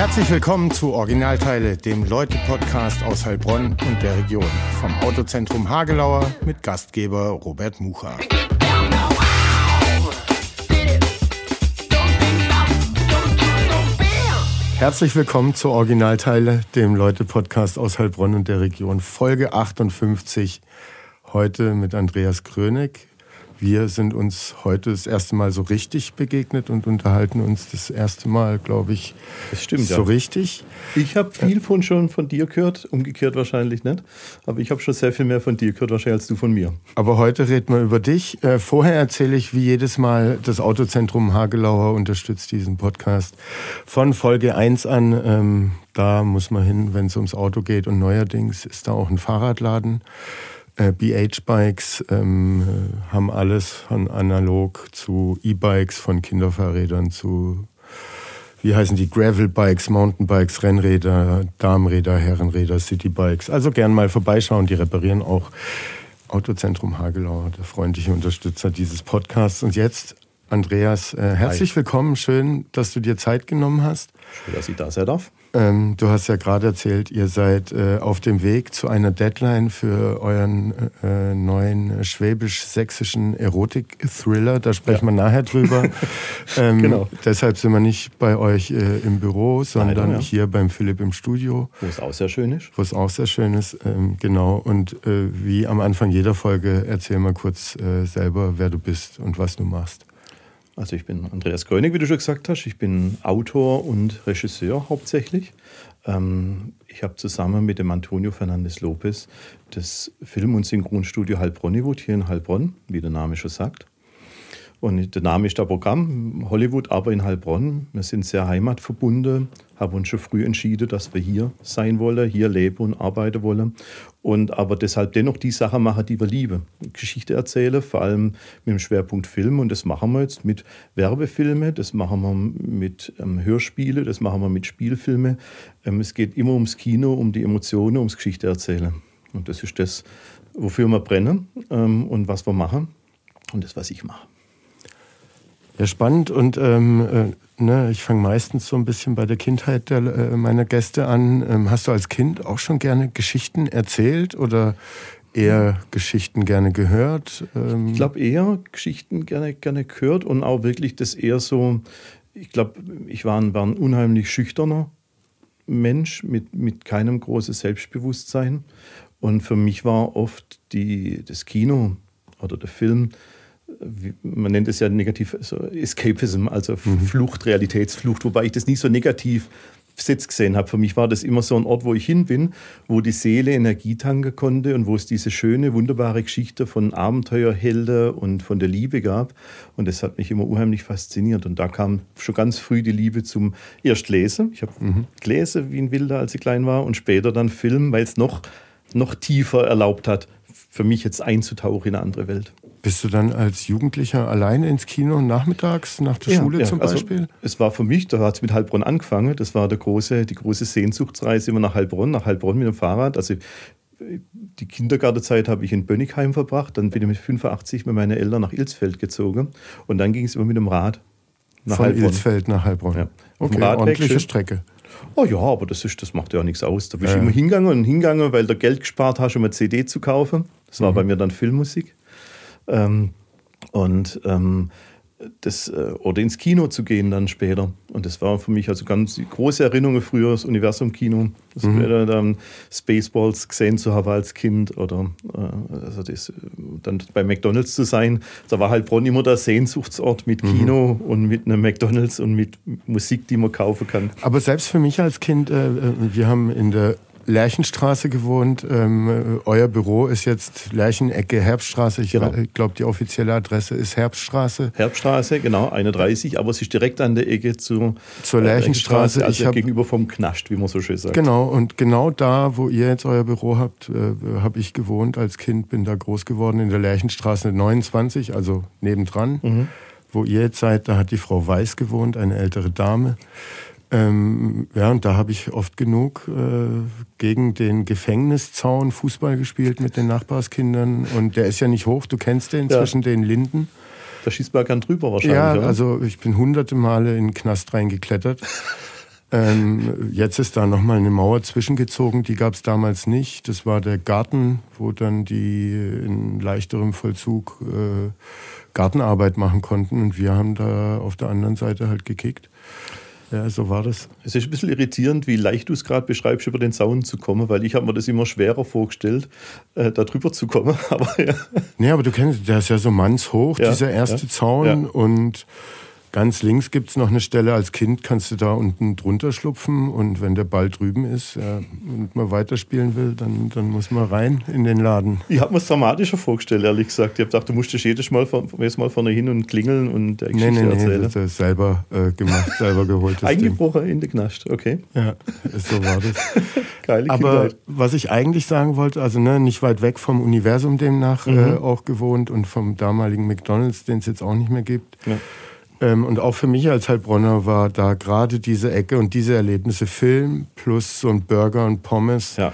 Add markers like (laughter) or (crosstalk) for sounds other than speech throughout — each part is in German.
Herzlich willkommen zu Originalteile, dem Leute-Podcast aus Heilbronn und der Region. Vom Autozentrum Hagelauer mit Gastgeber Robert Mucha. Herzlich willkommen zu Originalteile, dem Leute-Podcast aus Heilbronn und der Region. Folge 58. Heute mit Andreas Krönig. Wir sind uns heute das erste Mal so richtig begegnet und unterhalten uns das erste Mal, glaube ich, das stimmt, so ja. richtig. Ich habe viel von schon von dir gehört, umgekehrt wahrscheinlich nicht. Aber ich habe schon sehr viel mehr von dir gehört, wahrscheinlich als du von mir. Aber heute reden wir über dich. Äh, vorher erzähle ich, wie jedes Mal, das Autozentrum Hagelauer unterstützt diesen Podcast von Folge 1 an. Ähm, da muss man hin, wenn es ums Auto geht. Und neuerdings ist da auch ein Fahrradladen. Äh, BH-Bikes ähm, haben alles von analog zu E-Bikes, von Kinderfahrrädern zu, wie heißen die, Gravel-Bikes, Mountainbikes, Rennräder, Darmräder, Herrenräder, City-Bikes. Also gern mal vorbeischauen, die reparieren auch Autozentrum Hagelau, der freundliche Unterstützer dieses Podcasts. Und jetzt, Andreas, äh, herzlich Hi. willkommen. Schön, dass du dir Zeit genommen hast. Schön, dass ich da sein darf. Ähm, du hast ja gerade erzählt, ihr seid äh, auf dem Weg zu einer Deadline für euren äh, neuen schwäbisch-sächsischen Erotik-Thriller. Da sprechen ja. wir nachher drüber. (laughs) ähm, genau. Deshalb sind wir nicht bei euch äh, im Büro, sondern Leider, ja. hier beim Philipp im Studio. Wo es auch sehr schön ist. Wo es auch sehr schön ist, ähm, genau. Und äh, wie am Anfang jeder Folge, erzähl mal kurz äh, selber, wer du bist und was du machst. Also ich bin Andreas Grönig, wie du schon gesagt hast. Ich bin Autor und Regisseur hauptsächlich. Ähm, ich habe zusammen mit dem Antonio Fernandes Lopez das Film- und Synchronstudio Heilbronn hier in Heilbronn, wie der Name schon sagt. Und der Name ist der Programm, Hollywood, aber in Heilbronn. Wir sind sehr heimatverbunden, haben uns schon früh entschieden, dass wir hier sein wollen, hier leben und arbeiten wollen. Und aber deshalb dennoch die Sachen machen, die wir lieben. Geschichte erzählen, vor allem mit dem Schwerpunkt Film. Und das machen wir jetzt mit Werbefilmen, das machen wir mit ähm, Hörspiele, das machen wir mit Spielfilmen. Ähm, es geht immer ums Kino, um die Emotionen, ums Geschichte erzählen. Und das ist das, wofür wir brennen ähm, und was wir machen. Und das, was ich mache. Ja, spannend. Und ähm, äh, ne, ich fange meistens so ein bisschen bei der Kindheit der, äh, meiner Gäste an. Ähm, hast du als Kind auch schon gerne Geschichten erzählt oder eher Geschichten gerne gehört? Ähm ich glaube eher Geschichten gerne, gerne gehört und auch wirklich das eher so, ich glaube, ich war ein, war ein unheimlich schüchterner Mensch mit, mit keinem großen Selbstbewusstsein. Und für mich war oft die, das Kino oder der Film man nennt es ja negativ so Escapism, also mhm. Flucht, Realitätsflucht, wobei ich das nicht so negativ Sitz gesehen habe. Für mich war das immer so ein Ort, wo ich hin bin, wo die Seele Energie tanken konnte und wo es diese schöne, wunderbare Geschichte von Abenteuerhelden und von der Liebe gab. Und das hat mich immer unheimlich fasziniert. Und da kam schon ganz früh die Liebe zum Erstlesen. Ich habe mhm. gelesen wie ein Wilder, als ich klein war, und später dann Film, weil es noch, noch tiefer erlaubt hat, für mich jetzt einzutauchen in eine andere Welt. Bist du dann als Jugendlicher alleine ins Kino nachmittags nach der ja, Schule ja. zum also, Beispiel? Also, es war für mich, da hat es mit Heilbronn angefangen. Das war der große, die große Sehnsuchtsreise immer nach Heilbronn, nach Heilbronn mit dem Fahrrad. Also die Kindergartenzeit habe ich in Bönnigheim verbracht. Dann bin ich mit 85 mit meinen Eltern nach Ilsfeld gezogen. Und dann ging es immer mit dem Rad nach Von Heilbronn. Ilsfeld nach Heilbronn. Ja. Okay, ordentliche schön. Strecke. Oh ja, aber das, ist, das macht ja nichts aus. Da bist du immer hingegangen und hingegangen, weil du Geld gespart hast, um eine CD zu kaufen. Das war mhm. bei mir dann Filmmusik. Ähm, und ähm, das, äh, oder ins Kino zu gehen dann später. Und das war für mich also ganz große Erinnerungen früher, das Universum-Kino, das mhm. dann Spaceballs gesehen zu haben als Kind oder äh, also das, dann bei McDonalds zu sein. Da war halt Bonn immer der Sehnsuchtsort mit mhm. Kino mhm. und mit einem McDonalds und mit Musik, die man kaufen kann. Aber selbst für mich als Kind, äh, äh wir haben in der Lerchenstraße gewohnt. Ähm, euer Büro ist jetzt Lerchenecke Herbststraße. Ich genau. glaube, die offizielle Adresse ist Herbststraße. Herbststraße, genau, 31, aber es ist direkt an der Ecke zu, zur Lerchenstraße. also hab, gegenüber vom Knascht, wie man so schön sagt. Genau, und genau da, wo ihr jetzt euer Büro habt, äh, habe ich gewohnt als Kind, bin da groß geworden in der Lerchenstraße 29, also nebendran. Mhm. Wo ihr jetzt seid, da hat die Frau Weiß gewohnt, eine ältere Dame. Ähm, ja, und da habe ich oft genug äh, gegen den Gefängniszaun Fußball gespielt mit den Nachbarskindern. Und der ist ja nicht hoch, du kennst den, ja. zwischen den Linden. Da schießt man gern drüber wahrscheinlich. Ja, oder? also ich bin hunderte Male in den Knast reingeklettert. (laughs) Ähm, jetzt ist da nochmal eine Mauer zwischengezogen, die gab es damals nicht. Das war der Garten, wo dann die in leichterem Vollzug äh, Gartenarbeit machen konnten. Und wir haben da auf der anderen Seite halt gekickt. Ja, so war das. Es ist ein bisschen irritierend, wie leicht du es gerade beschreibst, über den Zaun zu kommen, weil ich habe mir das immer schwerer vorgestellt, äh, da drüber zu kommen. (laughs) aber ja. Nee, aber du kennst, der ist ja so mannshoch, ja, dieser erste ja, Zaun. Ja. Und Ganz links gibt es noch eine Stelle, als Kind kannst du da unten drunter schlupfen und wenn der Ball drüben ist ja, und man weiterspielen will, dann, dann muss man rein in den Laden. Ich habe mir es dramatischer vorgestellt, ehrlich gesagt. Ich habe gedacht, du musst dich jedes Mal, jedes Mal vorne hin und klingeln und der Geschichte nee, nee, nee, erzählen. das ist selber äh, gemacht, selber geholt. Eingebrochen in den Knast, okay. Ja, so war das. (laughs) Geile Aber Kindheit. was ich eigentlich sagen wollte, also ne, nicht weit weg vom Universum demnach mhm. äh, auch gewohnt und vom damaligen McDonalds, den es jetzt auch nicht mehr gibt. Ja ähm, und auch für mich als Heilbronner war da gerade diese Ecke und diese Erlebnisse Film plus so ein Burger und Pommes ja.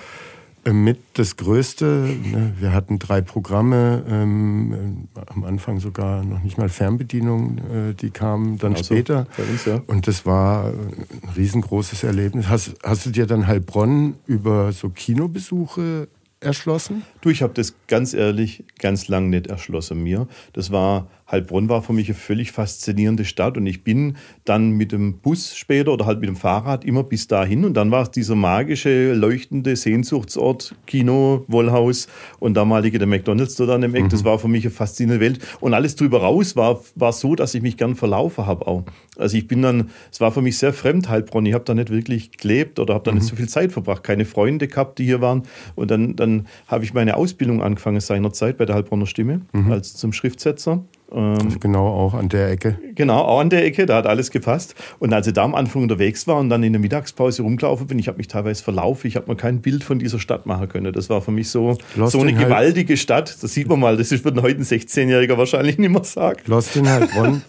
äh, mit das Größte. Ne? Wir hatten drei Programme, ähm, am Anfang sogar noch nicht mal Fernbedienung, äh, die kamen dann also, später. Uns, ja. Und das war ein riesengroßes Erlebnis. Hast, hast du dir dann Heilbronn über so Kinobesuche erschlossen? Du, ich habe das ganz ehrlich ganz lang nicht erschlossen mir. Das war Heilbronn war für mich eine völlig faszinierende Stadt und ich bin dann mit dem Bus später oder halt mit dem Fahrrad immer bis dahin und dann war es dieser magische, leuchtende Sehnsuchtsort, Kino, Wollhaus und damalige der McDonalds dort an dem Eck. Mhm. Das war für mich eine faszinierende Welt und alles drüber raus war, war so, dass ich mich gern verlaufen habe auch. Also ich bin dann, es war für mich sehr fremd Heilbronn. Ich habe da nicht wirklich gelebt oder habe da mhm. nicht so viel Zeit verbracht, keine Freunde gehabt, die hier waren und dann, dann habe ich meine Ausbildung angefangen seinerzeit bei der Heilbronner Stimme mhm. als zum Schriftsetzer also genau auch an der Ecke. Genau, auch an der Ecke, da hat alles gepasst. Und als ich da am Anfang unterwegs war und dann in der Mittagspause rumgelaufen bin, ich habe mich teilweise verlaufen, ich habe mir kein Bild von dieser Stadt machen können. Das war für mich so, so eine gewaltige Stadt. Das sieht man mal, das wird heute ein 16-Jähriger wahrscheinlich nicht mehr sagen. Lost in Heilbronn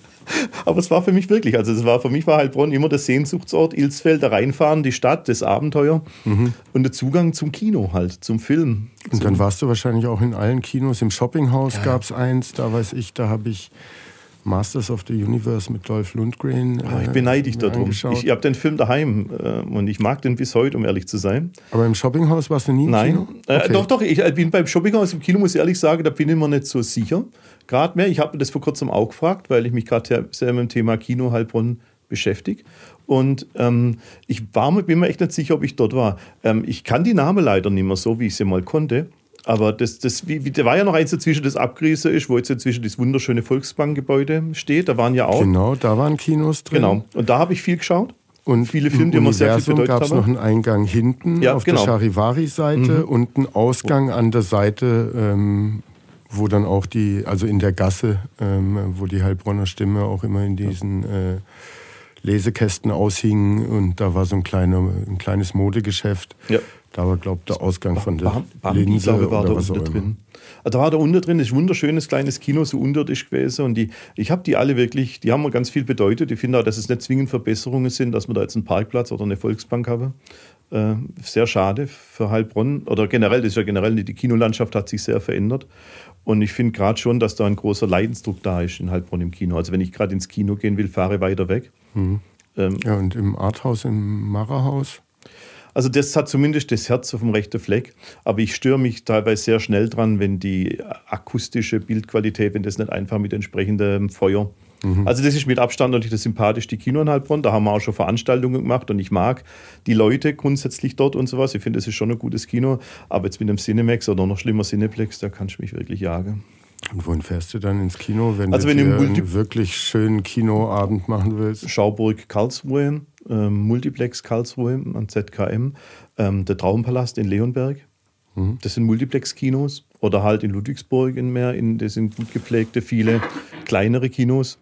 Aber es war für mich wirklich, also es war für mich war Heilbronn immer der Sehnsuchtsort, Ilsfeld, da reinfahren, die Stadt, das Abenteuer mhm. und der Zugang zum Kino halt, zum Film. Und dann warst du wahrscheinlich auch in allen Kinos. Im Shoppinghaus ja. gab es eins, da weiß ich, da habe ich Masters of the Universe mit Dolph Lundgren. Äh, ich beneide dich darum. Ich, ich habe den Film daheim äh, und ich mag den bis heute, um ehrlich zu sein. Aber im Shoppinghaus warst du nie im Nein. Kino? Nein, äh, doch, doch. Ich äh, bin beim Shoppinghaus im Kino, muss ich ehrlich sagen, da bin ich mir nicht so sicher. Gerade mehr. Ich habe mir das vor kurzem auch gefragt, weil ich mich gerade sehr mit dem Thema Kino Heilbronn beschäftige. Und ähm, ich war, bin mir echt nicht sicher, ob ich dort war. Ähm, ich kann die Namen leider nicht mehr so, wie ich sie mal konnte. Aber das, das, wie, da war ja noch eins dazwischen, das abgerissen ist, wo jetzt inzwischen das wunderschöne Volksbankgebäude steht. Da waren ja auch. Genau, da waren Kinos drin. Genau. Und da habe ich viel geschaut. Und viele Filme, die immer sehr viel bedeutet gab es noch einen Eingang hinten ja, auf genau. der Charivari-Seite mhm. und einen Ausgang an der Seite, ähm, wo dann auch die, also in der Gasse, ähm, wo die Heilbronner Stimme auch immer in diesen äh, Lesekästen aushing und da war so ein, kleiner, ein kleines Modegeschäft. Ja. Da war, glaube ich, der Ausgang von der Bambi, Linse glaube, war oder da was unter drin. Also da war da unter drin, das ist ein wunderschönes kleines Kino, so unterirdisch gewesen. Und die, ich habe die alle wirklich, die haben mir ganz viel bedeutet. Ich finde auch, dass es nicht zwingend Verbesserungen sind, dass wir da jetzt einen Parkplatz oder eine Volksbank haben. Äh, sehr schade für Heilbronn. Oder generell, das ist ja generell, die Kinolandschaft hat sich sehr verändert. Und ich finde gerade schon, dass da ein großer Leidensdruck da ist in Heilbronn im Kino. Also wenn ich gerade ins Kino gehen will, fahre weiter weg. Mhm. Ähm, ja, und im Arthaus, im Marerhaus? Also das hat zumindest das Herz auf dem rechten Fleck. Aber ich störe mich teilweise sehr schnell dran, wenn die akustische Bildqualität, wenn das nicht einfach mit entsprechendem Feuer. Mhm. Also das ist mit Abstand natürlich das sympathischste Kino in Heilbronn. Da haben wir auch schon Veranstaltungen gemacht und ich mag die Leute grundsätzlich dort und sowas. Ich finde, das ist schon ein gutes Kino. Aber jetzt mit einem Cinemax oder noch schlimmer Cineplex, da kannst du mich wirklich jagen. Und wohin fährst du dann ins Kino, wenn also du wenn einen wirklich schönen Kinoabend machen willst? Schauburg Karlsruhe, ähm, Multiplex Karlsruhe am ZKM, ähm, der Traumpalast in Leonberg. Mhm. Das sind Multiplex-Kinos. Oder halt in Ludwigsburg in mehr, in, das sind gut gepflegte, viele kleinere Kinos.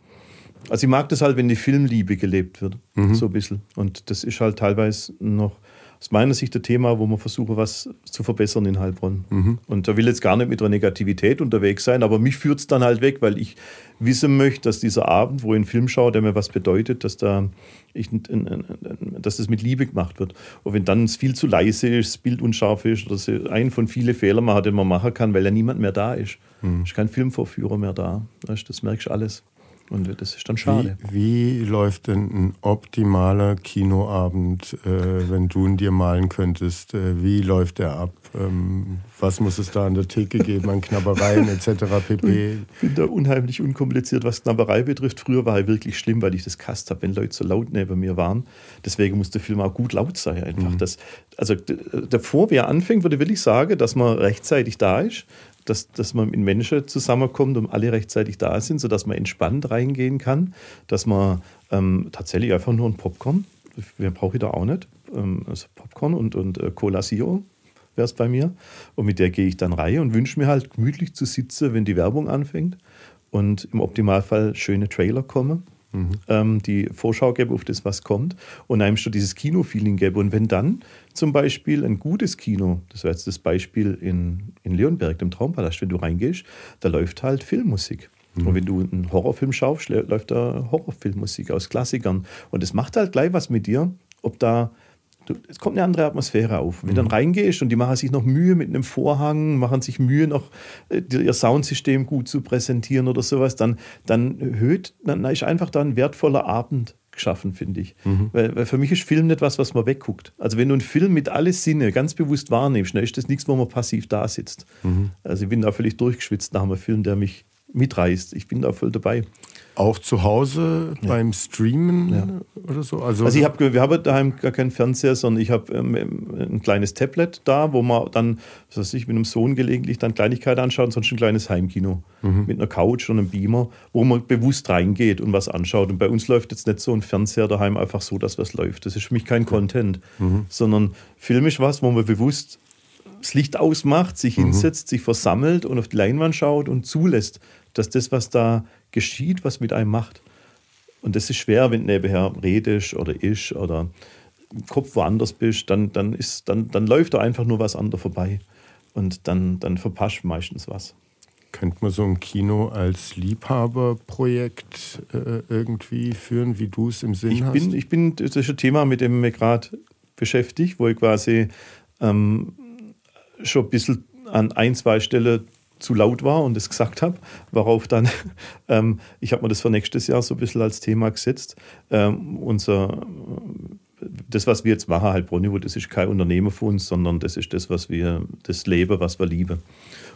Also ich mag das halt, wenn die Filmliebe gelebt wird, mhm. so ein bisschen. Und das ist halt teilweise noch aus meiner Sicht ein Thema, wo man versuche, was zu verbessern in Heilbronn. Mhm. Und da will jetzt gar nicht mit der Negativität unterwegs sein, aber mich führt es dann halt weg, weil ich wissen möchte, dass dieser Abend, wo ich einen Film schaue, der mir was bedeutet, dass da ich, dass das mit Liebe gemacht wird. Und wenn dann es viel zu leise ist, das Bild unscharf ist, oder so einen von vielen Fehlern man hat, den man machen kann, weil ja niemand mehr da ist. Mhm. Es ist kein Filmvorführer mehr da. Das merkst du alles. Und das ist dann schade. Wie, wie läuft denn ein optimaler Kinoabend, äh, wenn du ihn dir malen könntest? Äh, wie läuft der ab? Ähm, was muss es da an der Theke geben an Knabbereien etc. (laughs) pp? Ich bin da unheimlich unkompliziert, was Knabberei betrifft. Früher war er wirklich schlimm, weil ich das gehasst habe, wenn Leute so laut neben mir waren. Deswegen muss der Film auch gut laut sein. Einfach. Mhm. Das, also davor, wie er anfängt, würde ich wirklich sagen, dass man rechtzeitig da ist dass, dass man in Menschen zusammenkommt und alle rechtzeitig da sind, sodass man entspannt reingehen kann, dass man ähm, tatsächlich einfach nur ein Popcorn, mehr brauche ich da auch nicht, ähm, also Popcorn und, und äh, Cola Zero wäre es bei mir. Und mit der gehe ich dann rein und wünsche mir halt gemütlich zu sitzen, wenn die Werbung anfängt und im Optimalfall schöne Trailer kommen mhm. ähm, die Vorschau gäbe auf das, was kommt und einem schon dieses Kino-Feeling gäbe. Und wenn dann zum Beispiel ein gutes Kino, das wäre jetzt das Beispiel in, in Leonberg, dem Traumpalast, wenn du reingehst, da läuft halt Filmmusik. Mhm. Und wenn du einen Horrorfilm schaust, läuft da Horrorfilmmusik aus Klassikern. Und das macht halt gleich was mit dir, ob da es kommt eine andere Atmosphäre auf. Wenn du dann mhm. reingehst und die machen sich noch Mühe mit einem Vorhang, machen sich Mühe, noch äh, ihr Soundsystem gut zu präsentieren oder sowas, dann, dann erhöht, dann ist einfach da ein wertvoller Abend geschaffen, finde ich. Mhm. Weil, weil, für mich ist Film nicht was, was man wegguckt. Also wenn du einen Film mit alle Sinne ganz bewusst wahrnimmst, dann ist das nichts, wo man passiv da sitzt. Mhm. Also ich bin da völlig durchgeschwitzt nach einem Film, der mich mitreißt. Ich bin da voll dabei. Auch zu Hause ja. beim Streamen ja. oder so? Also, also ich habe, wir haben daheim gar keinen Fernseher, sondern ich habe ähm, ein kleines Tablet da, wo man dann, was weiß ich, mit einem Sohn gelegentlich dann Kleinigkeiten anschaut, sonst ein kleines Heimkino mhm. mit einer Couch und einem Beamer, wo man bewusst reingeht und was anschaut. Und bei uns läuft jetzt nicht so ein Fernseher daheim einfach so, dass was läuft. Das ist für mich kein Content, mhm. sondern filmisch was, wo man bewusst das Licht ausmacht, sich mhm. hinsetzt, sich versammelt und auf die Leinwand schaut und zulässt, dass das, was da geschieht, was mit einem macht. Und das ist schwer, wenn du nebenher redest oder isch oder im Kopf woanders bist, dann, dann, ist, dann, dann läuft da einfach nur was anderes vorbei. Und dann, dann verpasst meistens was. Könnte man so ein Kino als Liebhaberprojekt äh, irgendwie führen, wie du es im Sinn ich hast? Bin, ich bin, das ist ein Thema, mit dem ich mich gerade beschäftige, wo ich quasi ähm, schon ein bisschen an ein, zwei Stellen zu laut war und es gesagt habe, worauf dann, (laughs) ähm, ich habe mir das für nächstes Jahr so ein bisschen als Thema gesetzt. Ähm, unser, das, was wir jetzt machen, halt Bronniwood, das ist kein Unternehmen für uns, sondern das ist das, was wir, das Leben, was wir lieben.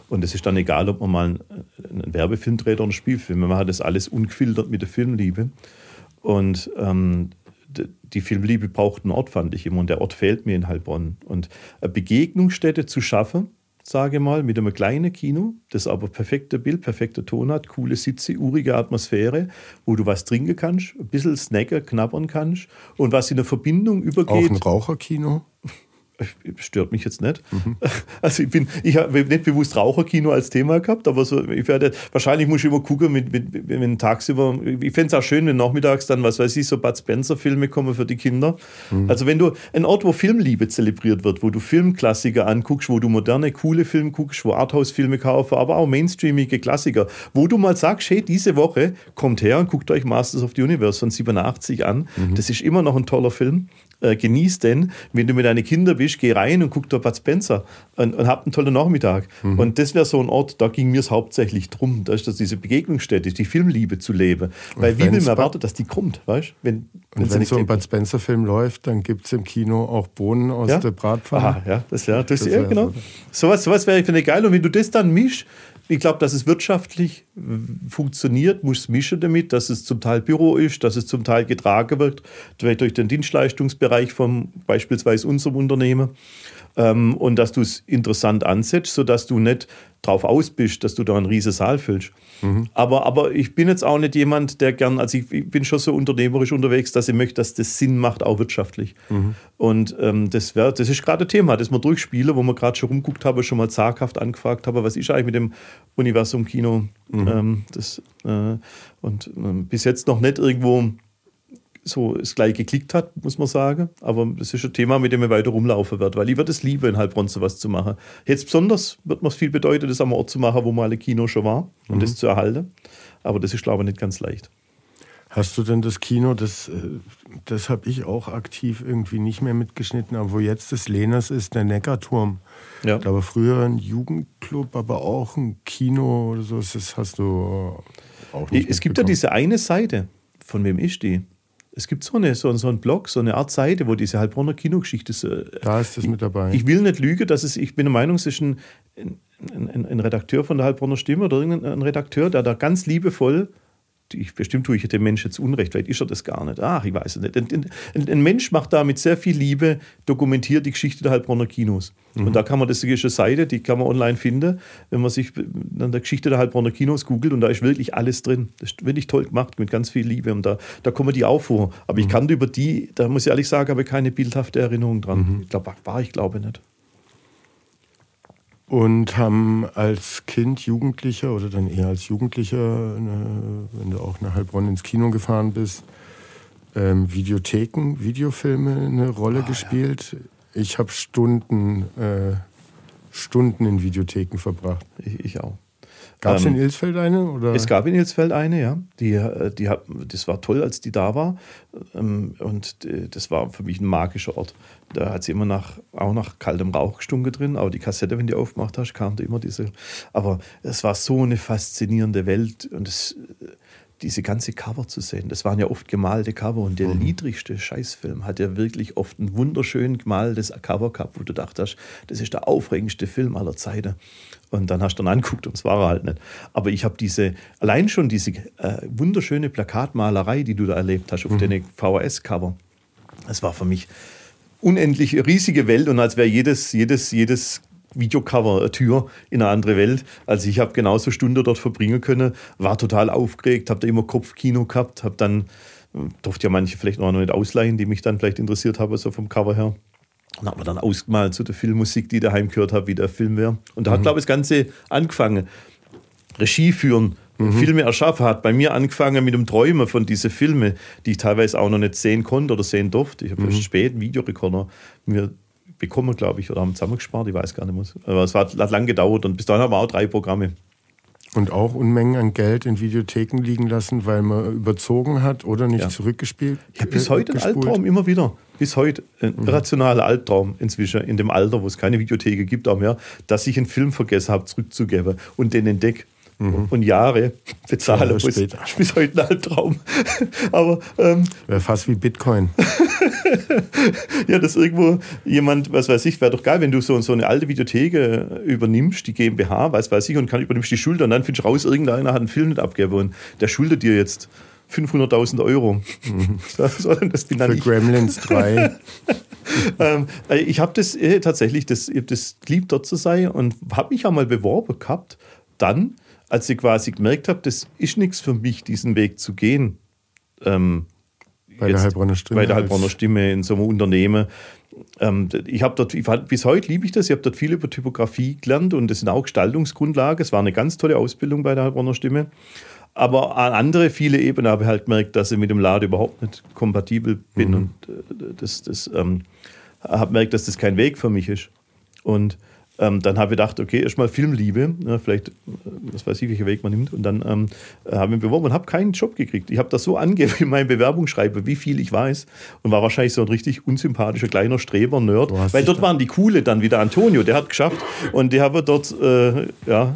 Und es ist dann egal, ob man mal einen, Werbefilm dreht oder einen Spielfilm. Wir machen das alles ungefiltert mit der Filmliebe. Und ähm, die Filmliebe braucht einen Ort, fand ich immer. Und der Ort fehlt mir in Heilbronn. Und eine Begegnungsstätte zu schaffen, sage mal, mit einem kleinen Kino, das aber perfekte Bild, perfekter Ton hat, coole Sitze, urige Atmosphäre, wo du was trinken kannst, ein bisschen snacken, knabbern kannst und was in der Verbindung übergeht. Auch ein Raucherkino? Stört mich jetzt nicht. Mhm. (laughs) Also ich bin, ich habe nicht bewusst Raucherkino als Thema gehabt, aber so, ich werde, wahrscheinlich muss ich immer gucken, mit, mit, wenn tagsüber, ich fände es auch schön, wenn nachmittags dann, was weiß ich, so Bud Spencer-Filme kommen für die Kinder. Mhm. Also wenn du, ein Ort, wo Filmliebe zelebriert wird, wo du Filmklassiker anguckst, wo du moderne, coole Filme guckst, wo Arthouse-Filme kaufen, aber auch mainstreamige Klassiker, wo du mal sagst, hey, diese Woche kommt her und guckt euch Masters of the Universe von 87 an. Mhm. Das ist immer noch ein toller Film äh, genieß denn, wenn du mit deinen Kindern bist, geh rein und guck da Bud Spencer und, und hab einen tollen Nachmittag. Mhm. Und das wäre so ein Ort, da ging mir es hauptsächlich drum, da ist das diese Begegnungsstätte, die Filmliebe zu leben. Und Weil wie will man erwarten, dass die kommt, weißt wenn, Und wenn so ein Bud Spencer-Film läuft, dann gibt es im Kino auch Bohnen aus ja? der Bratpfanne. Aha, ja, das, ja, das, das ja, genau. So was, sowas wäre, finde ich, geil. Und wenn du das dann mischst, ich glaube, dass es wirtschaftlich funktioniert, muss mischen damit, dass es zum Teil Büro ist, dass es zum Teil getragen wird, durch den Dienstleistungsbereich von beispielsweise unserem Unternehmen ähm, und dass du es interessant ansetzt, sodass du nicht drauf aus bist, dass du da einen riesen Saal füllst. Mhm. Aber, aber ich bin jetzt auch nicht jemand, der gern, also ich, ich, bin schon so unternehmerisch unterwegs, dass ich möchte, dass das Sinn macht, auch wirtschaftlich. Mhm. Und ähm, das, wär, das ist gerade ein Thema, das wir durchspielen, wo wir gerade schon rumguckt haben, schon mal zaghaft angefragt haben, was ist eigentlich mit dem Universum Kino? Mhm. Ähm, das, äh, und äh, bis jetzt noch nicht irgendwo so es gleich geklickt hat, muss man sagen. Aber das ist ein Thema, mit dem wir weiter rumlaufen wird, weil ich würde es lieben, in Heilbronn sowas zu machen. Jetzt besonders wird mir es viel bedeuten, das am Ort zu machen, wo mal ein Kino schon war und mhm. das zu erhalten. Aber das ist, glaube ich, nicht ganz leicht. Hast du denn das Kino, das, äh, das habe ich auch aktiv irgendwie nicht mehr mitgeschnitten, aber wo jetzt das Lehners ist, der Neckarturm. Ja. Da war früher ein Jugendclub, aber auch ein Kino oder so. Das hast du auch nicht Es gibt ja diese eine Seite. Von wem ist die? Es gibt so, eine, so, so einen Blog, so eine Art Seite, wo diese Heilbronner Kinogeschichte so, Da ist das mit dabei. Ich will nicht lügen, dass es, ich bin der Meinung, es ist ein, ein, ein, ein Redakteur von der Heilbronner Stimme oder irgendein Redakteur, der da ganz liebevoll, ich, bestimmt tue ich dem Mensch jetzt Unrecht, vielleicht ist er das gar nicht. Ach, ich weiß es nicht. Ein, ein, ein Mensch macht da mit sehr viel Liebe, dokumentiert die Geschichte der Heilbronner Kinos. Und da kann man, das ist eine Seite, die kann man online finden, wenn man sich dann der Geschichte der Heilbronner Kinos googelt und da ist wirklich alles drin. Das ist wirklich toll gemacht, mit ganz viel Liebe und da, da kommen die auch vor. Aber ich kann über die, da muss ich ehrlich sagen, habe keine bildhafte Erinnerung dran. Ich glaube, war ich glaube nicht. Und haben als Kind, Jugendlicher oder dann eher als Jugendlicher, eine, wenn du auch nach Heilbronn ins Kino gefahren bist, ähm, Videotheken, Videofilme eine Rolle gespielt. Ich habe Stunden, äh, Stunden in Videotheken verbracht. Ich, ich auch. Gab es Ähm, in Ilsfeld eine? Oder? Es gab in Ilsfeld eine, ja. Die, äh, die das war toll, als die da war. Ähm, Und äh, das war für mich ein magischer Ort. Da hat sie immer nach, auch nach kaltem Rauch gestunken drin. Aber die Kassette, wenn du aufgemacht hast, kam da immer diese. Aber es war so eine faszinierende Welt. Und es, diese ganze Cover zu sehen, das waren ja oft gemalte Cover. Und der niedrigste Scheißfilm hat ja wirklich oft ein wunderschön gemaltes Cover gehabt, wo du dachtest, das ist der aufregendste Film aller Zeiten. Und dann hast du dann anguckt und es war er halt nicht. Aber ich habe diese, allein schon diese äh, wunderschöne Plakatmalerei, die du da erlebt hast auf den VHS-Cover, das war für mich unendlich riesige Welt und als wäre jedes, jedes, jedes Videocover eine Tür in eine andere Welt. Also ich habe genauso Stunden dort verbringen können, war total aufgeregt, habe da immer Kopfkino gehabt, habe dann, äh, durfte ja manche vielleicht noch nicht ausleihen, die mich dann vielleicht interessiert haben, so vom Cover her. Und hat man dann ausgemalt zu der Filmmusik, die ich daheim gehört habe, wie der Film wäre. Und da hat, glaube ich, das Ganze angefangen. Regie führen, Filme erschaffen, hat bei mir angefangen mit dem Träumen von diesen Filmen, die ich teilweise auch noch nicht sehen konnte oder sehen durfte. Ich habe erst spät einen Videorekorder mir bekommen, glaube ich, oder haben zusammengespart, ich weiß gar nicht mehr. Aber es hat, hat lang gedauert und bis dahin haben wir auch drei Programme. Und auch Unmengen an Geld in Videotheken liegen lassen, weil man überzogen hat oder nicht Ja. zurückgespielt. Habe bis äh, heute einen gespult. Albtraum, immer wieder. Bis heute ein irrationaler Albtraum inzwischen, in dem Alter, wo es keine Videotheke gibt auch mehr, dass ich einen Film vergessen habe, zurückzugeben und den entdecke. Und Jahre bezahle. Jahre wo es- später. Bis heute ein Albtraum. (laughs) Aber ähm, Wäre fast wie Bitcoin. (laughs) ja, dass irgendwo jemand, was weiß ich, wäre doch geil, wenn du so, so eine alte Videotheke übernimmst, die GmbH, was weiß ich, und kann, übernimmst die Schulter und dann findest du raus, irgendeiner hat einen Film nicht abgegeben und der schuldet dir jetzt 500.000 Euro. (laughs) So, das bin dann Für ich. Gremlins 3. Ähm, äh, ich habe das äh, tatsächlich, das, ich hab das geliebt, dort zu sein und habe mich einmal beworben gehabt, dann, als ich quasi gemerkt habe, das ist nichts für mich, diesen Weg zu gehen. Ähm, Bei der Heilbronner Stimme Bei der Heilbronner Stimme in so einem Unternehmen. Ähm, ich habe dort, ich, bis heute liebe ich das, ich habe dort viel über Typografie gelernt und das sind auch Gestaltungsgrundlagen. Es war eine ganz tolle Ausbildung bei der Heilbronner Stimme. Aber an andere viele Ebenen habe ich halt gemerkt, dass ich mit dem Laden überhaupt nicht kompatibel bin und äh, das, das ähm, habe gemerkt, dass das kein Weg für mich ist. Und ähm, dann habe ich gedacht, okay, erstmal Filmliebe, ne, vielleicht, äh, was weiß ich, welchen Weg man nimmt. Und dann ähm, habe ich mich beworben und habe keinen Job gekriegt. Ich habe das so angegeben in meinem Bewerbungsschreiben, wie viel ich weiß. Und war wahrscheinlich so ein richtig unsympathischer kleiner Streber, Nerd. Weil dort da- waren die Coole dann wieder Antonio, der hat geschafft. Und die haben dort, äh, ja,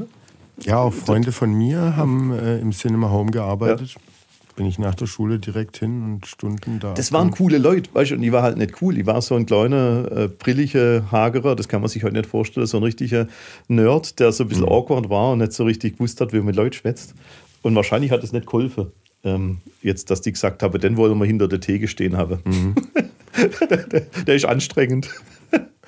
Ja, auch Freunde von mir haben äh, im Cinema Home gearbeitet. Bin ich nach der Schule direkt hin und Stunden da. Das waren coole Leute, weißt du, und ich war halt nicht cool. Ich war so ein kleiner, äh, brilliger Hagerer, das kann man sich heute nicht vorstellen, so ein richtiger Nerd, der so ein bisschen awkward war und nicht so richtig gewusst hat, wie man mit Leuten schwätzt. Und wahrscheinlich hat es nicht geholfen, ähm, jetzt, dass die gesagt haben, den wollen wir hinter der Theke stehen haben. der, der, (laughs) der ist anstrengend.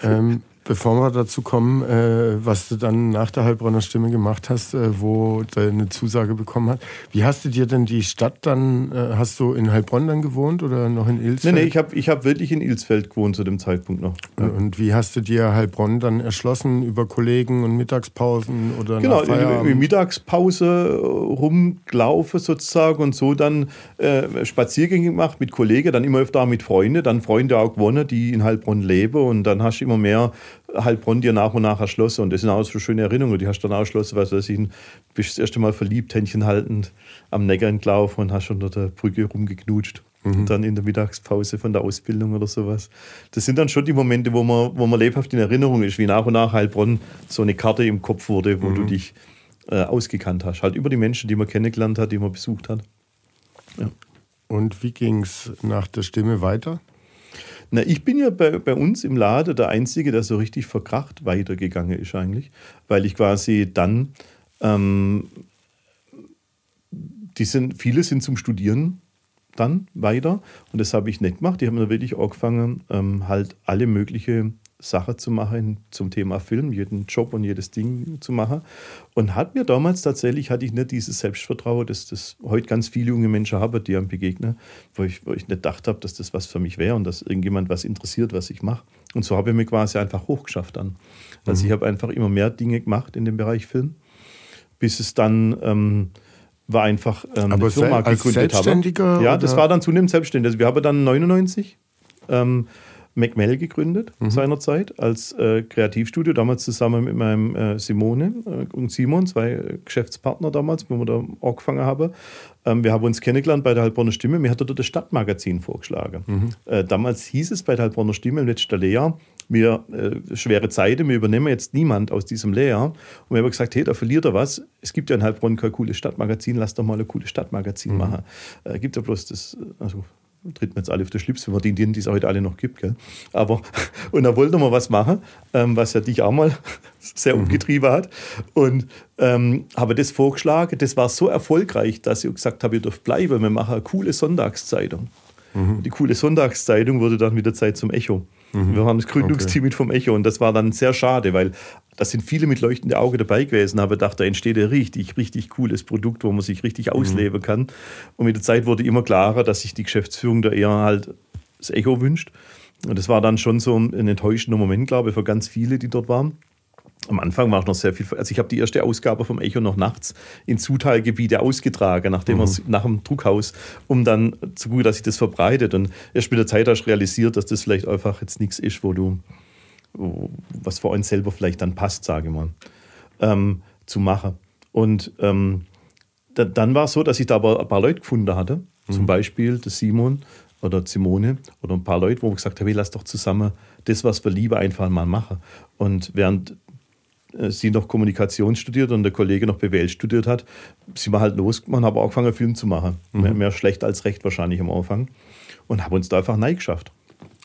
Ähm, bevor wir dazu kommen, äh, was du dann nach der Heilbronner Stimme gemacht hast, äh, wo du eine Zusage bekommen hast. Wie hast du dir denn die Stadt dann, äh, hast du in Heilbronn dann gewohnt oder noch in Ilsfeld? nee, ich habe ich hab wirklich in Ilsfeld gewohnt zu dem Zeitpunkt noch. und, und wie hast du dir Heilbronn dann erschlossen? Über Kollegen und Mittagspausen oder Genau, in, in? Mittagspause äh, rumgelaufen sozusagen und so dann äh, Spaziergänge gemacht mit Kollegen, dann immer öfter mit Freunden, dann Freunde auch gewonnen, die in Heilbronn leben und dann hast du immer mehr Heilbronn dir nach und nach erschlossen und das sind auch so schöne Erinnerungen, die hast du dann auch erschlossen, was weiß ich, bist das erste Mal verliebt, Händchen haltend am Neckar entlaufen und hast unter der Brücke rumgeknutscht. Und dann in der Mittagspause von der Ausbildung oder sowas. Das sind dann schon die Momente, wo man, wo man lebhaft in Erinnerung ist, wie nach und nach Heilbronn so eine Karte im Kopf wurde, wo du dich äh, ausgekannt hast. Halt über die Menschen, die man kennengelernt hat, die man besucht hat. Ja. Und wie ging es nach der Stimme weiter? Na, ich bin ja bei, bei uns im Laden der Einzige, der so richtig verkracht weitergegangen ist eigentlich, weil ich quasi dann, ähm, die sind, viele sind zum Studieren dann weiter und das habe ich nicht gemacht. Die haben dann wirklich angefangen, ähm, halt alle möglichen Sachen zu machen zum Thema Film, jeden Job und jedes Ding zu machen. Und hat mir damals tatsächlich, hatte ich nicht dieses Selbstvertrauen, dass das heute ganz viele junge Menschen haben, die einem begegnen, wo ich, wo ich nicht gedacht habe, dass das was für mich wäre und dass irgendjemand was interessiert, was ich mache. Und so habe ich mich quasi einfach hochgeschafft dann. Also mhm. ich habe einfach immer mehr Dinge gemacht in dem Bereich Film, bis es dann... Ähm, war einfach ähm, Aber eine Firma als gegründet Selbstständiger habe. Ja, das war dann zunehmend selbstständig. Also wir haben dann 99 ähm, MacMell gegründet mhm. seinerzeit als äh, Kreativstudio, damals zusammen mit meinem äh, Simone äh, und Simon, zwei Geschäftspartner damals, wo wir da angefangen haben. Ähm, wir haben uns kennengelernt bei der Heilbronner Stimme. Mir hat dort das Stadtmagazin vorgeschlagen. Mhm. Äh, damals hieß es bei der Heilbronner Stimme im letzten Lehrjahr, wir äh, schwere Zeiten, wir übernehmen jetzt niemand aus diesem Lehrjahr. Und wir haben gesagt, hey, da verliert er was. Es gibt ja in Heilbronn kein cooles Stadtmagazin, lass doch mal ein cooles Stadtmagazin mhm. machen. Äh, gibt ja bloß das, also treten wir jetzt alle auf den Schlips, wenn wir die, die es heute alle noch gibt. Gell? Aber, (laughs) und da wollten wir was machen, ähm, was ja dich auch mal (laughs) sehr mhm. umgetrieben hat. Und ähm, habe das vorgeschlagen. Das war so erfolgreich, dass ich gesagt habe, ihr dürft bleiben. Wir machen eine coole Sonntagszeitung. Mhm. Die coole Sonntagszeitung wurde dann mit der Zeit zum Echo. Mhm. Wir waren das Gründungsteam okay. mit vom Echo und das war dann sehr schade, weil da sind viele mit leuchtendem Auge dabei gewesen, aber gedacht, da entsteht ein richtig, richtig cooles Produkt, wo man sich richtig mhm. ausleben kann. Und mit der Zeit wurde immer klarer, dass sich die Geschäftsführung da eher halt das Echo wünscht. Und das war dann schon so ein enttäuschender Moment, glaube ich, für ganz viele, die dort waren. Am Anfang war ich noch sehr viel. Also ich habe die erste Ausgabe vom Echo noch nachts in Zuteilgebiete ausgetragen, nachdem mhm. nach dem Druckhaus, um dann zu gut, dass sich das verbreitet. Und erst mit der Zeit hast du realisiert, dass das vielleicht einfach jetzt nichts ist, wo du, was für uns selber vielleicht dann passt, sage ich mal, ähm, zu machen. Und ähm, da, dann war es so, dass ich da aber ein paar Leute gefunden hatte, mhm. zum Beispiel der Simon oder Simone oder ein paar Leute, wo ich gesagt habe, hey, lass doch zusammen das, was wir lieber einfach mal machen. Und während äh, sie noch Kommunikation studiert und der Kollege noch BWL studiert hat, sind wir halt losgemacht, haben angefangen, Film zu machen. Mhm. Mehr, mehr, schlecht als recht wahrscheinlich am Anfang. Und haben uns da einfach neu geschafft.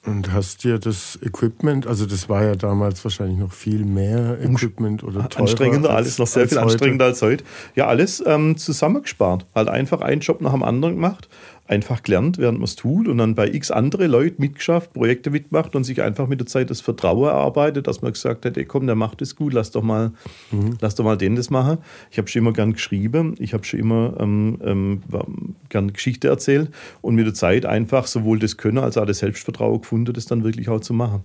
Und hast dir das Equipment, also das war ja damals wahrscheinlich noch viel mehr Equipment oder teurer Anstrengender, alles noch sehr viel heute. anstrengender als heute. Ja, alles ähm, zusammengespart. Halt einfach einen Job nach dem anderen gemacht einfach gelernt, während man es tut und dann bei x andere Leute mitgeschafft, Projekte mitmacht und sich einfach mit der Zeit das Vertrauen erarbeitet, dass man gesagt hat, ey, komm, der macht das gut, lass doch mal, mhm. lass doch mal den das machen. Ich habe schon immer gern geschrieben, ich habe schon immer ähm, ähm, gern Geschichte erzählt und mit der Zeit einfach sowohl das Können als auch das Selbstvertrauen gefunden, das dann wirklich auch zu machen.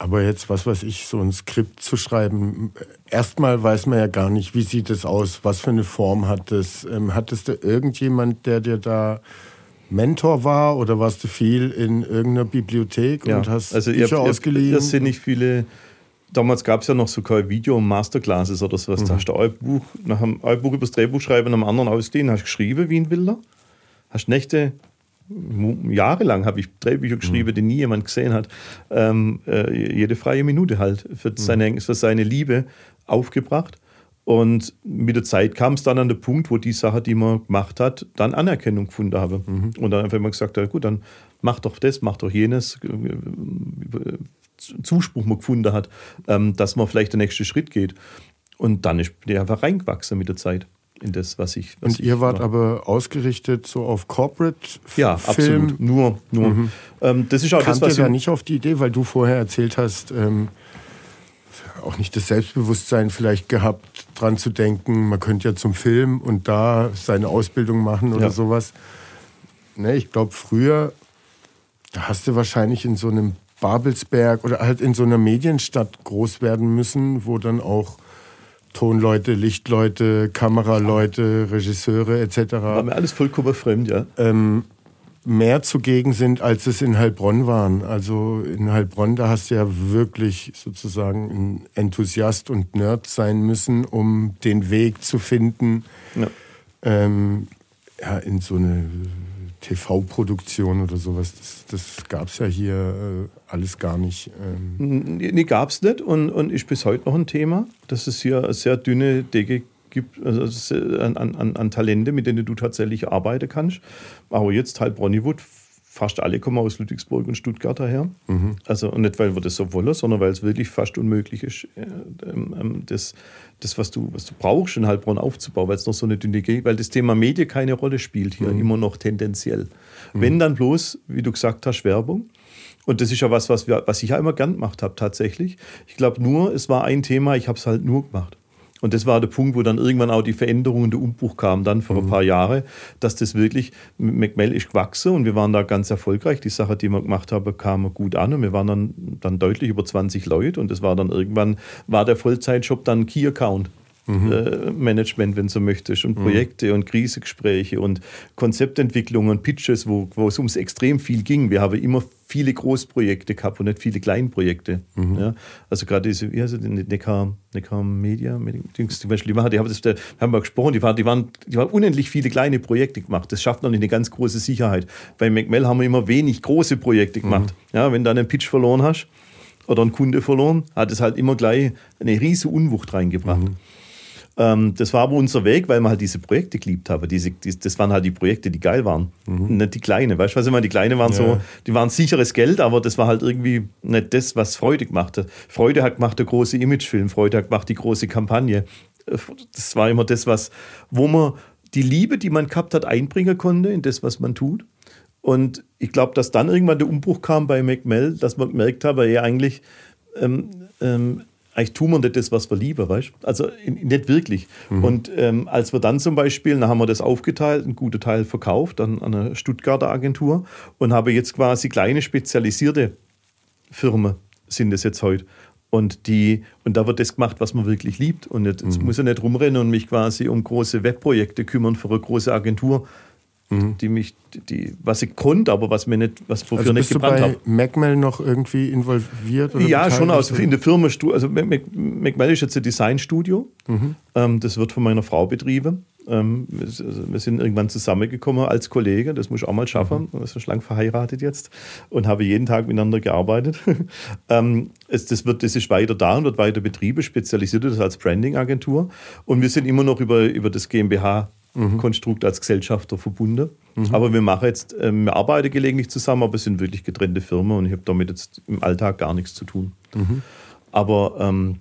Aber jetzt, was weiß ich, so ein Skript zu schreiben, erstmal weiß man ja gar nicht, wie sieht es aus, was für eine Form hat es. Ähm, hattest du irgendjemand, der dir da Mentor war oder warst du viel in irgendeiner Bibliothek ja. und hast also Bücher ihr, ausgeliehen? Das sind nicht viele. Damals gab es ja noch so kein Video- und Masterclasses oder sowas. Mhm. Da hast du ein Buch, nach einem ein Buch über das Drehbuch schreiben, einem anderen ausgeliehen, hast geschrieben wie ein Wilder. Hast Nächte, jahrelang habe ich Drehbücher mhm. geschrieben, mhm. die nie jemand gesehen hat. Ähm, äh, jede freie Minute halt für, mhm. seine, für seine Liebe aufgebracht. Und mit der Zeit kam es dann an den Punkt, wo die Sache, die man gemacht hat, dann Anerkennung gefunden habe. Mhm. Und dann einfach immer gesagt, ja, gut, dann mach doch das, mach doch jenes. Zuspruch man gefunden hat, ähm, dass man vielleicht der nächste Schritt geht. Und dann ist der einfach reingewachsen mit der Zeit in das, was ich. Was und ihr ich wart mache. aber ausgerichtet so auf Corporate Ja, Film. absolut. Nur, nur. Mhm. Ähm, das ist auch Kamt das, was da nicht auf die Idee, weil du vorher erzählt hast, ähm, auch nicht das Selbstbewusstsein vielleicht gehabt, dran zu denken, man könnte ja zum Film und da seine Ausbildung machen oder ja. sowas. Ne, ich glaube, früher, da hast du wahrscheinlich in so einem Babelsberg oder halt in so einer Medienstadt groß werden müssen, wo dann auch Tonleute, Lichtleute, Kameraleute, Regisseure etc. War mir alles vollkommen fremd, ja. Ähm, mehr zugegen sind, als es in Heilbronn waren. Also in Heilbronn, da hast du ja wirklich sozusagen ein Enthusiast und Nerd sein müssen, um den Weg zu finden ja. Ähm, ja, in so eine TV-Produktion oder sowas. Das, das gab es ja hier äh, alles gar nicht. Ähm. Nee, nee gab es nicht und, und ist bis heute noch ein Thema, dass es hier eine sehr dünne Decke gibt also an, an, an Talente, mit denen du tatsächlich arbeiten kannst. Aber jetzt halt Bronnywood, fast alle kommen aus Ludwigsburg und Stuttgart daher. Mhm. Also nicht, weil wir das so wollen, sondern weil es wirklich fast unmöglich ist, äh, ähm, das, das was, du, was du brauchst, in Heilbronn aufzubauen, weil es noch so eine dünne Gegend weil das Thema Medien keine Rolle spielt hier, mhm. immer noch tendenziell. Mhm. Wenn dann bloß, wie du gesagt hast, Werbung. Und das ist ja was, was, wir, was ich ja immer gern gemacht habe tatsächlich. Ich glaube nur, es war ein Thema, ich habe es halt nur gemacht. Und das war der Punkt, wo dann irgendwann auch die Veränderung und der Umbruch kam, dann vor mhm. ein paar Jahren, dass das wirklich, McMell ist gewachsen und wir waren da ganz erfolgreich. Die Sache, die wir gemacht haben, kam gut an und wir waren dann, dann deutlich über 20 Leute und das war dann irgendwann, war der Vollzeitjob dann Key Account mhm. äh, Management, wenn du so möchtest, und mhm. Projekte mhm. und Krisengespräche und Konzeptentwicklung und Pitches, wo, wo es ums extrem viel ging. Wir haben immer viele Großprojekte gehabt und nicht viele Kleinprojekte. Mhm. Ja, also gerade diese, wie heißt es, Neckar, Neckar Media, die haben, die haben, das, haben wir gesprochen, die waren, die, waren, die waren unendlich viele kleine Projekte gemacht. Das schafft noch nicht eine ganz große Sicherheit. Bei McMell haben wir immer wenig große Projekte gemacht. Mhm. Ja, wenn du einen Pitch verloren hast, oder einen Kunde verloren, hat es halt immer gleich eine riesige Unwucht reingebracht. Mhm. Ähm, das war aber unser Weg, weil wir halt diese Projekte geliebt haben. Diese, die, das waren halt die Projekte, die geil waren. Mhm. Nicht die kleinen. Weißt du, was ich meine? Die kleinen waren ja. so, die waren sicheres Geld, aber das war halt irgendwie nicht das, was Freude gemacht hat. Freude hat gemacht der große Imagefilm, Freude hat gemacht die große Kampagne. Das war immer das, was, wo man die Liebe, die man gehabt hat, einbringen konnte in das, was man tut. Und ich glaube, dass dann irgendwann der Umbruch kam bei McMell, dass man gemerkt hat, er eigentlich ähm, ähm, eigentlich tun wir nicht das, was wir lieben, weißt Also nicht wirklich. Mhm. Und ähm, als wir dann zum Beispiel, dann haben wir das aufgeteilt, einen guten Teil verkauft an, an eine Stuttgarter Agentur und habe jetzt quasi kleine spezialisierte Firmen sind es jetzt heute. Und, die, und da wird das gemacht, was man wirklich liebt. Und jetzt, mhm. muss ich nicht rumrennen und mich quasi um große Webprojekte kümmern für eine große Agentur, mhm. die mich, die, was ich konnte, aber was mir nicht, was wofür also nicht gebrannt habe. MacMel noch irgendwie involviert? ja, schon aus, in der Firma, also MacMel ist jetzt ein Designstudio. Mhm. Ähm, das wird von meiner Frau betrieben. Ähm, wir sind irgendwann zusammengekommen als Kollege, das muss ich auch mal schaffen. Mhm. Wir sind schon lange verheiratet jetzt und habe jeden Tag miteinander gearbeitet. (laughs) ähm, es, das, wird, das ist weiter da und wird weiter betrieben, spezialisiert das als Branding-Agentur. Und wir sind immer noch über, über das GmbH mhm. Konstrukt als Gesellschafter verbunden. Mhm. Aber wir machen jetzt, äh, wir arbeiten gelegentlich zusammen, aber es sind wirklich getrennte Firmen und ich habe damit jetzt im Alltag gar nichts zu tun. Mhm. Aber ähm,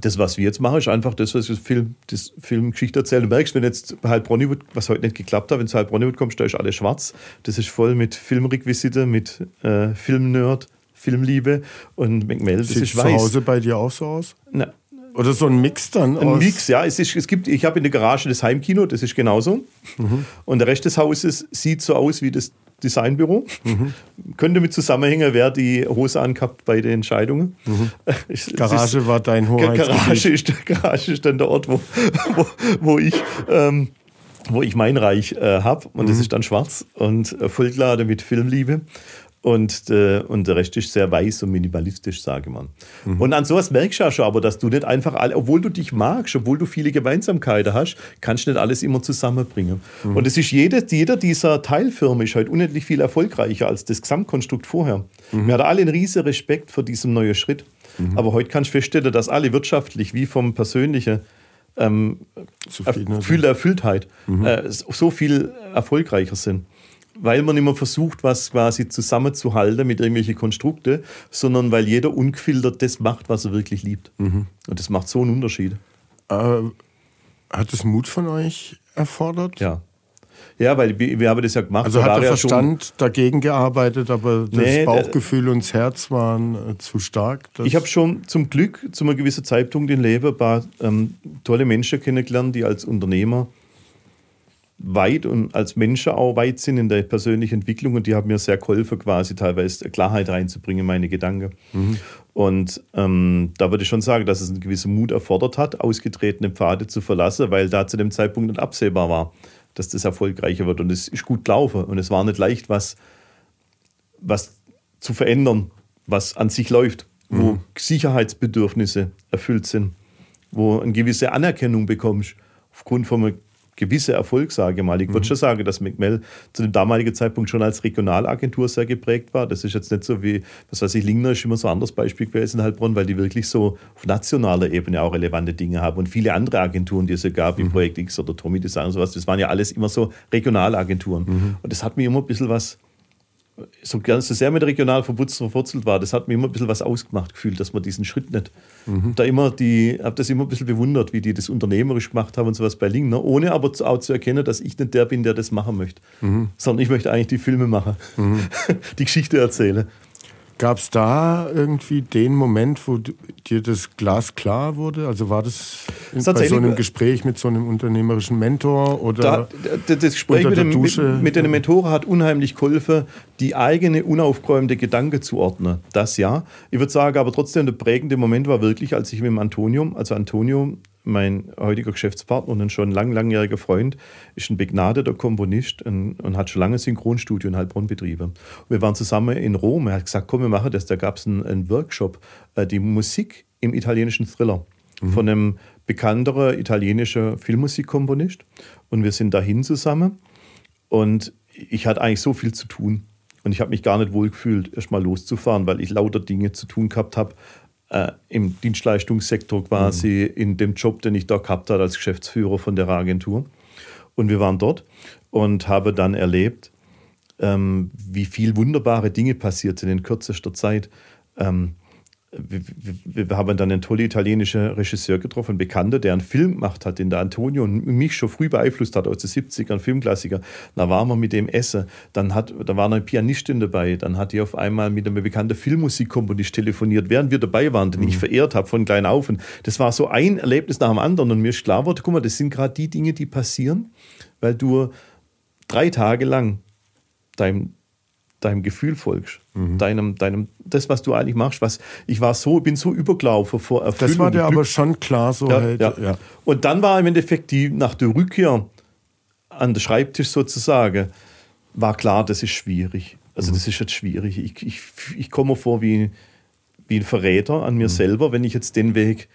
das, was wir jetzt machen, ist einfach das, was das Film, das Filmgeschichte erzählt. Du merkst, wenn jetzt bei Heilbronn was heute nicht geklappt hat, wenn zu Heilbronn kommst, da ist alles schwarz. Das ist voll mit Filmrequisite, mit äh, Filmnerd, Filmliebe und McMell, das Sieht ist weiß. zu Hause bei dir auch so aus? Na, oder so ein Mix dann? Ein Mix, ja. Es, ist, es gibt, ich habe in der Garage das Heimkino, das ist genauso. Mhm. Und der Rest des Hauses sieht so aus wie das Designbüro. Mhm. Könnte mit zusammenhängen, wer die Hose angehabt bei den Entscheidungen. Mhm. (laughs) Garage ist, war dein Hoheitsgebiet. Garage ist, Garage ist dann der Ort, wo, (laughs) wo, wo ich... Ähm, wo ich mein Reich äh, habe und mhm. das ist dann schwarz und äh, vollgeladen mit Filmliebe. Und, äh, und der Rest ist sehr weiß und minimalistisch, sage man. Mhm. Und an sowas merkst du ja schon, aber dass du nicht einfach alle, obwohl du dich magst, obwohl du viele Gemeinsamkeiten hast, kannst du nicht alles immer zusammenbringen. Mhm. Und es ist jede, jeder dieser Teilfirmen ist halt unendlich viel erfolgreicher als das Gesamtkonstrukt vorher. Mhm. Wir hatten alle einen riesen Respekt vor diesem neuen Schritt. Mhm. Aber heute kannst du feststellen, dass alle wirtschaftlich wie vom persönlichen ähm, Gefühl der Erfülltheit mhm. äh, so viel erfolgreicher sind weil man immer versucht, was quasi zusammenzuhalten mit irgendwelchen Konstrukte, sondern weil jeder ungefiltert das macht, was er wirklich liebt. Mhm. Und das macht so einen Unterschied. Äh, hat es Mut von euch erfordert? Ja. Ja, weil wir, haben das ja gemacht. Also hat der Verstand ja dagegen gearbeitet, aber das nee, Bauchgefühl und das Herz waren äh, zu stark? Ich habe schon zum Glück zu einem gewissen Zeitpunkt im Leben ein paar ähm, tolle Menschen kennengelernt, die als Unternehmer weit und als Menschen auch weit sind in der persönlichen Entwicklung und die haben mir sehr geholfen, quasi teilweise Klarheit reinzubringen in meine Gedanken. Mhm. Und ähm, da würde ich schon sagen, dass es einen gewissen Mut erfordert hat, ausgetretene Pfade zu verlassen, weil da zu dem Zeitpunkt nicht absehbar war, dass das erfolgreicher wird. Und es ist gut gelaufen und es war nicht leicht, was, was zu verändern, was an sich läuft, wo mhm. Sicherheitsbedürfnisse erfüllt sind, wo eine gewisse Anerkennung bekommst aufgrund von einem gewisse Erfolg, sage ich mal. Ich würde mhm. schon sagen, dass McMell zu dem damaligen Zeitpunkt schon als Regionalagentur sehr geprägt war. Das ist jetzt nicht so wie, was weiß ich, Lingner ist immer so ein anderes Beispiel gewesen in Heilbronn, weil die wirklich so auf nationaler Ebene auch relevante Dinge haben. Und viele andere Agenturen, die es ja gab, wie mhm. Projekt X oder Tommy Design und sowas, das waren ja alles immer so Regionalagenturen. Mhm. Und das hat mir immer ein bisschen was so, so sehr mit regional verwurzelt war, das hat mir immer ein bisschen was ausgemacht gefühlt, dass man diesen Schritt nicht. Mhm. Da immer die, habe das immer ein bisschen bewundert, wie die das unternehmerisch gemacht haben und sowas bei Lingner, ohne aber auch zu erkennen, dass ich nicht der bin, der das machen möchte. Mhm. Sondern ich möchte eigentlich die Filme machen, mhm. (laughs) die Geschichte erzählen. Gab es da irgendwie den Moment, wo dir das Glas klar wurde? Also war das in, bei so einem Gespräch mit so einem unternehmerischen Mentor oder da, das Gespräch mit dem, mit, mit den Mentoren hat unheimlich geholfen, die eigene unaufgeräumte Gedanke zu ordnen. Das ja. Ich würde sagen, aber trotzdem der prägende Moment war wirklich, als ich mit dem Antonio, also Antonio mein heutiger Geschäftspartner und ein schon lang, langjähriger Freund, ist ein begnadeter Komponist und, und hat schon lange Synchronstudio in Heilbronn betrieben. Wir waren zusammen in Rom. Er hat gesagt, komm, wir machen das. Da gab es einen, einen, Workshop, äh, die Musik im italienischen Thriller mhm. von einem bekannteren italienischen Filmmusikkomponist. Und wir sind dahin zusammen. Und ich hatte eigentlich so viel zu tun. Und ich habe mich gar nicht wohl gefühlt, erst mal loszufahren, weil ich lauter Dinge zu tun gehabt habe, äh, im Dienstleistungssektor quasi mhm. in dem Job, den ich da gehabt habe als Geschäftsführer von der Agentur. Und wir waren dort und habe dann erlebt, ähm, wie viel wunderbare Dinge passiert sind in kürzester Zeit. Ähm, wir, wir, haben dann einen tollen italienischen Regisseur getroffen, einen Bekannter, der einen Film gemacht hat, den der Antonio und mich schon früh beeinflusst hat, aus den 70ern, Filmklassiker. Da waren wir mit dem Essen. Dann hat, da war eine Pianistin dabei. Dann hat die auf einmal mit einem bekannten Filmmusikkomponist telefoniert, während wir dabei waren, den mhm. ich verehrt habe von klein auf. Und das war so ein Erlebnis nach dem anderen. Und mir ist klar geworden, guck mal, das sind gerade die Dinge, die passieren, weil du drei Tage lang deinem deinem Gefühl folgst, mhm. deinem, deinem, das, was du eigentlich machst, was ich war so, bin so übergelaufen vor Erfüllung. Das war dir aber schon klar so ja, halt, ja. ja. Und dann war im Endeffekt die nach der Rückkehr an den Schreibtisch sozusagen, war klar, das ist schwierig. Also mhm. das ist jetzt schwierig. Ich, ich, ich komme vor wie, wie ein Verräter an mir mhm. selber, wenn ich jetzt den Weg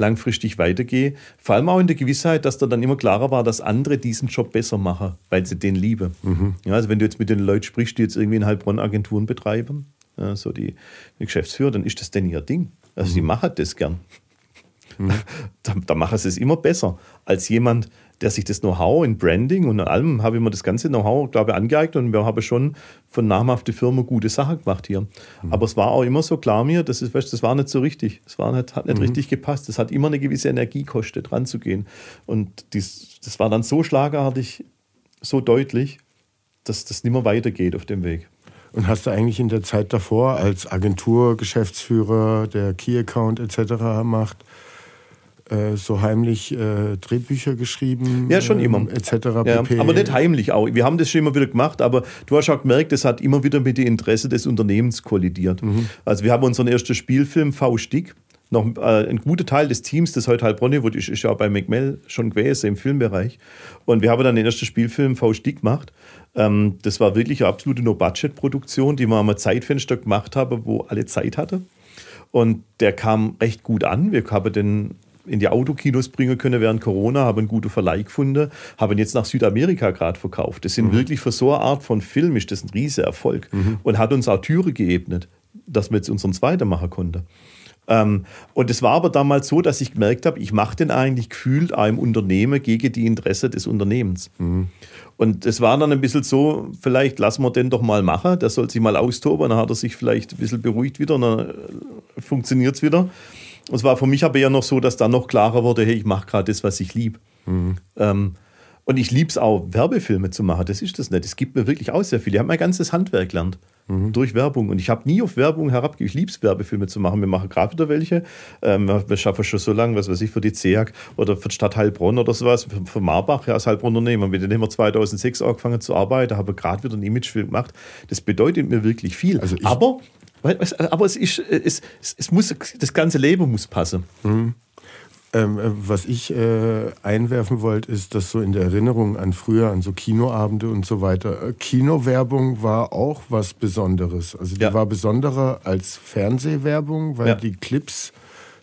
langfristig weitergehe. Vor allem auch in der Gewissheit, dass da dann immer klarer war, dass andere diesen Job besser machen, weil sie den lieben. Mhm. Ja, also wenn du jetzt mit den Leuten sprichst, die jetzt irgendwie in Heilbronn Agenturen betreiben, ja, so die, die, Geschäftsführer, dann ist das denn ihr Ding. Also mhm. die machen das gern. Mhm. (laughs) Da, da machen sie es immer besser als jemand, der sich das Know-how in Branding und in allem habe ich mir das ganze Know-how, glaube ich, angeeignet und wir haben schon von namhaften Firmen gute Sachen gemacht hier. Mhm. Aber es war auch immer so klar mir, das, ist, das war nicht so richtig. Es war nicht, hat nicht mhm. richtig gepasst. Es hat immer eine gewisse Energie gekostet, ranzugehen. Und dies, das war dann so schlagartig, so deutlich, dass das nicht mehr weitergeht auf dem Weg. Und hast du eigentlich in der Zeit davor als Agenturgeschäftsführer, der Key Account etc. macht, so heimlich äh, Drehbücher geschrieben. Ja, schon immer. Äh, etc. Ja, aber nicht heimlich auch. Wir haben das schon immer wieder gemacht, aber du hast auch gemerkt, das hat immer wieder mit dem Interesse des Unternehmens kollidiert. Mhm. Also wir haben unseren ersten Spielfilm V-Stick noch äh, ein guter Teil des Teams, das heute Heilbronn ist, ist ja bei McMell schon gewesen im Filmbereich. Und wir haben dann den ersten Spielfilm V-Stick gemacht. Ähm, das war wirklich eine absolute No-Budget-Produktion, die wir am Zeitfenster gemacht haben, wo alle Zeit hatte. Und der kam recht gut an. Wir haben den in die Autokinos bringen können während Corona, haben guten Verleih gefunden, haben jetzt nach Südamerika gerade verkauft. Das sind mhm. wirklich für so eine Art von Film ist das ein riesiger Erfolg mhm. und hat uns auch Türe geebnet, dass wir jetzt unseren zweiten machen konnten. Ähm, und es war aber damals so, dass ich gemerkt habe, ich mache den eigentlich gefühlt einem Unternehmen gegen die Interesse des Unternehmens. Mhm. Und es war dann ein bisschen so, vielleicht lassen wir den doch mal machen, der soll sich mal austoben, dann hat er sich vielleicht ein bisschen beruhigt wieder, dann äh, funktioniert es wieder. Und es war für mich aber eher noch so, dass dann noch klarer wurde, hey, ich mache gerade das, was ich liebe. Mhm. Ähm, und ich liebe es auch, Werbefilme zu machen. Das ist das nicht. Es gibt mir wirklich auch sehr viel. Ich habe mein ganzes Handwerk gelernt. Mhm. Durch Werbung. Und ich habe nie auf Werbung herabgegeben. Ich liebe es, Werbefilme zu machen. Wir machen gerade wieder welche. Ähm, wir schaffen schon so lange, was weiß ich, für die CEAG oder für die Stadt Heilbronn oder sowas. Für, für Marbach ja, als Heilbronn-Unternehmen. Mit denen haben wir 2006 angefangen zu arbeiten. Habe gerade wieder einen Imagefilm gemacht. Das bedeutet mir wirklich viel. Also aber aber es, ist, es, es muss, das ganze Leben muss passen. Mhm. Ähm, äh, was ich äh, einwerfen wollte, ist, dass so in der Erinnerung an früher, an so Kinoabende und so weiter, äh, Kinowerbung war auch was Besonderes. Also die ja. war besonderer als Fernsehwerbung, weil ja. die Clips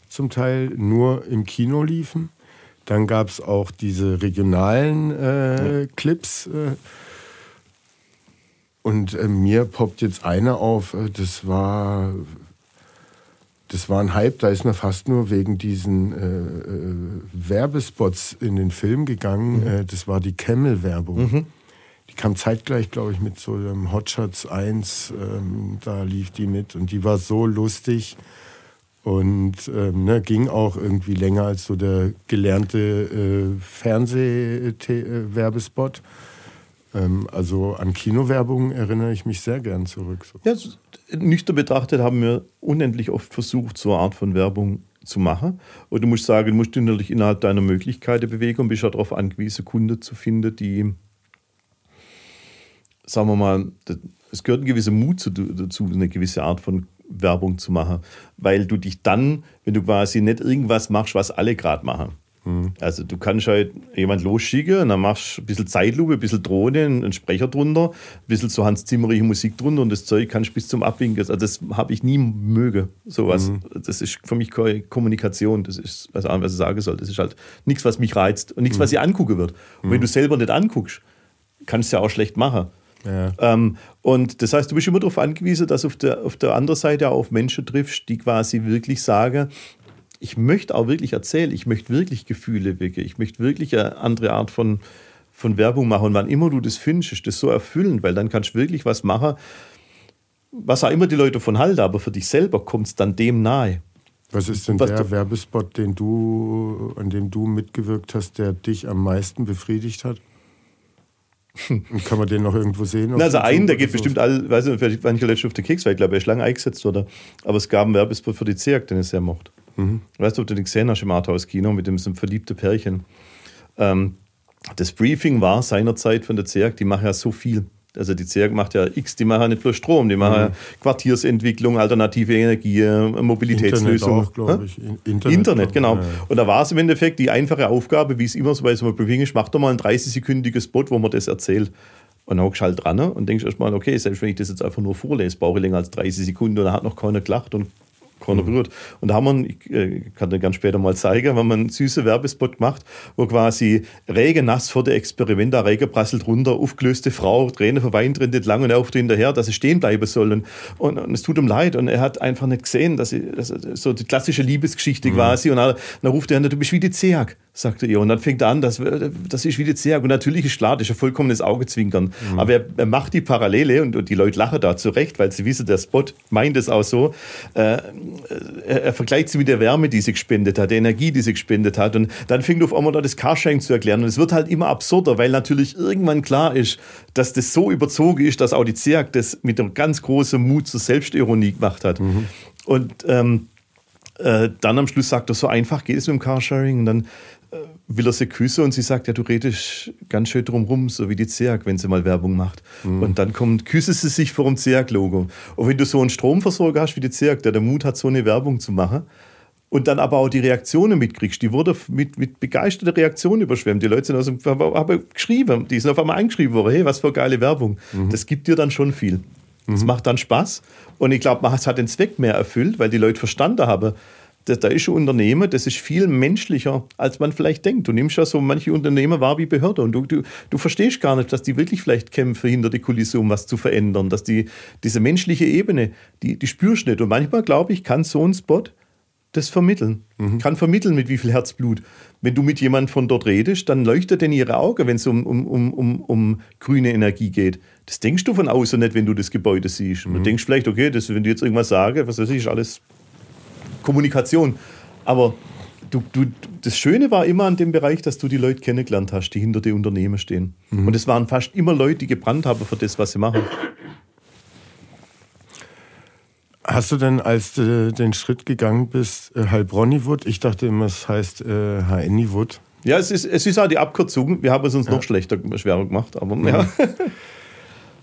zum Teil nur im Kino liefen. Dann gab es auch diese regionalen äh, ja. Clips. Äh, und äh, mir poppt jetzt eine auf, äh, das war, das war ein Hype, da ist man fast nur wegen diesen äh, äh, Werbespots in den Film gegangen. Mhm. Äh, das war die Camel-Werbung. Mhm. Die kam zeitgleich, glaube ich, mit so einem Hotshots 1, ähm, da lief die mit und die war so lustig und ähm, ne, ging auch irgendwie länger als so der gelernte äh, Fernsehwerbespot. Ähm, also an Kinowerbung erinnere ich mich sehr gern zurück. So. Nüchtern betrachtet haben wir unendlich oft versucht, so eine Art von Werbung zu machen. Und du musst sagen, du musst dich natürlich innerhalb deiner Möglichkeiten bewegen und bist ja darauf angewiesen, Kunden zu finden, die, sagen wir mal, es gehört ein gewisser Mut dazu, eine gewisse Art von Werbung zu machen, weil du dich dann, wenn du quasi nicht irgendwas machst, was alle gerade machen, Mhm. Also du kannst halt jemand losschicken und dann machst du ein bisschen Zeitlupe, ein bisschen Drohne, einen Sprecher drunter, ein bisschen so Hans Zimmerige Musik drunter und das Zeug kannst du bis zum Abwinken. Also das habe ich nie möge, sowas. Mhm. Das ist für mich keine Kommunikation, das ist, was ich sagen soll. Das ist halt nichts, was mich reizt und nichts, mhm. was ich angucken wird. Und wenn mhm. du selber nicht anguckst, kannst du ja auch schlecht machen. Ja. Ähm, und das heißt, du bist immer darauf angewiesen, dass auf der, auf der anderen Seite auch auf Menschen triffst, die quasi wirklich sagen, ich möchte auch wirklich erzählen, ich möchte wirklich Gefühle wecken, ich möchte wirklich eine andere Art von, von Werbung machen. Und wann immer du das findest, ist das so erfüllend, weil dann kannst du wirklich was machen, was auch immer die Leute von halten, aber für dich selber kommt es dann dem nahe. Was ist denn was der Werbespot, den du, an dem du mitgewirkt hast, der dich am meisten befriedigt hat? (laughs) Und kann man den noch irgendwo sehen? Na, also einen, der geht bestimmt all, weiß nicht, wann ich letztens auf den Keks weil ich glaube, er ist lange eingesetzt oder. Aber es gab einen Werbespot für die Zerg, den er sehr mochte. Mhm. Weißt du, ob du den gesehen hast im Arthouse-Kino mit dem so verliebten Pärchen? Ähm, das Briefing war seinerzeit von der ZERG, die machen ja so viel. Also die ZERG macht ja X, die machen ja nicht bloß Strom, die machen mhm. Quartiersentwicklung, alternative Energie, Mobilitätslösungen. Internet, auch, ich. Internet, Internet genau. Ja. Und da war es im Endeffekt die einfache Aufgabe, wie es immer so bei so einem Briefing ist, mach doch mal ein 30-sekündiges Spot, wo man das erzählt. Und dann hockst du halt dran und denkst erstmal, okay, selbst wenn ich das jetzt einfach nur vorlese, brauche ich länger als 30 Sekunden und da hat noch keiner gelacht und keiner mhm. berührt. Und da haben wir, ich äh, kann dir ganz später mal zeigen, wenn man einen süßen Werbespot gemacht, wo quasi Regen nass vor der Experiment, da Regen prasselt runter, aufgelöste Frau, Tränen verweint, rennt lang und er ruft hinterher, dass sie stehen bleiben sollen. Und, und, es tut ihm leid und er hat einfach nicht gesehen, dass, sie, dass so die klassische Liebesgeschichte mhm. quasi und dann, dann ruft er, du bist wie die Zeag sagte ihr. Und dann fängt er an, das, das ist wie die Zerg. Und natürlich ist klar, das ist ein vollkommenes Augezwinkern. Mhm. Aber er, er, macht die Parallele und, und, die Leute lachen da zurecht, weil sie wissen, der Spot meint es auch so. Äh, er, er, vergleicht sie mit der Wärme, die sie gespendet hat, der Energie, die sie gespendet hat. Und dann fängt auf einmal da das Carsharing zu erklären. Und es wird halt immer absurder, weil natürlich irgendwann klar ist, dass das so überzogen ist, dass auch die Zerg das mit einem ganz großen Mut zur Selbstironie gemacht hat. Mhm. Und ähm, äh, dann am Schluss sagt er, so einfach geht es mit dem Carsharing. Und dann will er sie küssen und sie sagt, ja, du redest ganz schön drumrum, so wie die ZEAG, wenn sie mal Werbung macht. Mhm. Und dann kommt, küsse sie sich vor dem ZEAG-Logo. Und wenn du so einen Stromversorger hast wie die ZEAG, der den Mut hat, so eine Werbung zu machen, und dann aber auch die Reaktionen mitkriegst, die wurde mit, mit begeisterter Reaktion überschwemmt. Die Leute sind also, haben geschrieben, die sind auf einmal angeschrieben worden, hey, was für geile Werbung. Mhm. Das gibt dir dann schon viel. Das mhm. macht dann Spaß. Und ich glaube, man hat den Zweck mehr erfüllt, weil die Leute verstanden haben, das, da ist ein Unternehmen, das ist viel menschlicher, als man vielleicht denkt. Du nimmst ja so manche Unternehmen wahr wie Behörde und du, du, du verstehst gar nicht, dass die wirklich vielleicht kämpfen hinter die Kulisse, um was zu verändern. Dass die, diese menschliche Ebene, die, die spürst du nicht. Und manchmal, glaube ich, kann so ein Spot das vermitteln. Mhm. Kann vermitteln, mit wie viel Herzblut. Wenn du mit jemandem von dort redest, dann leuchtet denn ihre Augen, wenn es um, um, um, um, um grüne Energie geht. Das denkst du von außen nicht, wenn du das Gebäude siehst. Mhm. Du denkst vielleicht, okay, das, wenn du jetzt irgendwas sagst, was weiß ich, ist alles Kommunikation. Aber du, du, das Schöne war immer an dem Bereich, dass du die Leute kennengelernt hast, die hinter den Unternehmen stehen. Mhm. Und es waren fast immer Leute, die gebrannt haben für das, was sie machen. Hast du denn, als du den Schritt gegangen bist, äh, Heilbronnywood? Ich dachte immer, es heißt äh, HNIwood. Ja, es ist, es ist auch die Abkürzung. Wir haben es uns ja. noch schlechter, schwerer gemacht. Aber ja.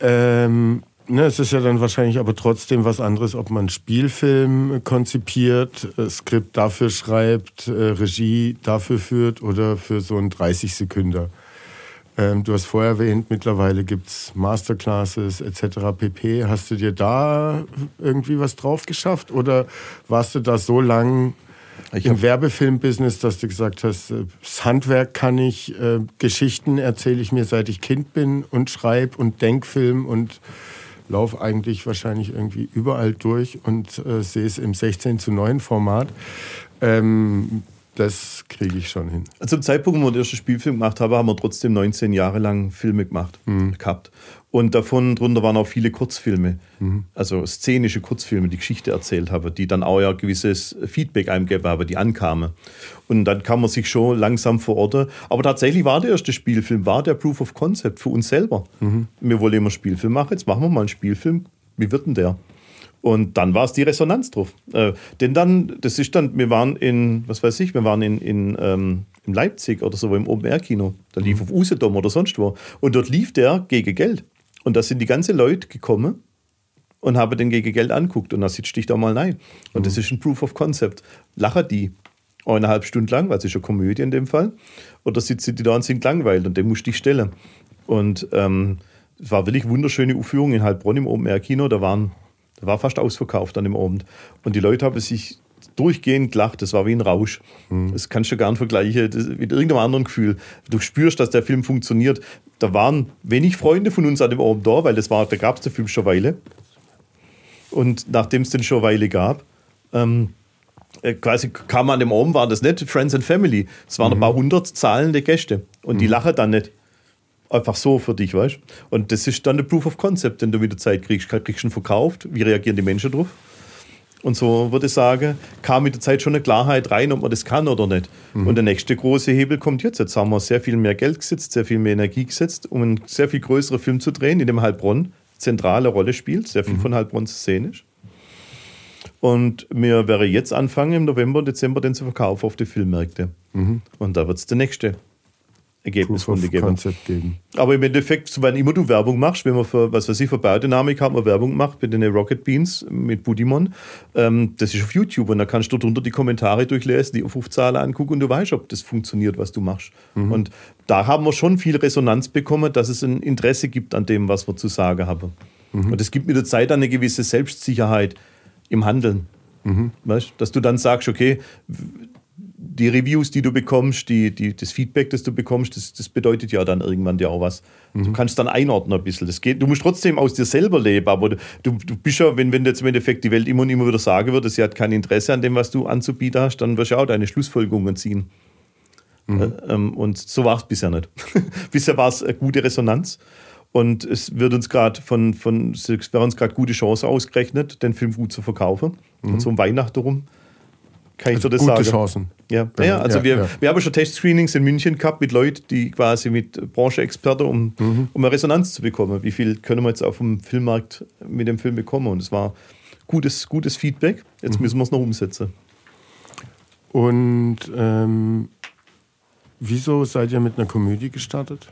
ähm, Ne, es ist ja dann wahrscheinlich aber trotzdem was anderes, ob man Spielfilm konzipiert, äh, Skript dafür schreibt, äh, Regie dafür führt oder für so einen 30 Sekünder. Ähm, du hast vorher erwähnt, mittlerweile gibt es Masterclasses etc. pp. Hast du dir da irgendwie was drauf geschafft oder warst du da so lang ich im Werbefilmbusiness, dass du gesagt hast, äh, das Handwerk kann ich, äh, Geschichten erzähle ich mir seit ich Kind bin und schreibe und Denkfilm und laufe eigentlich wahrscheinlich irgendwie überall durch und äh, sehe es im 16 zu 9 Format. Ähm, das kriege ich schon hin. Zum Zeitpunkt, wo wir den ersten Spielfilm gemacht haben, haben wir trotzdem 19 Jahre lang Filme gemacht, mhm. gehabt. Und davon drunter waren auch viele Kurzfilme, mhm. also szenische Kurzfilme, die Geschichte erzählt haben, die dann auch ja gewisses Feedback eingegeben haben, die ankamen. Und dann kann man sich schon langsam verorten. Aber tatsächlich war der erste Spielfilm, war der Proof of Concept für uns selber. Mhm. Wir wollen immer einen Spielfilm machen, jetzt machen wir mal einen Spielfilm. Wie wird denn der? Und dann war es die Resonanz drauf. Äh, denn dann, das ist dann, wir waren in, was weiß ich, wir waren in, in, ähm, in Leipzig oder so im Open-Air-Kino. Da lief mhm. auf Usedom oder sonst wo. Und dort lief der gegen Geld. Und da sind die ganzen Leute gekommen und haben den gegen Geld anguckt. Und da sitzt dich da mal nein. Und mhm. das ist ein Proof of Concept. Lachen die eineinhalb Stunden lang, weil es ist eine Komödie in dem Fall. Oder sitzen die da und sind langweilt und den musste ich stellen. Und ähm, es war wirklich wunderschöne Aufführung in Heilbronn im Open Air Kino. Da waren war fast ausverkauft an dem Abend. Und die Leute haben sich durchgehend gelacht. Das war wie ein Rausch. Mhm. Das kannst du gar nicht vergleichen mit irgendeinem anderen Gefühl. Du spürst, dass der Film funktioniert. Da waren wenig Freunde von uns an dem Abend da, weil das war, da gab es den Film schon eine Weile. Und nachdem es den schon eine Weile gab, ähm, äh, quasi kam an dem Abend, war das nicht Friends and Family. Es waren mhm. ein paar hundert zahlende Gäste. Und mhm. die lachen dann nicht einfach so für dich, weißt Und das ist dann der Proof of Concept, den du mit der Zeit kriegst. Kriegst du ihn verkauft, wie reagieren die Menschen drauf? Und so würde ich sagen, kam mit der Zeit schon eine Klarheit rein, ob man das kann oder nicht. Mhm. Und der nächste große Hebel kommt jetzt. Jetzt haben wir sehr viel mehr Geld gesetzt, sehr viel mehr Energie gesetzt, um einen sehr viel größeren Film zu drehen, in dem Heilbronn zentrale Rolle spielt, sehr viel mhm. von Heilbronn szenisch. Und wir werden jetzt anfangen, im November und Dezember den zu verkaufen auf die Filmmärkte. Mhm. Und da wird es der nächste Ergebnisrunde geben. geben. Aber im Endeffekt, wenn immer du Werbung machst, wenn man für, was weiß ich, für Biodynamik hat man Werbung gemacht mit den Rocket Beans, mit Budimon, ähm, das ist auf YouTube und da kannst du drunter die Kommentare durchlesen, die Aufrufzahlen angucken und du weißt, ob das funktioniert, was du machst. Mhm. Und da haben wir schon viel Resonanz bekommen, dass es ein Interesse gibt an dem, was wir zu sagen haben. Mhm. Und es gibt mit der Zeit eine gewisse Selbstsicherheit im Handeln. Mhm. Weißt, dass du dann sagst, okay, die Reviews, die du bekommst, die, die, das Feedback, das du bekommst, das, das bedeutet ja dann irgendwann dir auch was. Mhm. Du kannst dann einordnen ein bisschen. Das geht, du musst trotzdem aus dir selber leben, aber du, du bist ja, wenn, wenn jetzt im Endeffekt die Welt immer und immer wieder sagen würde, sie hat kein Interesse an dem, was du anzubieten hast, dann wirst du auch deine Schlussfolgerungen ziehen. Mhm. Äh, ähm, und so war es bisher nicht. (laughs) bisher war es eine gute Resonanz. Und es wird uns gerade von, von es wäre uns gerade gute Chance ausgerechnet, den Film gut zu verkaufen. Mhm. Und so um Weihnachten rum kann ich also dir das gute sagen. Chancen. Ja, ja also ja, wir, ja. wir haben schon Testscreenings in München gehabt mit Leuten, die quasi mit Brancheexperten, um, mhm. um eine Resonanz zu bekommen. Wie viel können wir jetzt auf dem Filmmarkt mit dem Film bekommen? Und es war gutes, gutes Feedback. Jetzt mhm. müssen wir es noch umsetzen. Und ähm, wieso seid ihr mit einer Komödie gestartet?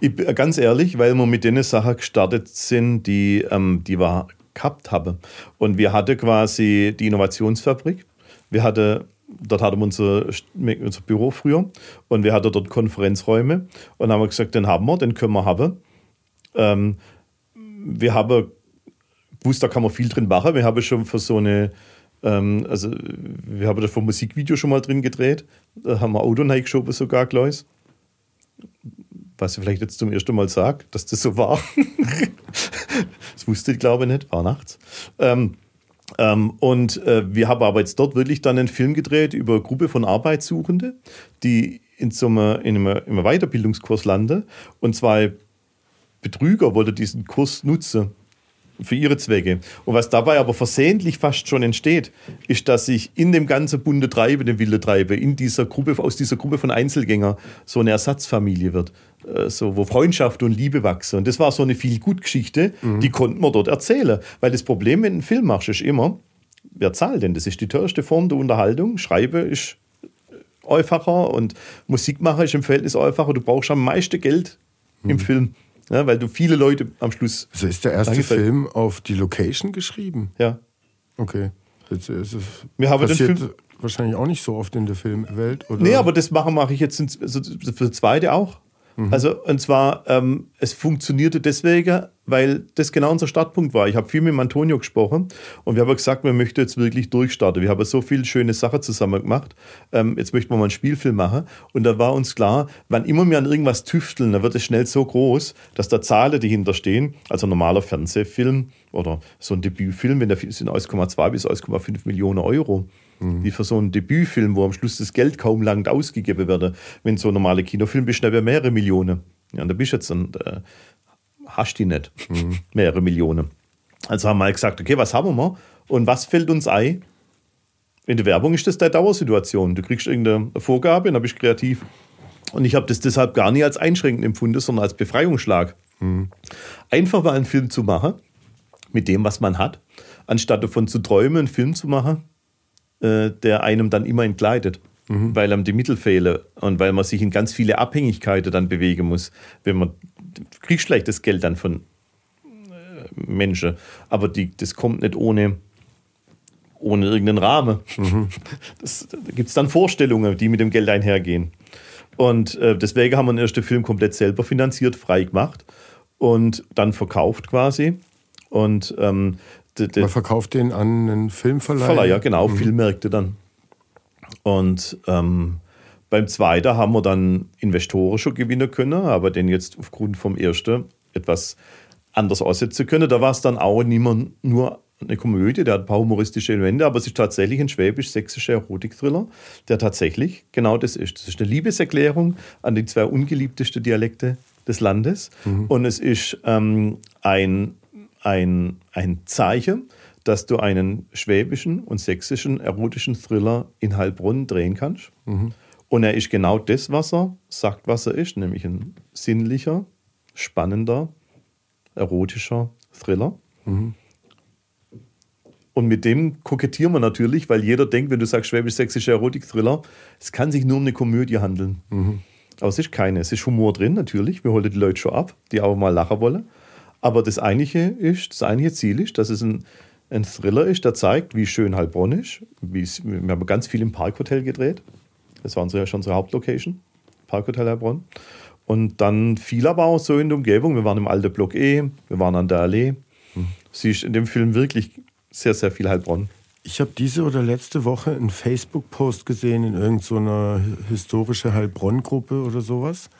Ich, ganz ehrlich, weil wir mit den Sachen gestartet sind, die, ähm, die wir gehabt haben. Und wir hatten quasi die Innovationsfabrik wir hatten, dort hatten wir unser, unser Büro früher und wir hatten dort Konferenzräume und haben gesagt, den haben wir, den können wir haben. Ähm, wir haben gewusst, da kann man viel drin machen. Wir haben schon für so eine, ähm, also wir haben da für ein Musikvideo schon mal drin gedreht. Da haben wir Auto geschoben sogar, Klaus. Was ich vielleicht jetzt zum ersten Mal sage, dass das so war. (laughs) das wusste ich, glaube ich, nicht. War nachts. Ähm, ähm, und äh, wir haben aber jetzt dort wirklich dann einen Film gedreht über eine Gruppe von Arbeitssuchenden, die in so einem, in einem, in einem Weiterbildungskurs landen. Und zwei Betrüger wollten diesen Kurs nutzen für ihre Zwecke. Und was dabei aber versehentlich fast schon entsteht, ist, dass sich in dem ganzen bunte Treibe, dem wilde Treibe, in dieser Gruppe, aus dieser Gruppe von Einzelgängern so eine Ersatzfamilie wird. Äh, so, wo Freundschaft und Liebe wachsen. Und das war so eine viel gut Geschichte, mhm. die konnten wir dort erzählen. Weil das Problem, wenn du einen Film machst, ist immer, wer zahlt denn? Das ist die teuerste Form der Unterhaltung. Schreibe ist einfacher und Musik machen ist im Verhältnis einfacher. Du brauchst am meisten Geld mhm. im Film. Ja, weil du viele Leute am Schluss. Also ist der erste Film auf die Location geschrieben? Ja. Okay. Jetzt ist es Wir haben den Film wahrscheinlich auch nicht so oft in der Filmwelt. Oder? Nee, aber das mache, mache ich jetzt also für das zweite auch. Mhm. Also, und zwar, ähm, es funktionierte deswegen, weil das genau unser Startpunkt war. Ich habe viel mit Antonio gesprochen und wir haben gesagt, wir möchten jetzt wirklich durchstarten. Wir haben so viele schöne Sachen zusammen gemacht. Ähm, jetzt möchten wir mal einen Spielfilm machen. Und da war uns klar, wann immer wir an irgendwas tüfteln, dann wird es schnell so groß, dass da Zahlen dahinter stehen. Also ein normaler Fernsehfilm oder so ein Debütfilm, wenn der sind 1,2 bis 1,5 Millionen Euro. Mhm. Wie für so einen Debütfilm, wo am Schluss das Geld kaum lang ausgegeben wird. Wenn so ein normaler Kinofilm bist, dann mehrere Millionen. Ja, und da bist du jetzt und äh, hast die nicht. Mhm. (laughs) Mehrere Millionen. Also haben wir halt gesagt, okay, was haben wir? Und was fällt uns ein? In der Werbung ist das deine Dauersituation. Du kriegst irgendeine Vorgabe, dann bist du kreativ. Und ich habe das deshalb gar nicht als einschränkend empfunden, sondern als Befreiungsschlag. Mhm. Einfach mal einen Film zu machen, mit dem, was man hat, anstatt davon zu träumen, einen Film zu machen, äh, der einem dann immer entgleitet mhm. weil einem die Mittel fehlen und weil man sich in ganz viele Abhängigkeiten dann bewegen muss. Wenn man kriegt schlecht das Geld dann von äh, Menschen, aber die, das kommt nicht ohne, ohne irgendeinen Rahmen. Mhm. (laughs) Das, da gibt es dann Vorstellungen, die mit dem Geld einhergehen. Und äh, deswegen haben wir den ersten Film komplett selber finanziert, frei gemacht und dann verkauft quasi. Und ähm, man verkauft den an einen Filmverleih? Verleiher, genau, mhm. Filmmärkte dann. Und ähm, beim zweiten haben wir dann Investoren schon gewinnen können, aber den jetzt aufgrund vom ersten etwas anders aussetzen können. Da war es dann auch nicht mehr nur eine Komödie, der hat ein paar humoristische Elemente, aber es ist tatsächlich ein schwäbisch-sächsischer Erotik-Thriller, der tatsächlich genau das ist. Das ist eine Liebeserklärung an die zwei ungeliebtesten Dialekte des Landes mhm. und es ist ähm, ein, ein, ein Zeichen dass du einen schwäbischen und sächsischen erotischen Thriller in Heilbronn drehen kannst. Mhm. Und er ist genau das, was er sagt, was er ist, nämlich ein sinnlicher, spannender, erotischer Thriller. Mhm. Und mit dem kokettieren wir natürlich, weil jeder denkt, wenn du sagst schwäbisch-sächsischer Erotik-Thriller, es kann sich nur um eine Komödie handeln. Mhm. Aber es ist keine. Es ist Humor drin, natürlich. Wir holen die Leute schon ab, die auch mal lachen wollen. Aber das eigentliche ist, das eigentliche Ziel ist, dass es ein ein Thriller ist, der zeigt, wie schön Heilbronn ist. wir haben ganz viel im Parkhotel gedreht. Das war unsere, schon unsere Hauptlocation, Parkhotel Heilbronn. Und dann viel aber auch so in der Umgebung. Wir waren im alten Block E, wir waren an der Allee. Mhm. Sie ist in dem Film wirklich sehr, sehr viel Heilbronn. Ich habe diese oder letzte Woche einen Facebook-Post gesehen in irgendeiner so historische Heilbronn-Gruppe oder sowas.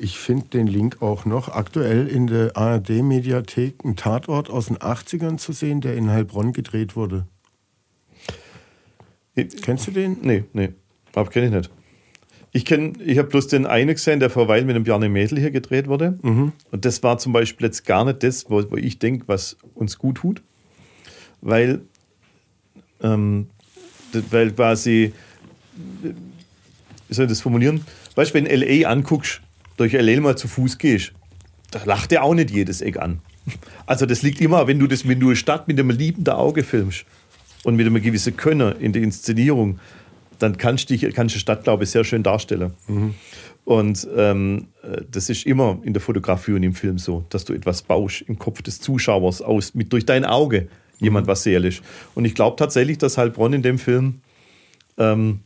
Ich finde den Link auch noch. Aktuell in der ARD-Mediathek ein Tatort aus den 80ern zu sehen, der in Heilbronn gedreht wurde. Kennst du den? Nee, nee. Aber kenne ich nicht. Ich, ich habe bloß den einen gesehen, der vor Weil mit dem Bjarne Mädel hier gedreht wurde. Mhm. Und das war zum Beispiel jetzt gar nicht das, wo, wo ich denke, was uns gut tut. Weil, ähm, weil quasi, wie soll ich das formulieren? Weißt du, wenn LA anguckst, durch LL mal zu Fuß gehst, da lacht dir auch nicht jedes Eck an. Also das liegt immer, wenn du das, wenn du eine Stadt mit einem liebenden Auge filmst und mit einem gewissen Können in der Inszenierung, dann kannst du kannst die Stadt, glaube ich, sehr schön darstellen. Mhm. Und ähm, das ist immer in der Fotografie und im Film so, dass du etwas baust im Kopf des Zuschauers aus, mit durch dein Auge jemand mhm. was seelisch. Und ich glaube tatsächlich, dass Heilbronn in dem Film ähm,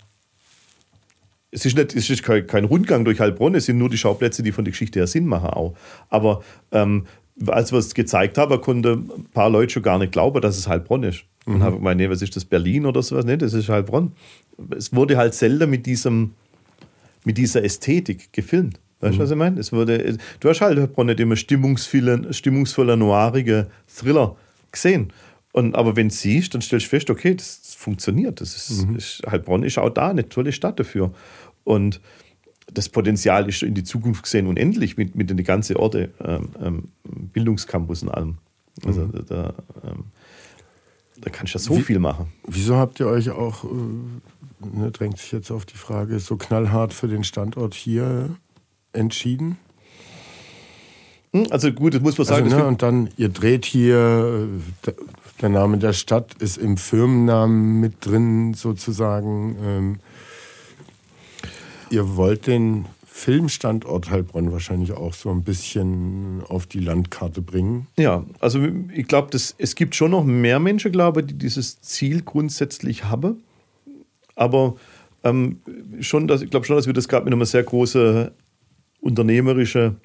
es ist, nicht, es ist kein, kein, Rundgang durch Heilbronn, es sind nur die Schauplätze, die von der Geschichte her Sinn machen auch. Aber ähm, als wir es gezeigt haben, konnten ein paar Leute schon gar nicht glauben, dass es Heilbronn ist. Mhm. Und habe gemeint, nee, was ist das, Berlin oder sowas? Nee, das ist Heilbronn. Es wurde halt selten mit, diesem, mit dieser Ästhetik gefilmt. Weißt du, mhm. was ich meine? Es wurde, du hast halt Heilbronn nicht immer stimmungsvolle, stimmungsvoller, noirige Thriller gesehen. Und, aber wenn du siehst, dann stellst du fest, okay, das, das funktioniert. Das ist, mhm. ist, Heilbronn ist auch da eine tolle Stadt dafür. Und das Potenzial ist in die Zukunft gesehen unendlich mit, mit den ganzen Orte, ähm, ähm, Bildungscampus und allem. Also mhm. da, ähm, da kannst du ja so Wie, viel machen. Wieso habt ihr euch auch, äh, ne, drängt sich jetzt auf die Frage, so knallhart für den Standort hier entschieden? Hm, also gut, das muss man sagen. Also, ne, und dann, ihr dreht hier, äh, der Name der Stadt ist im Firmennamen mit drin sozusagen. Ähm, ihr wollt den Filmstandort Heilbronn wahrscheinlich auch so ein bisschen auf die Landkarte bringen. Ja, also ich glaube, es gibt schon noch mehr Menschen, glaube die dieses Ziel grundsätzlich haben. Aber ähm, schon, dass, ich glaube schon, dass wir das gerade mit einer sehr großen unternehmerischen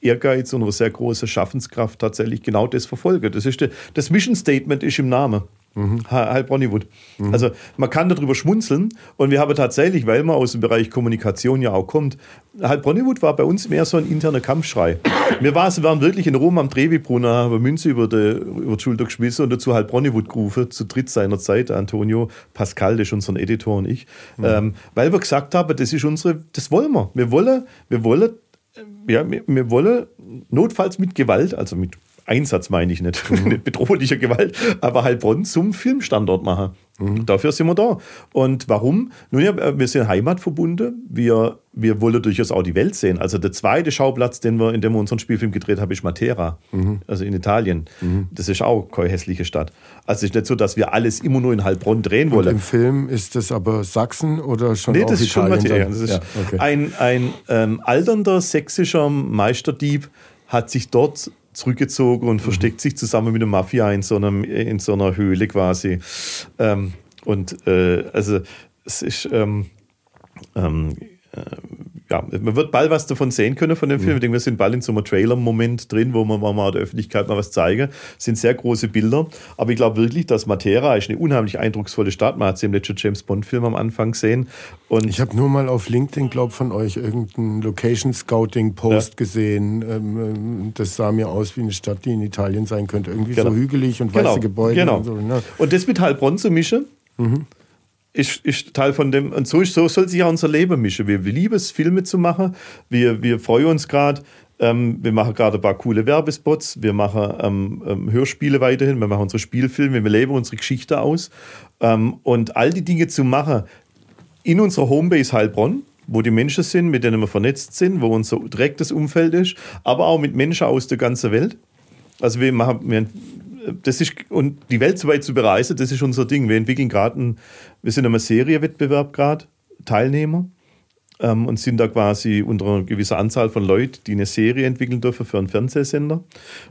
Ehrgeiz und einer sehr großen Schaffenskraft tatsächlich genau das verfolgen. Das, ist de, das Mission Statement ist im Namen. Mhm. Heilbronnywood. Mhm. Also man kann darüber schmunzeln und wir haben tatsächlich, weil man aus dem Bereich Kommunikation ja auch kommt, Heilbronnywood war bei uns mehr so ein interner Kampfschrei. Wir waren wirklich in Rom am Trevi-Brunnen, haben Münze über die, über die Schulter geschmissen und dazu Heilbronnywood gerufen, zu dritt seiner Zeit, Antonio, Pascal, das ist unser Editor und ich, mhm. ähm, weil wir gesagt haben, das ist unsere, das wollen wir. Wir wollen, wir wollen ja, wir, wir wollen notfalls mit Gewalt, also mit Einsatz meine ich nicht, (laughs) mhm. nicht bedrohlicher Gewalt, aber Heilbronn zum Filmstandort machen. Mhm. Dafür sind wir da. Und warum? Nun ja, wir sind heimatverbunden. Wir, wir wollen durchaus auch die Welt sehen. Also der zweite Schauplatz, den wir, in dem wir unseren Spielfilm gedreht haben, ist Matera, mhm. also in Italien. Mhm. Das ist auch keine hässliche Stadt. Also es ist nicht so, dass wir alles immer nur in Heilbronn drehen wollen. Und im Film ist das aber Sachsen oder schon nee, das Italien? ist schon Matera. Das ist ja, okay. ein, ein ähm, alternder sächsischer Meisterdieb hat sich dort zurückgezogen und mhm. versteckt sich zusammen mit der Mafia in so, einem, in so einer Höhle quasi. Ähm, und äh, also es ist ähm, ähm, äh, ja, man wird bald was davon sehen können von dem Film. Mhm. Ich denke, wir sind bald in so einem Trailer-Moment drin, wo wir mal der Öffentlichkeit mal was zeigen. Es sind sehr große Bilder. Aber ich glaube wirklich, dass Matera ist eine unheimlich eindrucksvolle Stadt. Man hat sie im letzten James Bond-Film am Anfang gesehen. Und ich habe nur mal auf LinkedIn, glaube von euch, irgendeinen Location-Scouting-Post ja. gesehen. Ähm, ähm, das sah mir aus wie eine Stadt, die in Italien sein könnte. Irgendwie genau. so hügelig und weiße genau. Gebäude. Genau. Und, so, ne? und das mit Heilbronn zu mischen. Mhm ist, ist Teil von dem, und so, so soll sich auch unser Leben mischen. Wir, wir lieben es, Filme zu machen. Wir, wir freuen uns gerade. Ähm, wir machen gerade ein paar coole Werbespots. Wir machen ähm, ähm, Hörspiele weiterhin. Wir machen unsere Spielfilme. Wir leben unsere Geschichte aus. Ähm, und all die Dinge zu machen in unserer Homebase Heilbronn, wo die Menschen sind, mit denen wir vernetzt sind, wo unser direktes Umfeld ist, aber auch mit Menschen aus der ganzen Welt. Also wir machen, wir das ist, und die Welt so weit zu bereisen, das ist unser Ding. Wir entwickeln gerade, wir sind in einem Seriewettbewerb gerade, Teilnehmer, ähm, und sind da quasi unter einer gewissen Anzahl von Leuten, die eine Serie entwickeln dürfen für einen Fernsehsender.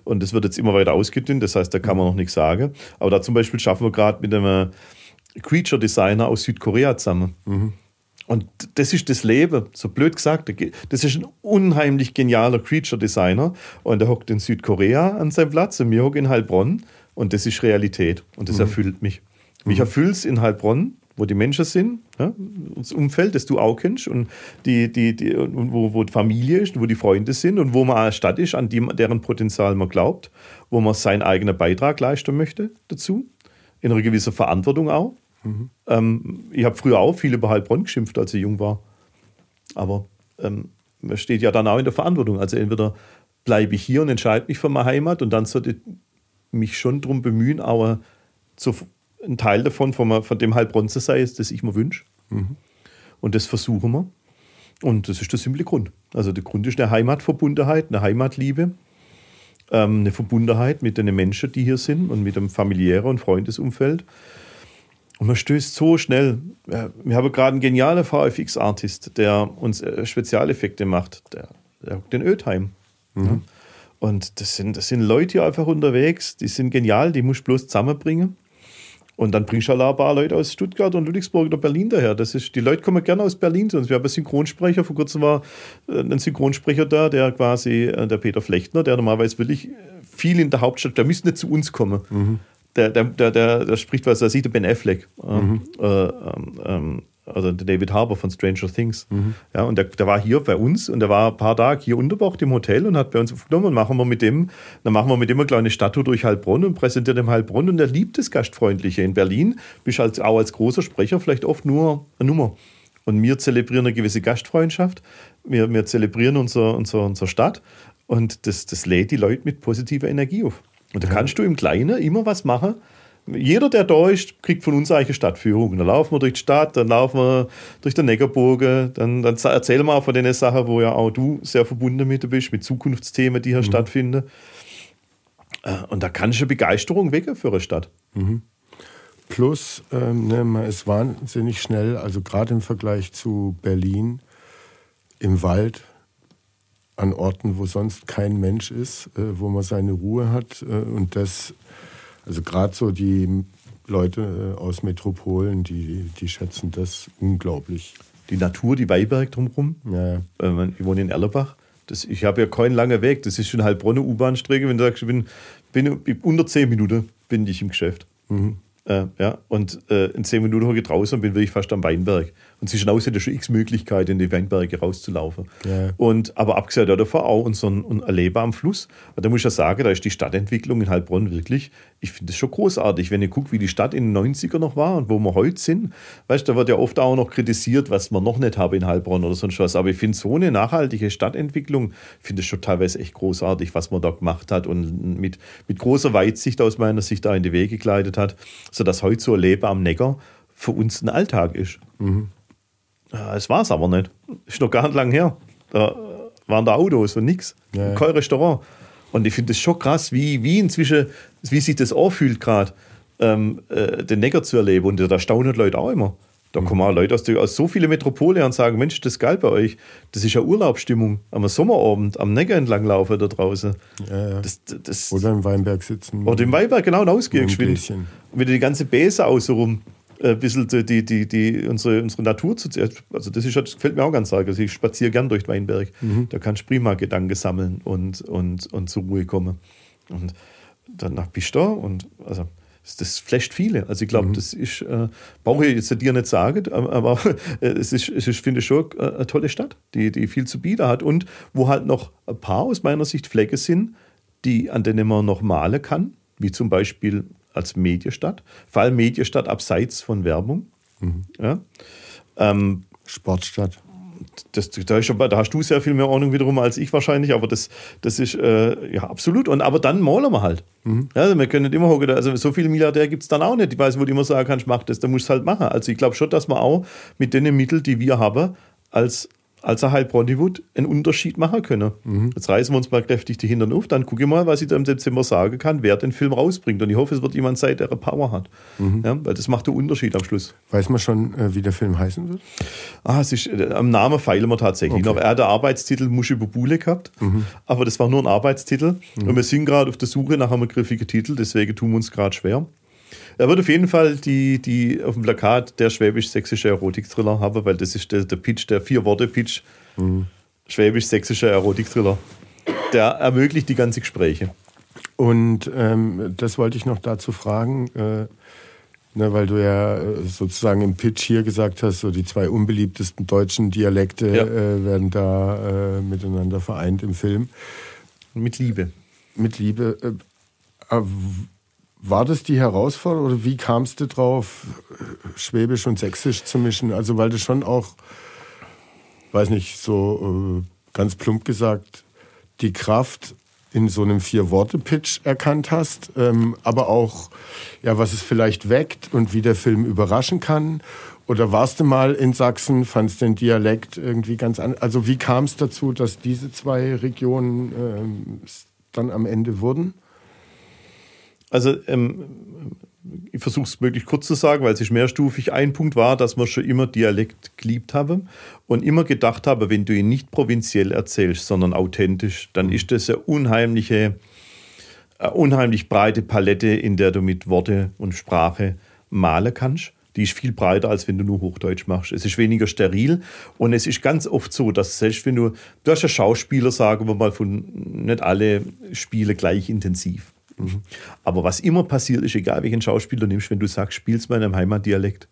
Und das wird jetzt immer weiter ausgedünnt, das heißt, da kann man noch nichts sagen. Aber da zum Beispiel schaffen wir gerade mit einem Creature Designer aus Südkorea zusammen. Mhm. Und das ist das Leben, so blöd gesagt. Das ist ein unheimlich genialer Creature Designer. Und er hockt in Südkorea an seinem Platz und wir hocken in Heilbronn. Und das ist Realität. Und das mhm. erfüllt mich. Mich mhm. erfüllt es in Heilbronn, wo die Menschen sind, ja, das Umfeld, das du auch kennst, und die, die, die, wo, wo die Familie ist, wo die Freunde sind und wo man eine Stadt ist, an die, deren Potenzial man glaubt, wo man seinen eigenen Beitrag leisten möchte dazu, in einer gewissen Verantwortung auch. Mhm. Ähm, ich habe früher auch viel über Heilbronn geschimpft, als ich jung war. Aber ähm, man steht ja dann auch in der Verantwortung. Also entweder bleibe ich hier und entscheide mich für meine Heimat und dann sollte ich mich schon darum bemühen, aber zu, ein Teil davon von, von dem Heilbronn zu sein, das ich mir wünsche. Mhm. Und das versuchen wir. Und das ist der simple Grund. Also der Grund ist eine Heimatverbundenheit, eine Heimatliebe, ähm, eine Verbundenheit mit den Menschen, die hier sind und mit dem familiären und Freundesumfeld. Und man stößt so schnell. Wir haben gerade einen genialen VFX-Artist, der uns äh, Spezialeffekte macht. Der, der in Ötheim. Mhm. Und das sind, das sind Leute einfach unterwegs, die sind genial, die musst du bloß zusammenbringen. Und dann bringst du ein paar Leute aus Stuttgart und Ludwigsburg oder Berlin daher. Das ist, die Leute kommen gerne aus Berlin zu uns. Wir haben einen Synchronsprecher, vor kurzem war äh, ein Synchronsprecher da, der quasi, äh, der Peter Flechtner, der normalerweise wirklich viel in der Hauptstadt, der müsste nicht zu uns kommen. Mhm der, der, der, der, der spricht was, da sieht Ben Affleck. Ähm, mhm. Äh, ähm, also der David Harbour von Stranger Things. Mhm. Ja, und der, der war hier bei uns und der war ein paar Tage hier untergebracht im Hotel und hat bei uns aufgenommen und machen wir mit dem, dann machen wir mit dem eine kleine Statue durch Heilbronn und präsentiert dem Heilbronn und er liebt das Gastfreundliche. In Berlin bist du als, auch als großer Sprecher vielleicht oft nur eine Nummer. Und wir zelebrieren eine gewisse Gastfreundschaft. Wir, wir zelebrieren unsere, unsere, unsere Stadt und das, das lädt die Leute mit positiver Energie auf. Und da kannst du im Kleinen immer was machen. Jeder, der da ist, kriegt von uns eigentlich eine Stadtführung. Dann laufen wir durch die Stadt, dann laufen wir durch den Neckarburgen, dann, dann erzählen wir auch von den Sachen, wo ja auch du sehr verbunden mit bist, mit Zukunftsthemen, die hier mhm. stattfinden. Äh, und da kannst du Begeisterung wecken für eine Stadt. Mhm. Plus, ähm, ne, man ist wahnsinnig schnell, also gerade im Vergleich zu Berlin, im Wald an Orten, wo sonst kein Mensch ist, äh, wo man seine Ruhe hat. Äh, und das, also gerade so die Leute äh, aus Metropolen, die, die schätzen das unglaublich. Die Natur, die Weiberg drumherum. Ja. Ich wohne in Erlerbach. Das, ich habe ja keinen langen Weg. Das ist schon Heilbronner U-Bahn-Strecke. Wenn du sagst, ich bin, bin unter zehn Minuten bin ich im Geschäft. Mhm. Äh, ja, und äh, in zehn Minuten hocke ich draußen und bin wirklich fast am Weinberg. Und zwischen aus hätte schon x Möglichkeiten, in die Weinberge rauszulaufen. Ja. Und, aber abgesehen davon auch unseren un Erleben am Fluss. Und da muss ich ja sagen, da ist die Stadtentwicklung in Heilbronn wirklich, ich finde es schon großartig, wenn ihr guckt, wie die Stadt in den 90er noch war und wo wir heute sind. Weißt du, da wird ja oft auch noch kritisiert, was wir noch nicht haben in Heilbronn oder sonst was. Aber ich finde so eine nachhaltige Stadtentwicklung, finde ich schon teilweise echt großartig, was man da gemacht hat und mit, mit großer Weitsicht aus meiner Sicht da in die Wege geleitet hat, sodass heute so ein Leben am Neckar für uns ein Alltag ist. Mhm. Es war es aber nicht. Ist noch gar nicht lang her. Da waren da Autos und nichts. Ja. Kein Restaurant. Und ich finde es schon krass, wie, wie inzwischen, wie sich das anfühlt gerade, ähm, äh, den Neckar zu erleben. Und da staunen Leute auch immer. Da kommen auch Leute aus, aus so vielen Metropolen und sagen, Mensch, das ist geil bei euch. Das ist ja Urlaubsstimmung. Am Sommerabend am Neckar entlang laufen da draußen. Ja, ja. Das, das, oder im Weinberg sitzen. Oder im Weinberg, genau, und ausgehen geschwind. Mit die ganze Bäse außenrum äh, ein bisschen die, die, die, unsere, unsere Natur zu. Also, das, ist, das gefällt mir auch ganz arg. Also, ich spaziere gern durch den Weinberg. Mhm. Da kannst du prima Gedanken sammeln und, und, und zur Ruhe kommen. Und danach bist du da und also. Das flasht viele. Also ich glaube, mhm. das ist, äh, brauche ich jetzt dir nicht sagen, aber (laughs) äh, es ist, es ist finde ich schon äh, eine tolle Stadt, die, die viel zu bieten hat und wo halt noch ein paar aus meiner Sicht Flecke sind, die, an denen man noch malen kann, wie zum Beispiel als Mediestadt, vor allem Mediestadt abseits von Werbung. Mhm. Ja. Ähm, Sportstadt. Das, da, ist, da, hast du sehr viel mehr Ahnung wiederum als ich wahrscheinlich, aber das, das ist äh, ja absolut. Und, aber dann malen wir halt. Mhm. Ja, also wir können nicht immer hocken, also so viele Milliardär gibt es dann auch nicht. Ich weiß, wo du immer sagen kannst, mach das, dann musst du es halt machen. Also ich glaube schon, dass man auch mit den Mitteln, die wir haben, als als er halt Bollywood einen Unterschied machen können. Mhm. Jetzt reißen wir uns mal kräftig die Hintern auf, dann gucke ich mal, was ich da im Dezember sagen kann, wer den Film rausbringt. Und ich hoffe, es wird jemand sein, der Power hat. Mhm. Ja, weil das macht den Unterschied am Schluss. Weiß man schon, äh, wie der Film heißen wird? Ah, es ist, äh, am Namen feilen wir tatsächlich okay. noch. Er hat den Arbeitstitel Muschi Bubule gehabt, mhm. aber das war nur ein Arbeitstitel. Mhm. Und wir sind gerade auf der Suche nach einem griffigen Titel, deswegen tun wir uns gerade schwer. Er wird auf jeden Fall die, die auf dem Plakat der schwäbisch-sächsische Erotik-Thriller haben, weil das ist der, der Pitch, der Vier-Worte-Pitch. Mhm. Schwäbisch-sächsischer Erotik-Thriller. Der ermöglicht die ganzen Gespräche. Und ähm, das wollte ich noch dazu fragen, äh, ne, weil du ja äh, sozusagen im Pitch hier gesagt hast, so die zwei unbeliebtesten deutschen Dialekte ja. äh, werden da äh, miteinander vereint im Film. Mit Liebe. Mit Liebe. War das die Herausforderung oder wie kamst du drauf, Schwäbisch und Sächsisch zu mischen? Also weil du schon auch, weiß nicht, so äh, ganz plump gesagt, die Kraft in so einem Vier-Worte-Pitch erkannt hast, ähm, aber auch, ja, was es vielleicht weckt und wie der Film überraschen kann. Oder warst du mal in Sachsen, fandst den Dialekt irgendwie ganz anders? Also wie kam es dazu, dass diese zwei Regionen ähm, dann am Ende wurden? Also ähm, ich versuche es möglichst kurz zu sagen, weil es ist mehrstufig. Ein Punkt war, dass man schon immer Dialekt geliebt habe und immer gedacht habe, wenn du ihn nicht provinziell erzählst, sondern authentisch, dann mhm. ist das eine unheimliche, eine unheimlich breite Palette, in der du mit Worte und Sprache malen kannst. Die ist viel breiter, als wenn du nur Hochdeutsch machst. Es ist weniger steril und es ist ganz oft so, dass selbst wenn du, du hast ja Schauspieler, sagen wir mal, von nicht alle Spiele gleich intensiv. Mhm. Aber was immer passiert ist, egal welchen Schauspieler nimmst, wenn du sagst, spielst mal in einem Heimatdialekt,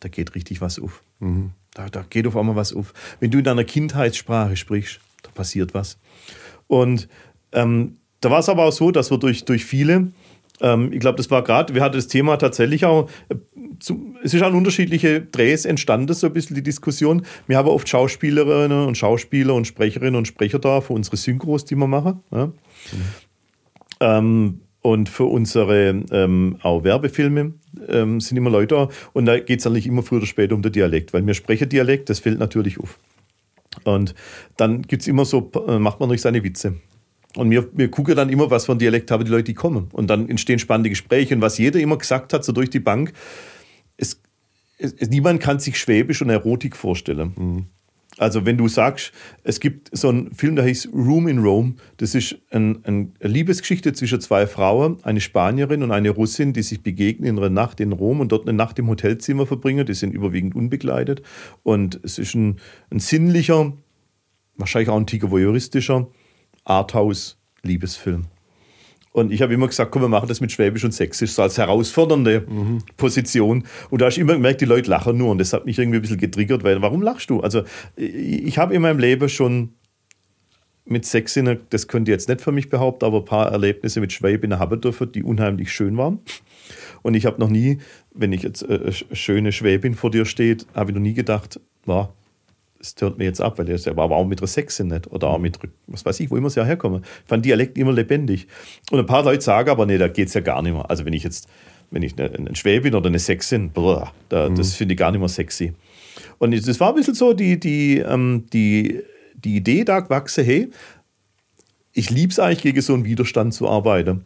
da geht richtig was auf. Mhm. Da, da geht auf einmal was auf. Wenn du in deiner Kindheitssprache sprichst, da passiert was. Und ähm, da war es aber auch so, dass wir durch, durch viele, ähm, ich glaube, das war gerade, wir hatten das Thema tatsächlich auch, äh, zu, es ist an unterschiedliche Drehs entstanden, so ein bisschen die Diskussion. Wir haben oft Schauspielerinnen und Schauspieler und Sprecherinnen und Sprecher da für unsere Synchros, die wir machen. Ja. Mhm. Ähm, und für unsere ähm, auch Werbefilme ähm, sind immer Leute da. Und da geht es eigentlich immer früher oder später um den Dialekt, weil wir sprechen Dialekt, das fällt natürlich auf. Und dann gibt es immer so, äh, macht man durch seine Witze. Und wir, wir gucken dann immer, was für ein Dialekt haben die Leute, die kommen. Und dann entstehen spannende Gespräche. Und was jeder immer gesagt hat, so durch die Bank, es, es, niemand kann sich Schwäbisch und Erotik vorstellen. Mhm. Also wenn du sagst, es gibt so einen Film, der heißt Room in Rome, das ist ein, ein, eine Liebesgeschichte zwischen zwei Frauen, eine Spanierin und eine Russin, die sich begegnen in einer Nacht in Rom und dort eine Nacht im Hotelzimmer verbringen. Die sind überwiegend unbegleitet und es ist ein, ein sinnlicher, wahrscheinlich auch ein Tiger voyeuristischer Arthouse-Liebesfilm. Und ich habe immer gesagt, komm, wir machen das mit Schwäbisch und Sächsisch, so als herausfordernde mhm. Position. Und da hast du immer gemerkt, die Leute lachen nur. Und das hat mich irgendwie ein bisschen getriggert, weil warum lachst du? Also ich habe in meinem Leben schon mit Sächsinnen, das könnt ihr jetzt nicht für mich behaupten, aber ein paar Erlebnisse mit Schwäbinnen haben dürfen, die unheimlich schön waren. Und ich habe noch nie, wenn ich jetzt äh, eine schöne Schwäbin vor dir steht, habe ich noch nie gedacht, wow, das hört mir jetzt ab, weil war aber auch mit der Sächsin nicht oder auch mit, was weiß ich, wo immer sie herkommen. Ich fand Dialekt immer lebendig. Und ein paar Leute sagen aber, nee, da geht es ja gar nicht mehr. Also wenn ich jetzt, wenn ich ein Schwäbin oder eine Sächsin, boah, da, mhm. das finde ich gar nicht mehr sexy. Und das war ein bisschen so die, die, ähm, die, die Idee da gewachsen, hey, ich liebe es eigentlich, gegen so einen Widerstand zu arbeiten.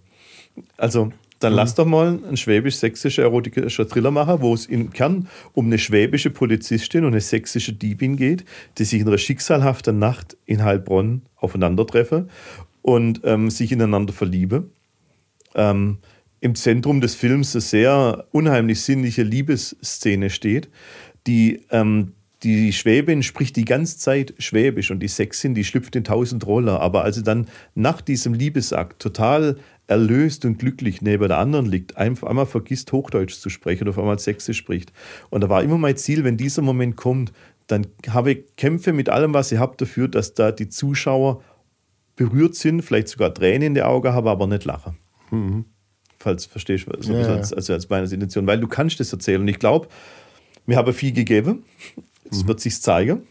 Also dann mhm. lass doch mal einen schwäbisch-sächsischen erotischer Thriller machen, wo es im Kern um eine schwäbische Polizistin und eine sächsische Diebin geht, die sich in einer schicksalhaften Nacht in Heilbronn aufeinandertreffen und ähm, sich ineinander verlieben. Ähm, Im Zentrum des Films eine sehr unheimlich sinnliche Liebesszene steht, die ähm, die Schwäbin spricht die ganze Zeit Schwäbisch und die Sächsin, die schlüpft in tausend Roller. Aber als sie dann nach diesem Liebesakt total erlöst und glücklich neben der anderen liegt, einfach einmal vergisst, Hochdeutsch zu sprechen und auf einmal Sächsisch spricht. Und da war immer mein Ziel, wenn dieser Moment kommt, dann habe ich Kämpfe mit allem, was ich habe, dafür, dass da die Zuschauer berührt sind, vielleicht sogar Tränen in den Augen haben, aber nicht lachen. Mhm. Falls verstehst du, so ja, als, also als meine Intention. Weil du kannst das erzählen. Und ich glaube, mir habe viel gegeben. Jetzt mhm. wird sich zeigen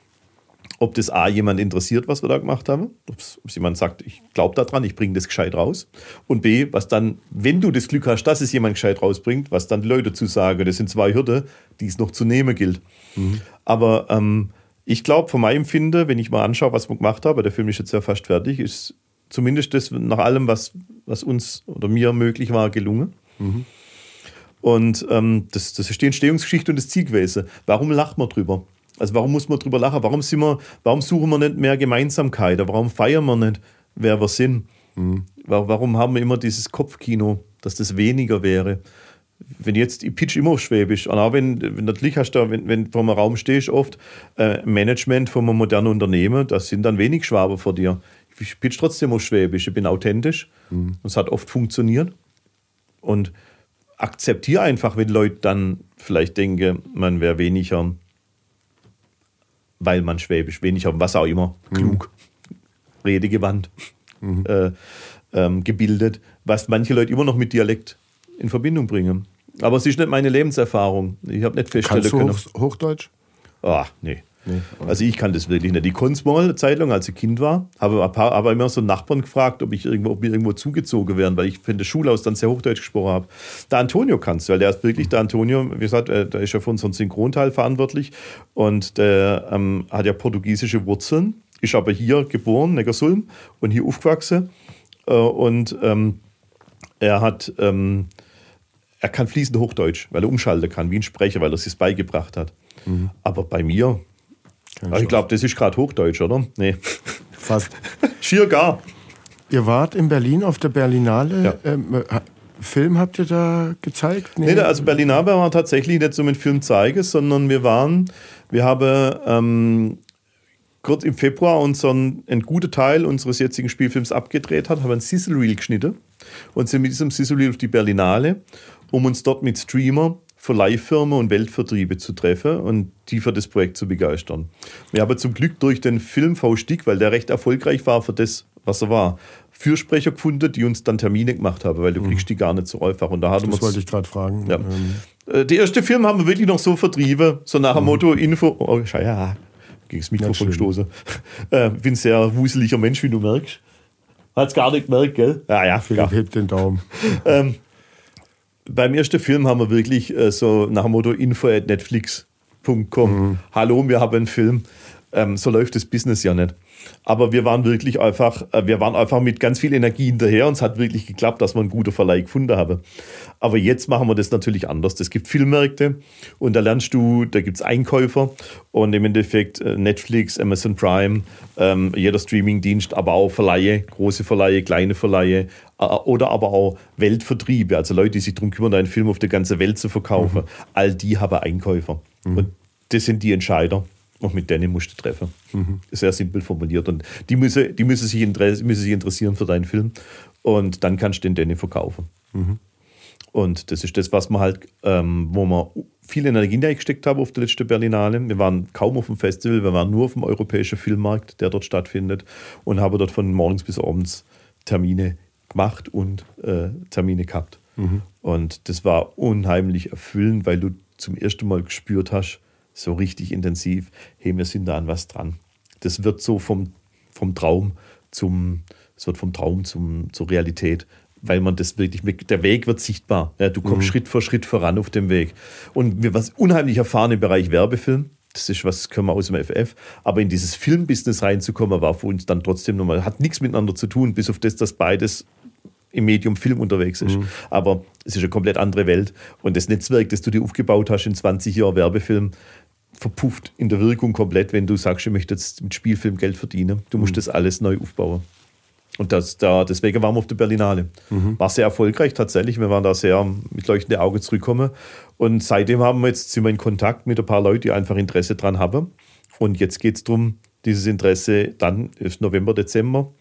ob das A jemand interessiert, was wir da gemacht haben, ob jemand sagt, ich glaube daran, ich bringe das gescheit raus. Und B, was dann, wenn du das Glück hast, dass es jemand gescheit rausbringt, was dann die Leute zu sagen, das sind zwei Hürde, die es noch zu nehmen gilt. Mhm. Aber ähm, ich glaube, von meinem Empfinden, wenn ich mal anschaue, was wir gemacht haben, der Film ist jetzt ja fast fertig, ist zumindest das nach allem, was, was uns oder mir möglich war, gelungen. Mhm. Und ähm, das, das ist die Entstehungsgeschichte und das Ziel gewesen. Warum lacht man drüber? Also warum muss man drüber lachen? Warum, sind wir, warum suchen wir nicht mehr Gemeinsamkeit? Warum feiern wir nicht, wer wir sind? Mhm. Warum haben wir immer dieses Kopfkino, dass das weniger wäre? Wenn jetzt, ich pitch immer auf Schwäbisch, und auch wenn, wenn natürlich hast du, wenn, wenn vor einem Raum stehst, oft äh, Management von einem modernen Unternehmen, das sind dann wenig Schwaber vor dir. Ich pitch trotzdem auf Schwäbisch, ich bin authentisch mhm. und es hat oft funktioniert. Und akzeptiere einfach, wenn Leute dann vielleicht denken, man wäre weniger weil man Schwäbisch wenig auf was auch immer, mhm. klug, redegewandt, mhm. äh, ähm, gebildet, was manche Leute immer noch mit Dialekt in Verbindung bringen. Aber es ist nicht meine Lebenserfahrung. Ich habe nicht feststellen können. Hoch, Hochdeutsch? Ah, nee. Nee, also ich kann das wirklich nicht. Ich konnte es mal eine Zeit lang, als ich Kind war, habe aber immer so Nachbarn gefragt, ob ich irgendwo, ob wir irgendwo zugezogen wären, weil ich von der Schule aus dann sehr Hochdeutsch gesprochen habe. Der Antonio kann es, weil der ist wirklich, der Antonio, wie gesagt, äh, der ist ja für unseren Synchronteil verantwortlich und der ähm, hat ja portugiesische Wurzeln, ist aber hier geboren, Neckarsulm, und hier aufgewachsen. Äh, und ähm, er hat... Ähm, er kann fließend Hochdeutsch, weil er umschalten kann, wie ein Sprecher, weil er es sich beigebracht hat. Mhm. Aber bei mir, aber ich glaube, das ist gerade Hochdeutsch, oder? Nee. Fast. (laughs) Schier gar. Ihr wart in Berlin auf der Berlinale. Ja. Ähm, Film habt ihr da gezeigt? Nee, nee also Berlinale war tatsächlich nicht so mit Film zeigen, sondern wir waren, wir haben ähm, kurz im Februar unseren, einen guten Teil unseres jetzigen Spielfilms abgedreht hat, haben ein Sizzle Reel geschnitten und sind mit diesem Sizzle Reel auf die Berlinale, um uns dort mit Streamer Verleihfirmen und Weltvertriebe zu treffen und die für das Projekt zu begeistern. Wir haben zum Glück durch den Film V Stick, weil der recht erfolgreich war für das, was er war, Fürsprecher gefunden, die uns dann Termine gemacht haben, weil du mhm. kriegst die gar nicht so einfach. Und da hatten das wollte ich gerade fragen. Ja. Ähm. Äh, der erste Film haben wir wirklich noch so vertrieben, so nach dem mhm. Motto Info. Oh, ja, gegen das Mikrofon gestoßen. Äh, bin ein sehr wuseliger Mensch, wie du merkst. Hat es gar nicht gemerkt, gell? Ja, ja. Philipp hebt den Daumen. ähm, beim ersten Film haben wir wirklich äh, so nach dem Motto info.netflix.com. Mhm. Hallo, wir haben einen Film. Ähm, so läuft das Business ja nicht. Aber wir waren wirklich einfach, äh, wir waren einfach mit ganz viel Energie hinterher und es hat wirklich geklappt, dass wir einen guten Verleih gefunden haben. Aber jetzt machen wir das natürlich anders. Es gibt Filmmärkte und da lernst du, da gibt es Einkäufer und im Endeffekt äh, Netflix, Amazon Prime, ähm, jeder Streamingdienst, aber auch Verleihe, große Verleihe, kleine Verleihe äh, oder aber auch Weltvertriebe, also Leute, die sich darum kümmern, einen Film auf der ganzen Welt zu verkaufen. Mhm. All die haben Einkäufer. Mhm. Und das sind die Entscheider. Und mit denen musst du treffen. Mhm. Sehr simpel formuliert. Und die müssen, die müssen, sich, müssen sich interessieren für deinen Film. Und dann kannst du den denen verkaufen. Mhm. Und das ist das, was man halt, ähm, wo wir viel Energie gesteckt haben auf der letzten Berlinale. Wir waren kaum auf dem Festival, wir waren nur auf dem europäischen Filmmarkt, der dort stattfindet und haben dort von morgens bis abends Termine gemacht und äh, Termine gehabt. Mhm. Und das war unheimlich erfüllend, weil du zum ersten Mal gespürt hast, so richtig intensiv, hey, wir sind da an was dran. Das wird so vom, vom Traum zum, es wird vom Traum zum, zur Realität, weil man das wirklich, der Weg wird sichtbar. Ja, du kommst mhm. Schritt für Schritt voran auf dem Weg. Und wir was unheimlich erfahren im Bereich Werbefilm. Das ist was, können wir aus dem FF. Aber in dieses Filmbusiness reinzukommen, war für uns dann trotzdem nochmal, hat nichts miteinander zu tun, bis auf das, dass beides im Medium Film unterwegs ist. Mhm. Aber es ist eine komplett andere Welt. Und das Netzwerk, das du dir aufgebaut hast in 20 Jahren Werbefilm, verpufft in der Wirkung komplett, wenn du sagst, ich möchte jetzt mit Spielfilm Geld verdienen. Du musst mhm. das alles neu aufbauen. Und das, da, deswegen waren wir auf der Berlinale. Mhm. War sehr erfolgreich tatsächlich. Wir waren da sehr mit leuchtenden Augen zurückgekommen. Und seitdem haben wir jetzt, sind wir in Kontakt mit ein paar Leuten, die einfach Interesse dran haben. Und jetzt geht es darum, dieses Interesse dann ist November, Dezember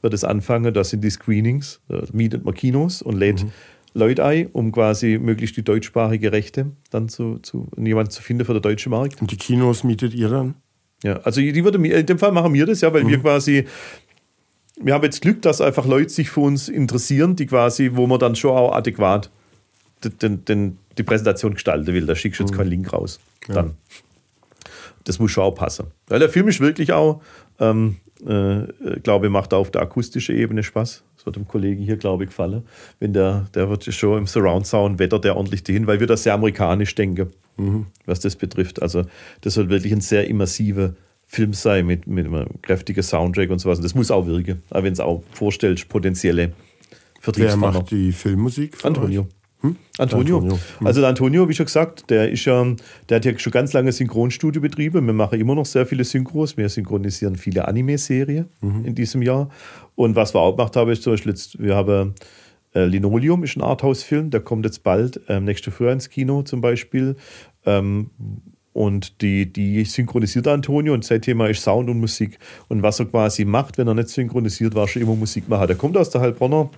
wird es anfangen. Da sind die Screenings. Da mietet man Kinos und lädt mhm. Leute ein, um quasi möglichst die deutschsprachige Rechte dann zu, zu jemanden zu finden für den deutschen Markt. Und die Kinos mietet ihr dann? Ja, also die würde in dem Fall machen wir das ja, weil mhm. wir quasi wir haben jetzt Glück, dass einfach Leute sich für uns interessieren, die quasi, wo man dann schon auch adäquat den, den, die Präsentation gestalten will. Da schickst du jetzt mhm. keinen Link raus. Dann. Ja. Das muss schon auch passen. Weil der Film ist wirklich auch, ähm, äh, glaube ich, macht auf der akustischen Ebene Spaß. Das wird dem Kollegen hier, glaube ich, gefallen. Wenn der, der wird schon im Surround Sound wettert der ordentlich dahin, weil wir das sehr amerikanisch denken, mhm. was das betrifft. Also das soll wirklich ein sehr immersiver Film sein mit, mit einem kräftigen Soundtrack und sowas. Und das muss auch wirken, auch wenn es auch vorstellt, potenzielle Vertriebspartner. Wer macht die Filmmusik? Antonio. Hm? Antonio. Antonio. Hm. Also der Antonio, wie schon gesagt, der ist ja, der hat ja schon ganz lange Synchronstudio betrieben. Wir machen immer noch sehr viele Synchros. Wir synchronisieren viele Anime-Serien mhm. in diesem Jahr. Und was wir auch gemacht haben, ist zum Beispiel jetzt, wir haben äh, Linoleum, ist ein Arthouse-Film, der kommt jetzt bald ähm, nächste Früh ins Kino zum Beispiel. Ähm, und die, die synchronisiert Antonio und sein Thema ist Sound und Musik. Und was er quasi macht, wenn er nicht synchronisiert, war schon immer Musik machen. Der kommt aus der Heilbronner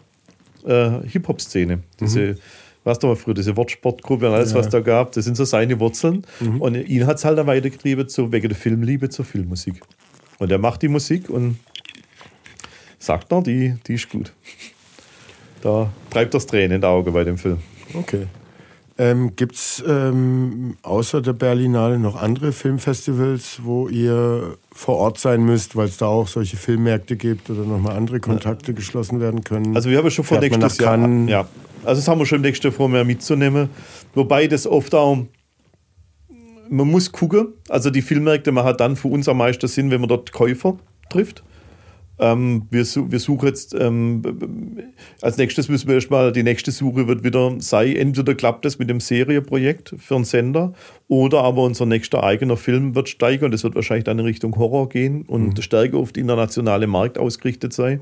äh, Hip-Hop-Szene. Diese, mhm. Was da mal früher, diese Wortsportgruppe und alles, ja. was da gab, das sind so seine Wurzeln. Mhm. Und ihn hat es halt dann weitergetrieben, zu, wegen der Filmliebe zur Filmmusik. Und er macht die Musik und sagt noch, die, die ist gut. Da treibt das Tränen in die Augen bei dem Film. Okay. Ähm, Gibt es ähm, außer der Berlinale noch andere Filmfestivals, wo ihr vor Ort sein müsst, weil es da auch solche Filmmärkte gibt oder nochmal andere Kontakte geschlossen werden können? Also wir haben schon vor nächstes Jahr. Ja, also das haben wir schon nächstes Jahr vor, mehr mitzunehmen. Wobei das oft auch man muss gucken. Also die Filmmärkte machen dann für uns am meisten Sinn, wenn man dort Käufer trifft. Ähm, wir, wir suchen jetzt, ähm, als nächstes müssen wir erstmal, die nächste Suche wird wieder sein, entweder klappt das mit dem Serienprojekt für einen Sender oder aber unser nächster eigener Film wird steigen und das wird wahrscheinlich dann in Richtung Horror gehen und mhm. stärker auf den internationalen Markt ausgerichtet sein.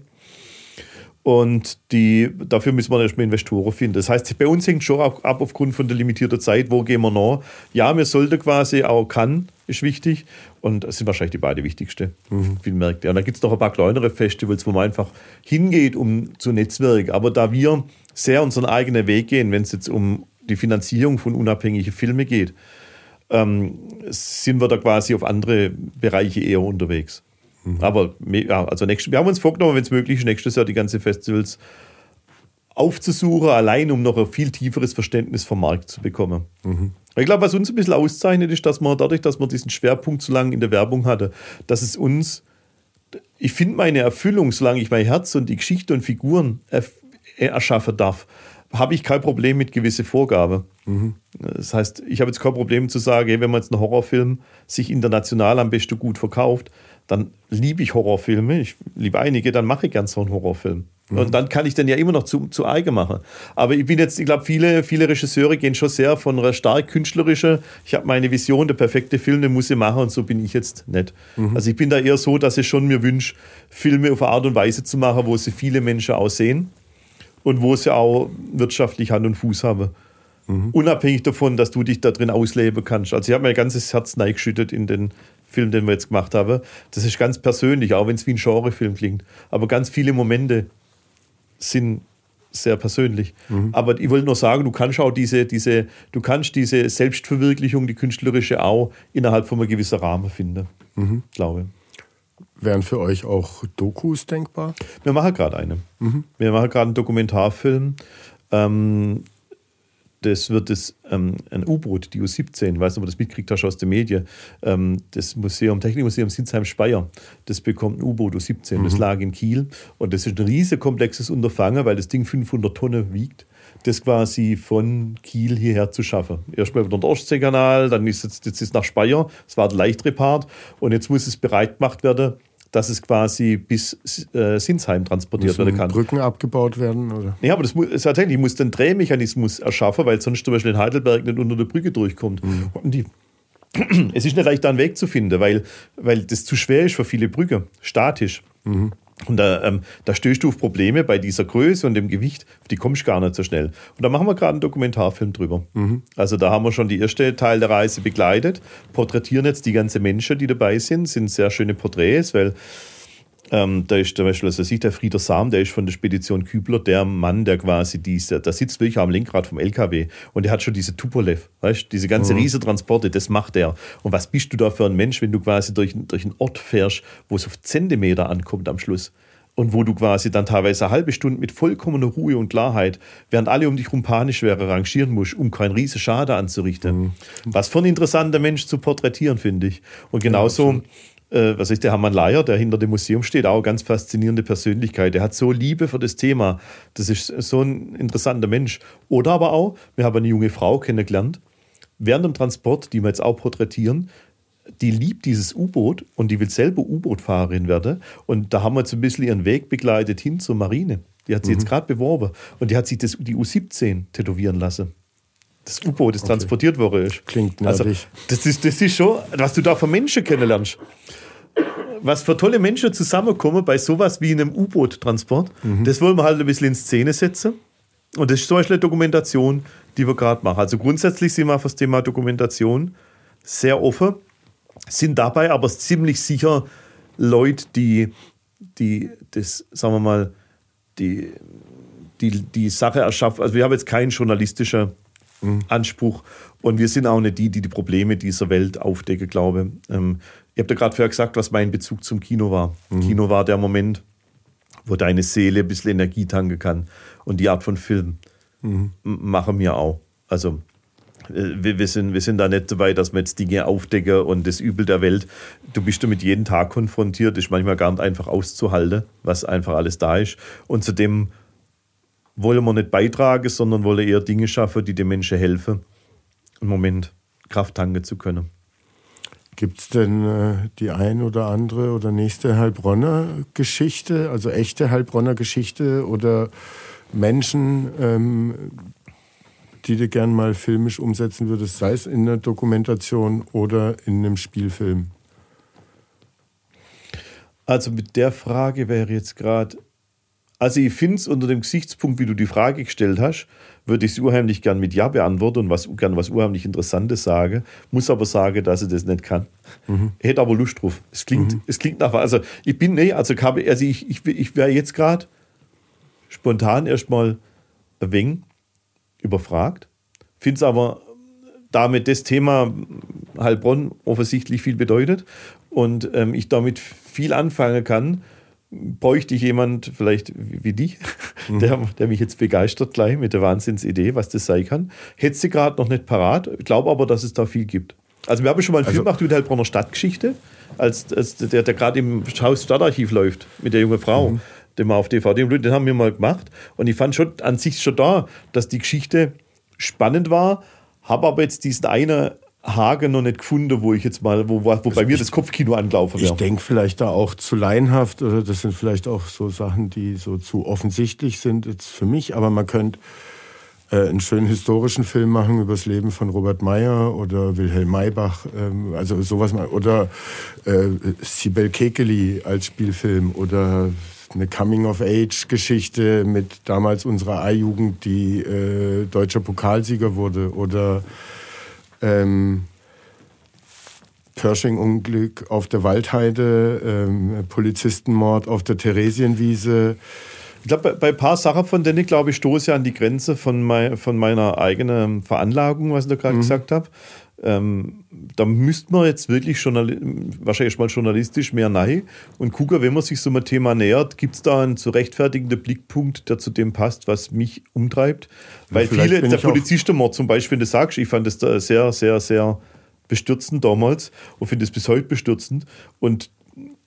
Und die, dafür müssen wir erstmal Investoren finden. Das heißt, bei uns hängt schon auch ab aufgrund von der limitierten Zeit, wo gehen wir noch. Ja, wir sollten quasi auch kann, ist wichtig. Und das sind wahrscheinlich die beiden wichtigsten mhm. Filmmärkte. Und dann gibt es noch ein paar kleinere Festivals, wo man einfach hingeht, um zu Netzwerken. Aber da wir sehr unseren eigenen Weg gehen, wenn es jetzt um die Finanzierung von unabhängigen Filmen geht, ähm, sind wir da quasi auf andere Bereiche eher unterwegs. Mhm. Aber ja, also nächstes, wir haben uns vorgenommen, wenn es möglich ist, nächstes Jahr die ganzen Festivals aufzusuchen, allein um noch ein viel tieferes Verständnis vom Markt zu bekommen. Mhm. Ich glaube, was uns ein bisschen auszeichnet, ist, dass man dadurch, dass man diesen Schwerpunkt so lange in der Werbung hatte, dass es uns, ich finde meine Erfüllung, solange ich mein Herz und die Geschichte und Figuren erschaffen darf, habe ich kein Problem mit gewissen Vorgaben. Mhm. Das heißt, ich habe jetzt kein Problem zu sagen, wenn man jetzt einen Horrorfilm sich international am besten gut verkauft, dann liebe ich Horrorfilme, ich liebe einige, dann mache ich gern so einen Horrorfilm. Mhm. Und dann kann ich den ja immer noch zu, zu eigen machen. Aber ich bin jetzt, ich glaube, viele, viele Regisseure gehen schon sehr von einer stark künstlerischen, ich habe meine Vision, der perfekte Film, den muss ich machen und so bin ich jetzt nicht. Mhm. Also ich bin da eher so, dass ich schon mir wünsche, Filme auf eine Art und Weise zu machen, wo sie viele Menschen auch sehen und wo sie auch wirtschaftlich Hand und Fuß haben. Mhm. Unabhängig davon, dass du dich da drin ausleben kannst. Also ich habe mein ganzes Herz neigeschüttet in den Film, den wir jetzt gemacht haben. Das ist ganz persönlich, auch wenn es wie ein Genrefilm klingt. Aber ganz viele Momente sind sehr persönlich. Mhm. Aber ich wollte nur sagen, du kannst auch diese, diese, du kannst diese Selbstverwirklichung, die künstlerische auch innerhalb von einem gewissen Rahmen finden. Mhm. Glaube. Wären für euch auch Dokus denkbar? Wir machen gerade eine. Mhm. Wir machen gerade einen Dokumentarfilm. Ähm, das wird das, ähm, ein U-Boot, die U-17, ich weiß nicht, ob das mitkriegt hast aus den Medien, ähm, das Museum, Technikmuseum Sinsheim-Speyer, das bekommt ein U-Boot U-17, mhm. das lag in Kiel. Und das ist ein riesiges komplexes Unterfangen, weil das Ding 500 Tonnen wiegt, das quasi von Kiel hierher zu schaffen. Erstmal über den Ostseekanal, dann ist es jetzt, jetzt nach Speyer, das war der leichtere Part und jetzt muss es bereit gemacht werden, dass es quasi bis äh, Sinsheim transportiert werden kann. Brücken abgebaut werden? Oder? Ja, aber das muss, tatsächlich, ich muss den Drehmechanismus erschaffen, weil sonst zum Beispiel in Heidelberg nicht unter der Brücke durchkommt. Mhm. Und die, (clears throat) es ist nicht leicht, da einen Weg zu finden, weil, weil das zu schwer ist für viele Brücken, statisch. Mhm. Und da, ähm, da stößt du auf Probleme bei dieser Größe und dem Gewicht, auf die kommst du gar nicht so schnell. Und da machen wir gerade einen Dokumentarfilm drüber. Mhm. Also da haben wir schon die erste Teil der Reise begleitet, porträtieren jetzt die ganzen Menschen, die dabei sind, sind sehr schöne Porträts, weil ähm, da ist zum Beispiel, also sieht der Frieder Sam, der ist von der Spedition Kübler, der Mann, der quasi diese, da sitzt wirklich am Lenkrad vom LKW und der hat schon diese Tupolev, weißt diese ganze mhm. Riesentransporte, das macht er. Und was bist du da für ein Mensch, wenn du quasi durch, durch einen Ort fährst, wo es auf Zentimeter ankommt am Schluss? und wo du quasi dann teilweise eine halbe Stunde mit vollkommener Ruhe und Klarheit, während alle um dich rum panisch wäre, rangieren musst, um keinen riesen Schade anzurichten. Mhm. Was für ein interessanter Mensch zu porträtieren, finde ich. Und genauso ja, äh, was ist der Hermann Leier, der hinter dem Museum steht, auch eine ganz faszinierende Persönlichkeit. Der hat so Liebe für das Thema. Das ist so ein interessanter Mensch. Oder aber auch, wir haben eine junge Frau kennengelernt, während dem Transport, die wir jetzt auch porträtieren, die liebt dieses U-Boot und die will selber U-Boot-Fahrerin werden. Und da haben wir jetzt ein bisschen ihren Weg begleitet hin zur Marine. Die hat sie mhm. jetzt gerade beworben und die hat sich das, die U17 tätowieren lassen das U-Boot, das okay. transportiert worden ist. Klingt nervig. Also, das, ist, das ist schon, was du da für Menschen kennenlernst. Was für tolle Menschen zusammenkommen bei sowas wie einem U-Boot-Transport, mhm. das wollen wir halt ein bisschen in Szene setzen. Und das ist zum Beispiel eine Dokumentation, die wir gerade machen. Also grundsätzlich sind wir für das Thema Dokumentation sehr offen, sind dabei aber ziemlich sicher Leute, die, die das, sagen wir mal, die, die, die Sache erschaffen. Also wir haben jetzt keinen journalistischen mhm. Anspruch. Und wir sind auch nicht die, die die Probleme dieser Welt aufdecken, glaube ich. Ähm, ich habe da gerade vorher gesagt, was mein Bezug zum Kino war. Mhm. Kino war der Moment, wo deine Seele ein bisschen Energie tanken kann. Und die Art von Film mhm. machen wir auch. Also äh, wir, wir, sind, wir sind da nicht dabei, dass wir jetzt Dinge aufdecken und das Übel der Welt. Du bist damit jeden Tag konfrontiert, ist manchmal gar nicht einfach auszuhalten, was einfach alles da ist. Und zudem wollen wir nicht beitragen, sondern wollen eher Dinge schaffen, die den Menschen helfen, im Moment Kraft tanken zu können. Gibt es denn äh, die ein oder andere oder nächste Heilbronner Geschichte, also echte Heilbronner Geschichte oder Menschen, ähm, die du gern mal filmisch umsetzen würdest, sei es in einer Dokumentation oder in einem Spielfilm? Also mit der Frage wäre jetzt gerade also ich finde es unter dem Gesichtspunkt, wie du die Frage gestellt hast, würde ich es unheimlich gern mit Ja beantworten und was, gern was unheimlich Interessantes sagen, muss aber sagen, dass ich das nicht kann. Mhm. Hätte aber Lust drauf. Es klingt, mhm. es klingt nach, also ich bin, nee, also, also ich, ich, ich wäre jetzt gerade spontan erstmal ein wenig überfragt, finde es aber damit das Thema Heilbronn offensichtlich viel bedeutet und ähm, ich damit viel anfangen kann, bräuchte ich jemand vielleicht wie dich, mhm. der, der mich jetzt begeistert gleich mit der Wahnsinnsidee, was das sein kann. Hätte sie gerade noch nicht parat, glaube aber, dass es da viel gibt. Also wir haben schon mal einen also, Film gemacht über die Heilbronner Stadtgeschichte, als, als der, der gerade im Haus Stadtarchiv läuft mit der jungen Frau, mhm. den wir auf DVD, den haben wir mal gemacht und ich fand schon an sich schon da, dass die Geschichte spannend war, habe aber jetzt diesen einen Hagen noch nicht gefunden, wo ich jetzt mal, wo, wo bei also mir das Kopfkino angelaufen wäre. Ich denke vielleicht da auch zu laienhaft oder das sind vielleicht auch so Sachen, die so zu offensichtlich sind jetzt für mich, aber man könnte äh, einen schönen historischen Film machen über das Leben von Robert Meyer oder Wilhelm Maybach, ähm, also sowas mal, oder äh, Sibel Kekeli als Spielfilm oder eine Coming-of-Age-Geschichte mit damals unserer A-Jugend, die äh, deutscher Pokalsieger wurde oder ähm, Pershing-Unglück auf der Waldheide, ähm, Polizistenmord auf der Theresienwiese. Ich glaube, bei, ein paar Sachen von denen, glaube ich, stoße ich an die Grenze von, mein, von meiner eigenen Veranlagung, was ich da gerade mhm. gesagt habe. Ähm, da müsste man jetzt wirklich wahrscheinlich mal journalistisch mehr nahe und gucken, wenn man sich so ein Thema nähert, gibt es da einen zu rechtfertigenden Blickpunkt, der zu dem passt, was mich umtreibt. Weil ja, viele, der Polizistenmord zum Beispiel, wenn du sagst, ich fand das da sehr, sehr, sehr bestürzend damals und finde es bis heute bestürzend. Und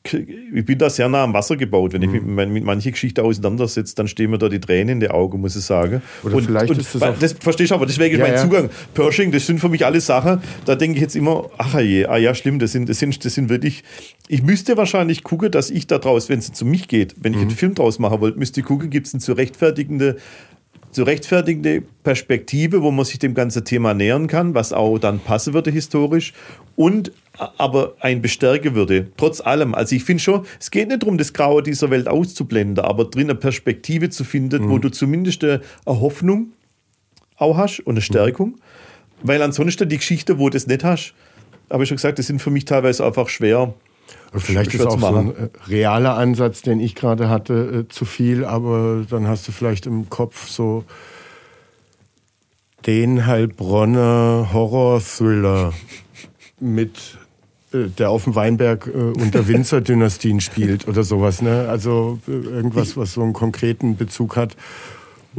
ich bin da sehr nah am Wasser gebaut. Wenn ich mhm. mit, mit manche Geschichte auseinandersetze, dann stehen mir da die Tränen in die Augen, muss ich sagen. Oder und, vielleicht und, ist das, das verstehe ich aber, deswegen ja, ist mein ja. Zugang. Pershing, das sind für mich alle Sachen, da denke ich jetzt immer, ach je, ah ja, schlimm, das sind, das sind, das sind wirklich, ich müsste wahrscheinlich gucken, dass ich da draus, wenn es zu mich geht, wenn ich mhm. einen Film draus machen wollte, müsste ich gucken, gibt es eine zu rechtfertigende zu rechtfertigende Perspektive, wo man sich dem ganzen Thema nähern kann, was auch dann passen würde historisch und aber ein bestärken würde. Trotz allem. Also ich finde schon, es geht nicht darum, das Graue dieser Welt auszublenden, aber drin eine Perspektive zu finden, mhm. wo du zumindest eine Hoffnung auch hast und eine Stärkung. Mhm. Weil ansonsten die Geschichte, wo du das nicht hast, habe ich schon gesagt, das sind für mich teilweise einfach schwer. Vielleicht ist auch so ein äh, realer Ansatz, den ich gerade hatte, äh, zu viel, aber dann hast du vielleicht im Kopf so den Heilbronner Horror-Thriller (laughs) mit äh, der auf dem Weinberg äh, unter (laughs) Winzer-Dynastien spielt oder sowas. Ne? Also irgendwas, was so einen konkreten Bezug hat.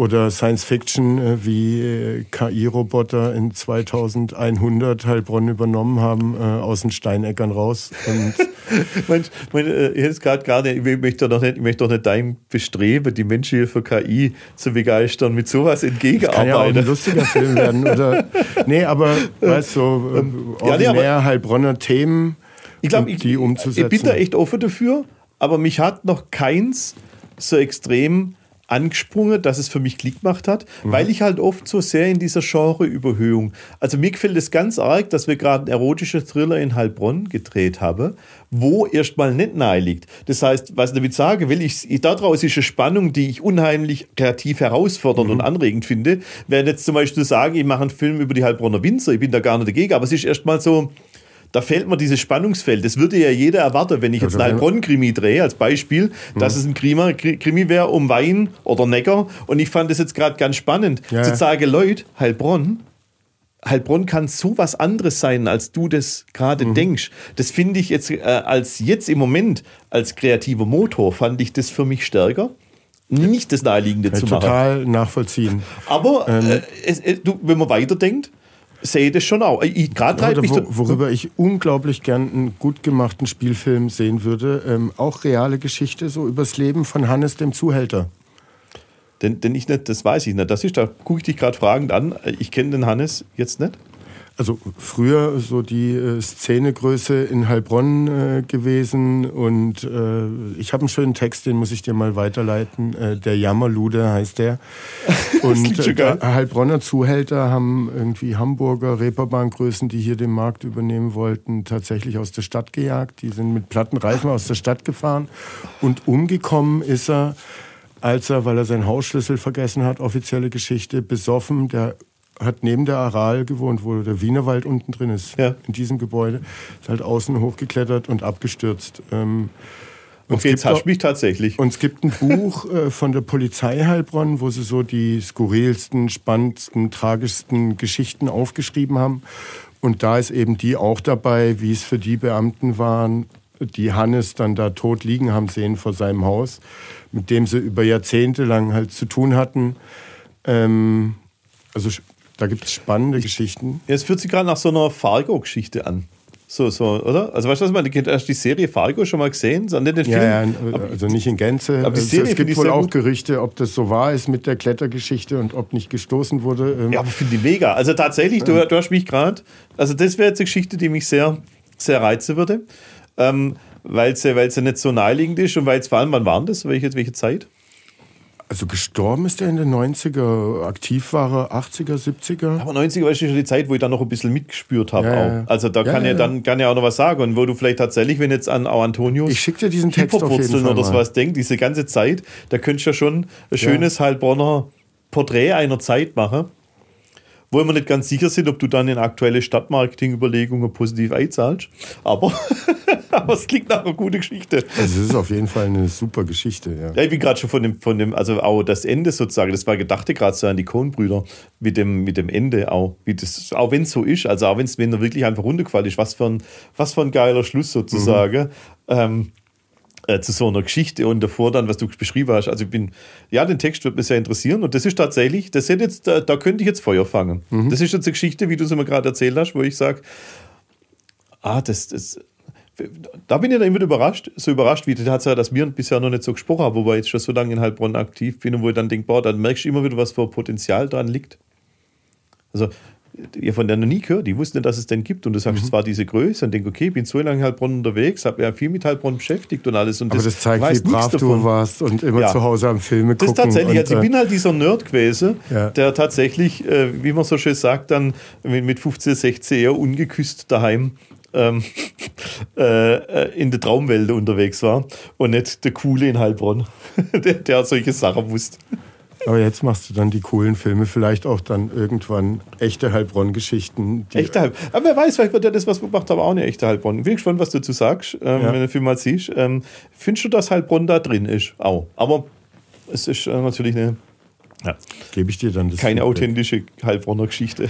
Oder Science Fiction, äh, wie äh, KI-Roboter in 2100 Heilbronn übernommen haben, äh, aus den Steineckern raus. Und (laughs) mein, mein, ich jetzt gerade gar nicht, ich möchte doch nicht, ich möchte doch nicht dein Bestreben, die Menschen für KI zu begeistern, mit sowas entgegenarbeiten. Kann ja auch ein lustiger Film werden. Oder, (laughs) nee, aber weißt du, so, ähm, ordinär ja, nee, Heilbronner Themen, ich glaub, ich, die umzusetzen. Ich bin da echt offen dafür, aber mich hat noch keins so extrem angesprungen, dass es für mich Klick gemacht hat, mhm. weil ich halt oft so sehr in dieser Genre-Überhöhung. Also mir gefällt es ganz arg, dass wir gerade einen erotischen Thriller in Heilbronn gedreht haben, wo erstmal nicht nahe liegt. Das heißt, was ich damit sage, will ich, daraus ist eine Spannung, die ich unheimlich kreativ herausfordernd mhm. und anregend finde. Während jetzt zum Beispiel sagen, ich mache einen Film über die Heilbronner Winzer, ich bin da gar nicht dagegen, aber es ist erstmal so, da fehlt mir dieses Spannungsfeld. Das würde ja jeder erwarten, wenn ich jetzt einen Heilbronn-Krimi drehe, als Beispiel, mhm. dass es ein Krimi, Krimi wäre um Wein oder Neckar. Und ich fand das jetzt gerade ganz spannend, ja. zu sagen, Leute, Heilbronn, Heilbronn kann so was anderes sein, als du das gerade mhm. denkst. Das finde ich jetzt, äh, als jetzt im Moment, als kreativer Motor, fand ich das für mich stärker nicht das Naheliegende zu machen. Total nachvollziehen. Aber ähm, äh, es, äh, du, wenn man weiterdenkt, sehe das schon auch. Ich, grad ja, wo, worüber ich unglaublich gern einen gut gemachten Spielfilm sehen würde, ähm, auch reale Geschichte, so übers Leben von Hannes dem Zuhälter. Denn, denn ich nicht, das weiß ich nicht. Das ist, da gucke ich dich gerade fragend an. Ich kenne den Hannes jetzt nicht also früher so die äh, Szenegröße in Heilbronn äh, gewesen und äh, ich habe einen schönen Text, den muss ich dir mal weiterleiten. Äh, der Jammerlude heißt der. (laughs) Und äh, Heilbronner Zuhälter haben irgendwie Hamburger Reeperbahngrößen, die hier den Markt übernehmen wollten, tatsächlich aus der Stadt gejagt. Die sind mit platten Reifen aus der Stadt gefahren und umgekommen ist er als er, weil er seinen Hausschlüssel vergessen hat, offizielle Geschichte, besoffen, der hat neben der Aral gewohnt, wo der Wienerwald unten drin ist. Ja. In diesem Gebäude. Ist halt außen hochgeklettert und abgestürzt. Ähm, okay, jetzt hast mich tatsächlich. Und es gibt ein Buch (laughs) äh, von der Polizei Heilbronn, wo sie so die skurrilsten, spannendsten, tragischsten Geschichten aufgeschrieben haben. Und da ist eben die auch dabei, wie es für die Beamten waren, die Hannes dann da tot liegen haben sehen vor seinem Haus, mit dem sie über Jahrzehnte lang halt zu tun hatten. Ähm, also da gibt es spannende Geschichten. Ja, es fühlt sich gerade nach so einer Fargo-Geschichte an. So, so, oder? Also weißt du, was man hast die Serie Fargo schon mal gesehen? Sondern den Film? Ja, ja, also nicht in Gänze. Aber die Serie es gibt wohl auch gut. Gerüchte, ob das so wahr ist mit der Klettergeschichte und ob nicht gestoßen wurde. Ähm. Ja, aber finde ich mega. Also tatsächlich, du, du hast mich gerade, also das wäre jetzt eine Geschichte, die mich sehr, sehr reizen würde. Ähm, weil sie, weil sie nicht so naheliegend ist und weil es vor allem, wann war das? Welche, welche Zeit? Also gestorben ist er in den 90er, aktiv war er 80er, 70er. Aber 90er war schon die Zeit, wo ich dann noch ein bisschen mitgespürt habe. Ja, ja. Also da ja, kann ja, dann kann ja auch noch was sagen. Und wo du vielleicht tatsächlich, wenn jetzt an auch Antonius ich schick dir diesen Text auf jeden Fall oder sowas denkst, diese ganze Zeit, da könntest du ja schon ein schönes Heilbronner Porträt einer Zeit machen. wo wir nicht ganz sicher sind, ob du dann in aktuelle Stadtmarketing-Überlegungen positiv einzahlst. Aber, (laughs) (laughs) aber es klingt nach einer guten Geschichte. Also es ist auf jeden Fall eine super Geschichte, ja. Ja, ich bin gerade schon von dem, von dem, also auch das Ende sozusagen, das war gedachte gerade so an die Coen-Brüder mit dem, mit dem Ende auch, wie das, auch wenn es so ist, also auch wenn's, wenn er wirklich einfach runtergefallen ist, was für ein, was für ein geiler Schluss sozusagen. Ähm, äh, zu so einer Geschichte und davor dann, was du beschrieben hast. Also ich bin, ja, den Text wird mich sehr interessieren und das ist tatsächlich, das hätte jetzt, da, da könnte ich jetzt Feuer fangen. Das ist jetzt eine Geschichte, wie du es mir gerade erzählt hast, wo ich sage, ah, das, das, da bin ich dann immer wieder überrascht, so überrascht wie die Tatsache, dass wir bisher noch nicht so gesprochen haben, wobei ich jetzt schon so lange in Heilbronn aktiv bin und wo ich dann denke, boah, dann merkst du immer wieder, was für Potenzial dran liegt. Also, ihr von der noch nie gehört, die wussten nicht, dass es den gibt und du sagst, es war diese Größe und denk, okay, ich bin so lange in Heilbronn unterwegs, habe ja viel mit Heilbronn beschäftigt und alles. Und Aber das zeigt, weiß wie brav davon. du warst und immer Ja. zu Hause am Filme Das gucken. ist tatsächlich, und, also ich äh, bin halt dieser Nerd gewesen, Ja. der tatsächlich, äh, wie man so schön sagt, dann mit, mit 15, 16 eher ungeküsst daheim ähm, (laughs) äh, äh, in der Traumwelt unterwegs war und nicht der Coole in Heilbronn, (laughs) der, der solche Sachen wusste. Aber jetzt machst du dann die coolen Filme, vielleicht auch dann irgendwann echte Heilbronn-Geschichten. Echte Heilbronn. Aber wer weiß, vielleicht wird ja das, was wir gemacht haben, auch eine echte Heilbronn. Ich bin gespannt, was du dazu sagst, ähm, Ja. wenn du den Film mal siehst. Ähm, findest du, dass Heilbronn da drin ist? Auch. Aber es ist äh, natürlich eine, ja, Gebe ich dir dann das keine Feedback. authentische Heilbronner Geschichte.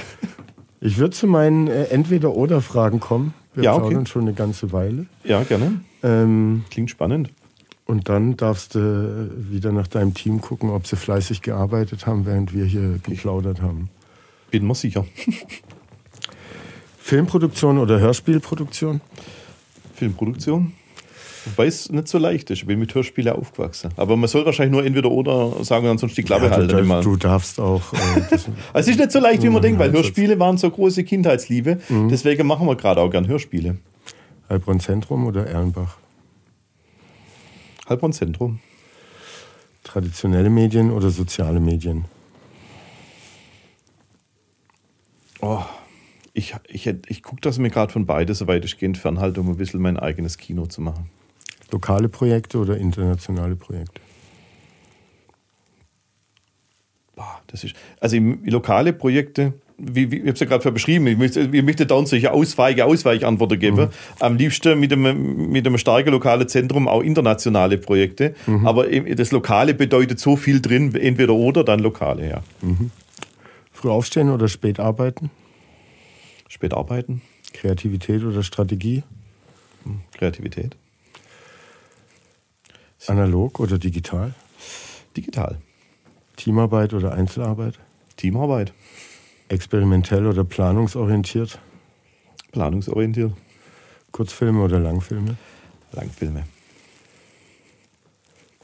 Ich würde zu meinen äh, Entweder-Oder-Fragen kommen. Wir Ja, okay. plaudern schon eine ganze Weile. Ja, gerne. Ähm, Klingt spannend. und dann darfst du wieder nach deinem Team gucken, ob sie fleißig gearbeitet haben, während wir hier geplaudert haben. Bin mir sicher. Filmproduktion oder Hörspielproduktion? Filmproduktion. Wobei es nicht so leicht ist. Ich bin mit Hörspielen aufgewachsen. Aber man soll wahrscheinlich nur entweder oder sagen ansonsten die Klappe Ja, halten. du, immer. du darfst auch. Äh, (laughs) Also es ist nicht so leicht, wie man denkt, weil. Hörspiele waren so große Kindheitsliebe. Mhm. Deswegen machen wir gerade auch gern Hörspiele. Heilbronn Zentrum oder Erlenbach? Heilbronn Zentrum. Traditionelle Medien oder soziale Medien? Oh, ich ich, ich gucke, dass ich mir gerade von beide so weitestgehend fernhalte, um ein bisschen mein eigenes Kino zu machen. Lokale Projekte oder internationale Projekte? Das ist, also lokale Projekte, wie, wie ich habe es ja gerade beschrieben, ich möchte, ich möchte da uns solche Ausweiche, Ausweichantworten geben. Am liebsten mit einem, mit einem starken lokalen Zentrum auch internationale Projekte. Aber eben das Lokale bedeutet so viel drin, entweder oder, dann lokale, ja. Früh aufstehen oder spät arbeiten? Spät arbeiten, Kreativität oder Strategie? Kreativität, Analog oder digital? digital, Teamarbeit oder Einzelarbeit? Teamarbeit, Experimentell oder planungsorientiert? planungsorientiert, Kurzfilme oder Langfilme? Langfilme.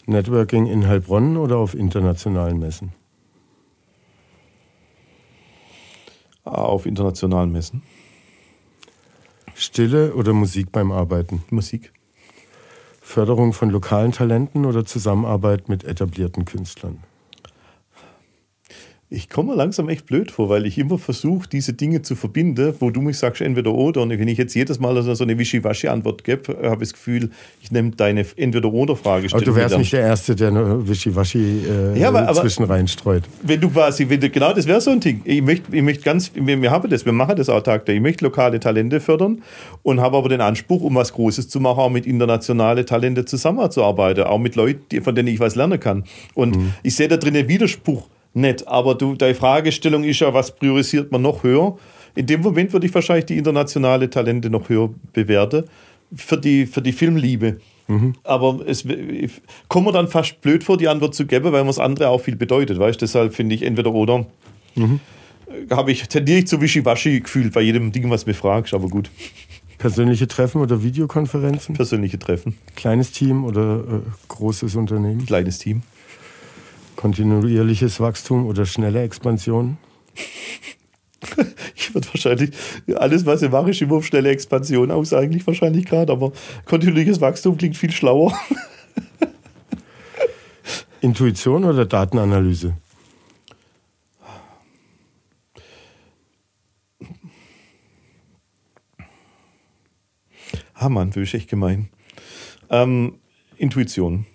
Networking in Heilbronn oder auf internationalen Messen? Auf internationalen Messen. Stille oder Musik beim Arbeiten? Musik. Förderung von lokalen Talenten oder Zusammenarbeit mit etablierten Künstlern? Ich komme mir langsam echt blöd vor, weil ich immer versuche, diese Dinge zu verbinden, wo du mich sagst, entweder oder. Und wenn ich jetzt jedes Mal so eine Wischiwaschi-Antwort gebe, habe ich das Gefühl, ich nehme deine Entweder-oder-Frage. Aber du wärst nicht der Erste, der eine Wischiwaschi äh, Ja, aber- zwischen reinstreut. Wenn du quasi, wenn du, genau das wäre so ein Ding. Ich möchte, ich möchte ganz, wir, wir haben das, wir machen das auch tagtäglich. Ich möchte lokale Talente fördern und habe aber den Anspruch, um was Großes zu machen, auch mit internationalen Talenten zusammenzuarbeiten, auch mit Leuten, von denen ich was lernen kann. Und ich sehe da drin einen Widerspruch nicht, aber du, deine Fragestellung ist ja, was priorisiert man noch höher? In dem Moment würde ich wahrscheinlich die internationale Talente noch höher bewerten für die, für die Filmliebe. Aber es ich komme mir dann fast blöd vor, die Antwort zu geben, weil mir das andere auch viel bedeutet. Weißt? Deshalb finde ich entweder oder. äh, Habe ich, tendiere ich zu Wischiwaschi gefühlt bei jedem Ding, was mir fragst, aber gut. Persönliche Treffen oder Videokonferenzen? Persönliche Treffen, Kleines Team oder äh, großes Unternehmen? kleines Team. Kontinuierliches Wachstum oder schnelle Expansion? Ich würde wahrscheinlich, alles, was ich mache, ist immer auf schnelle Expansion aus, eigentlich wahrscheinlich gerade, aber kontinuierliches Wachstum klingt viel schlauer. (laughs) Intuition oder Datenanalyse? Ah Mann, ist echt gemein. Ähm, Intuition.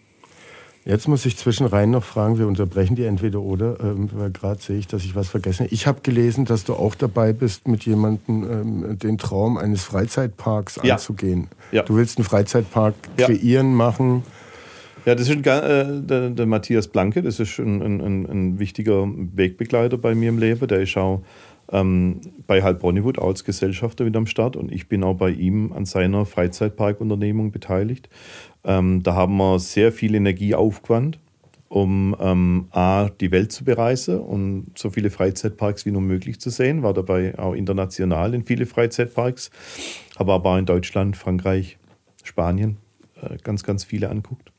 Jetzt muss ich zwischenrein noch fragen, wir unterbrechen die entweder oder, ähm, weil gerade sehe ich, dass ich was vergesse. Ich habe gelesen, dass du auch dabei bist, mit jemandem ähm, den Traum eines Freizeitparks ja. anzugehen. Ja. Du willst einen Freizeitpark kreieren, machen. Ja, das ist ein, äh, der, der, Matthias Blanke, das ist ein, ein, ein, wichtiger Wegbegleiter bei mir im Leben. Der ist auch ähm, bei Halb Hollywood als Gesellschafter wieder am Start und ich bin auch bei ihm an seiner Freizeitparkunternehmung beteiligt. Ähm, da haben wir sehr viel Energie aufgewandt, um ähm, A, die Welt zu bereisen und so viele Freizeitparks wie nur möglich zu sehen. War dabei auch international in viele Freizeitparks, habe aber auch in Deutschland, Frankreich, Spanien äh, ganz, ganz viele anguckt.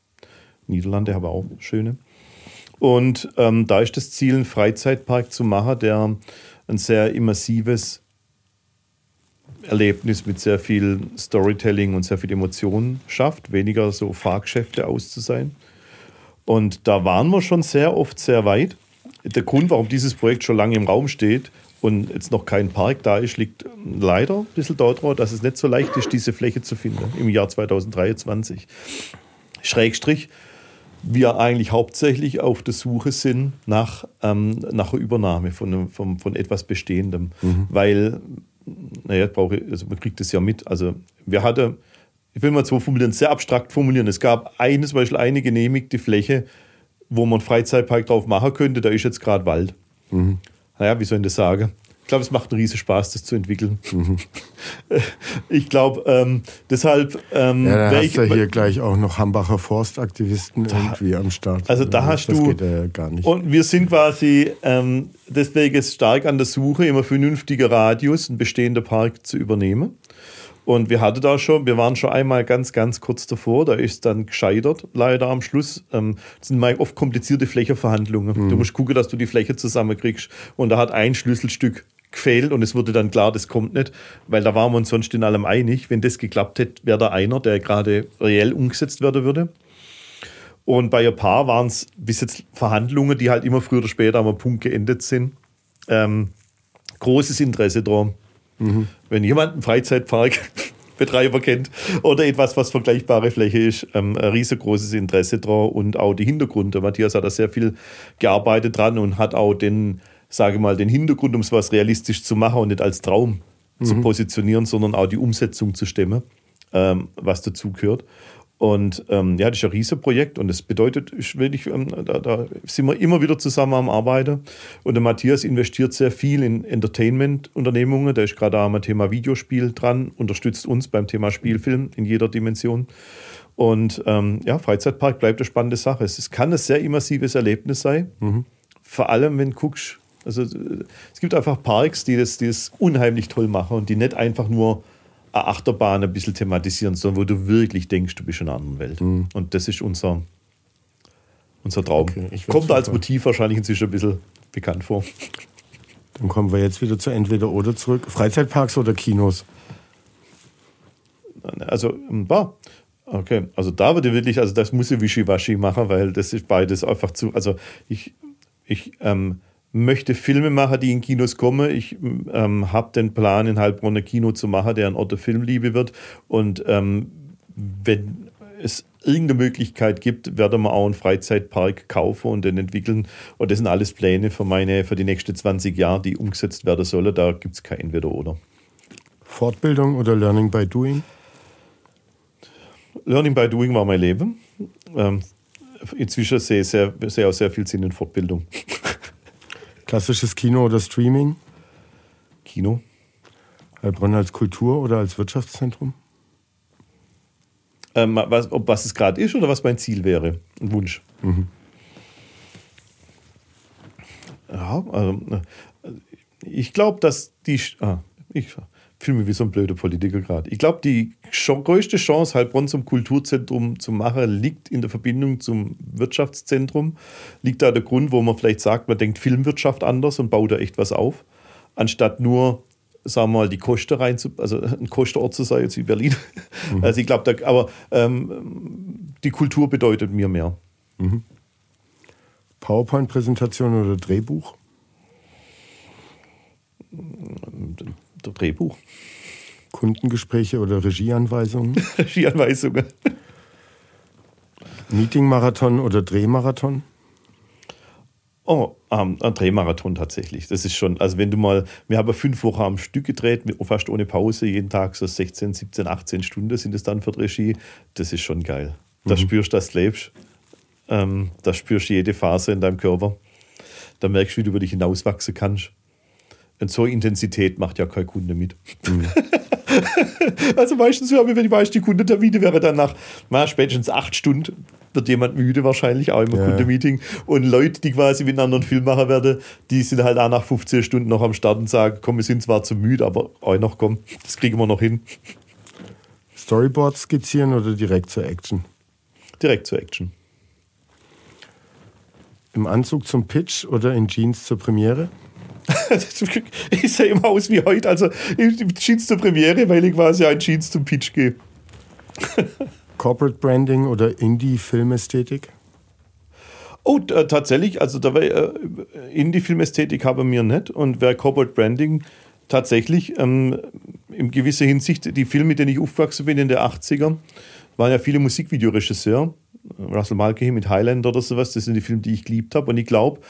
Niederlande haben auch schöne. Und ähm, da ist das Ziel, einen Freizeitpark zu machen, der ein sehr immersives Erlebnis mit sehr viel Storytelling und sehr viel Emotionen schafft, weniger so Fahrgeschäfte auszusein. Und da waren wir schon sehr oft sehr weit. Der Grund, warum dieses Projekt schon lange im Raum steht und jetzt noch kein Park da ist, liegt leider ein bisschen daran, dass es nicht so leicht ist, diese Fläche zu finden im Jahr 2023. Schrägstrich, wir eigentlich hauptsächlich auf der Suche sind nach, ähm, nach einer Übernahme von, von, von etwas Bestehendem. Mhm. Weil, naja, brauche also man kriegt das ja mit. Also wir hatten, ich will mal so formulieren, sehr abstrakt formulieren. Es gab eine, zum Beispiel eine genehmigte Fläche, wo man einen Freizeitpark drauf machen könnte, da ist jetzt gerade Wald. Mhm. Naja, wie soll ich das sagen? Ich glaube, es macht einen riesen Spaß, das zu entwickeln. Mhm. (laughs) Ich glaube, ähm, deshalb. Ähm, ja, da hast du hier gleich auch noch Hambacher Forstaktivisten da, irgendwie am Start. Also da hast das du. Geht ja gar nicht. Und wir sind quasi ähm, deswegen stark an der Suche, immer vernünftiger Radius, einen bestehenden Park zu übernehmen. Und wir hatten da schon, wir waren schon einmal ganz, ganz kurz davor, da ist dann gescheitert, leider am Schluss. Ähm, das sind mal oft komplizierte Flächeverhandlungen. Mhm. Du musst gucken, dass du die Fläche zusammenkriegst. Und da hat ein Schlüsselstück gefehlt und es wurde dann klar, das kommt nicht, weil da waren wir uns sonst in allem einig. Wenn das geklappt hätte, wäre da einer, der gerade reell umgesetzt werden würde. Und bei ein paar waren es bis jetzt Verhandlungen, die halt immer früher oder später am Punkt geendet sind. Ähm, großes Interesse dran. Mhm. Wenn jemand einen Freizeitpark Betreiber kennt oder etwas, was vergleichbare Fläche ist, ähm, ein riesengroßes Interesse dran und auch die Hintergründe. Matthias hat da sehr viel gearbeitet dran und hat auch den sage mal, den Hintergrund, um es was realistisch zu machen und nicht als Traum mhm. zu positionieren, sondern auch die Umsetzung zu stemmen, ähm, was dazu gehört. Und ähm, ja, das ist ein Riesenprojekt und das bedeutet, ich wirklich, ähm, da, da, sind wir immer wieder zusammen am Arbeiten. Und der Matthias investiert sehr viel in Entertainment-Unternehmungen. Der ist gerade am Thema Videospiel dran, unterstützt uns beim Thema Spielfilm in jeder Dimension. Und ähm, ja, Freizeitpark bleibt eine spannende Sache. Es kann ein sehr immersives Erlebnis sein. Mhm. Vor allem, wenn du guckst, also es gibt einfach Parks, die das, die das unheimlich toll machen und die nicht einfach nur Achterbahn ein bisschen thematisieren, sondern wo du wirklich denkst, du bist in einer anderen Welt. Mhm. Und das ist unser, unser Traum. Okay, Kommt als Motiv wahrscheinlich inzwischen ein bisschen bekannt vor. Dann kommen wir jetzt wieder zu entweder oder zurück. Freizeitparks oder Kinos? Also, war. Okay, also da würde ich wirklich, also das muss ich wischiwaschi machen, weil das ist beides einfach zu, also ich, ich, ähm, möchte Filme machen, die in Kinos kommen. Ich ähm, habe den Plan, in Heilbronn ein Kino zu machen, der ein Ort der Filmliebe wird. Und ähm, wenn es irgendeine Möglichkeit gibt, werde wir auch einen Freizeitpark kaufen und den entwickeln. Und das sind alles Pläne für, meine, für die nächsten 20 Jahre, die umgesetzt werden sollen. Da gibt es kein Entweder-Oder. Fortbildung oder Learning by Doing? Learning by Doing war mein Leben. Ähm, inzwischen sehe ich sehr, sehr, auch sehr viel Sinn in Fortbildung. Klassisches Kino oder Streaming? Kino. Heilbronn als Kultur- oder als Wirtschaftszentrum? Ähm, was, ob was es gerade ist oder was mein Ziel wäre, ein Wunsch. Mhm. Ja, also, äh, ich glaube, dass die. Ah, ich fühle mich wie so ein blöder Politiker gerade. Ich glaube, die größte Chance, Heilbronn zum Kulturzentrum zu machen, liegt in der Verbindung zum Wirtschaftszentrum. Liegt da der Grund, wo man vielleicht sagt, man denkt Filmwirtschaft anders und baut da echt was auf, anstatt nur sagen wir mal, die Kosten rein zu, also (laughs) ein Kostenort zu sein, jetzt wie Berlin. Mhm. Also ich glaube, aber ähm, die Kultur bedeutet mir mehr. Mhm. PowerPoint-Präsentation oder Drehbuch? Drehbuch. Kundengespräche oder Regieanweisungen? (laughs) Regieanweisungen. Meeting-Marathon oder Drehmarathon? Oh, ähm, ein Drehmarathon tatsächlich. Das ist schon, also wenn du mal, wir haben fünf Wochen am Stück gedreht, fast ohne Pause, jeden Tag so 16, 17, 18 Stunden sind es dann für die Regie. Das ist schon geil. Da mhm. spürst du, dass du lebst. Ähm, da spürst du jede Phase in deinem Körper. Da merkst du, wie du über dich hinauswachsen kannst. Und so Intensität macht ja kein Kunde mit. Mhm. (laughs) also meistens, ja, wenn die meisten Kundentermine wäre dann nach na, spätestens acht Stunden wird jemand müde wahrscheinlich, auch im ja. Kundenmeeting. Und Leute, die quasi miteinander einen Film machen werden, die sind halt auch nach 15 Stunden noch am Start und sagen, komm, wir sind zwar zu müde, aber auch noch, komm, das kriegen wir noch hin. Storyboard skizzieren oder direkt zur Action? Direkt zur Action. Im Anzug zum Pitch oder in Jeans zur Premiere? (laughs) ich sehe immer aus wie heute, also Jeans zur Premiere, weil ich quasi ein Jeans zum Pitch gehe. Corporate Branding oder Indie-Filmästhetik? Oh, äh, tatsächlich, also da äh, Indie-Filmästhetik haben wir nicht und wer Corporate Branding tatsächlich ähm, in gewisser Hinsicht, die Filme, mit denen ich aufgewachsen bin in den 80er, waren ja viele Musikvideoregisseure. Russell Mulcahy mit Highlander oder sowas, das sind die Filme, die ich geliebt habe. Und ich glaube,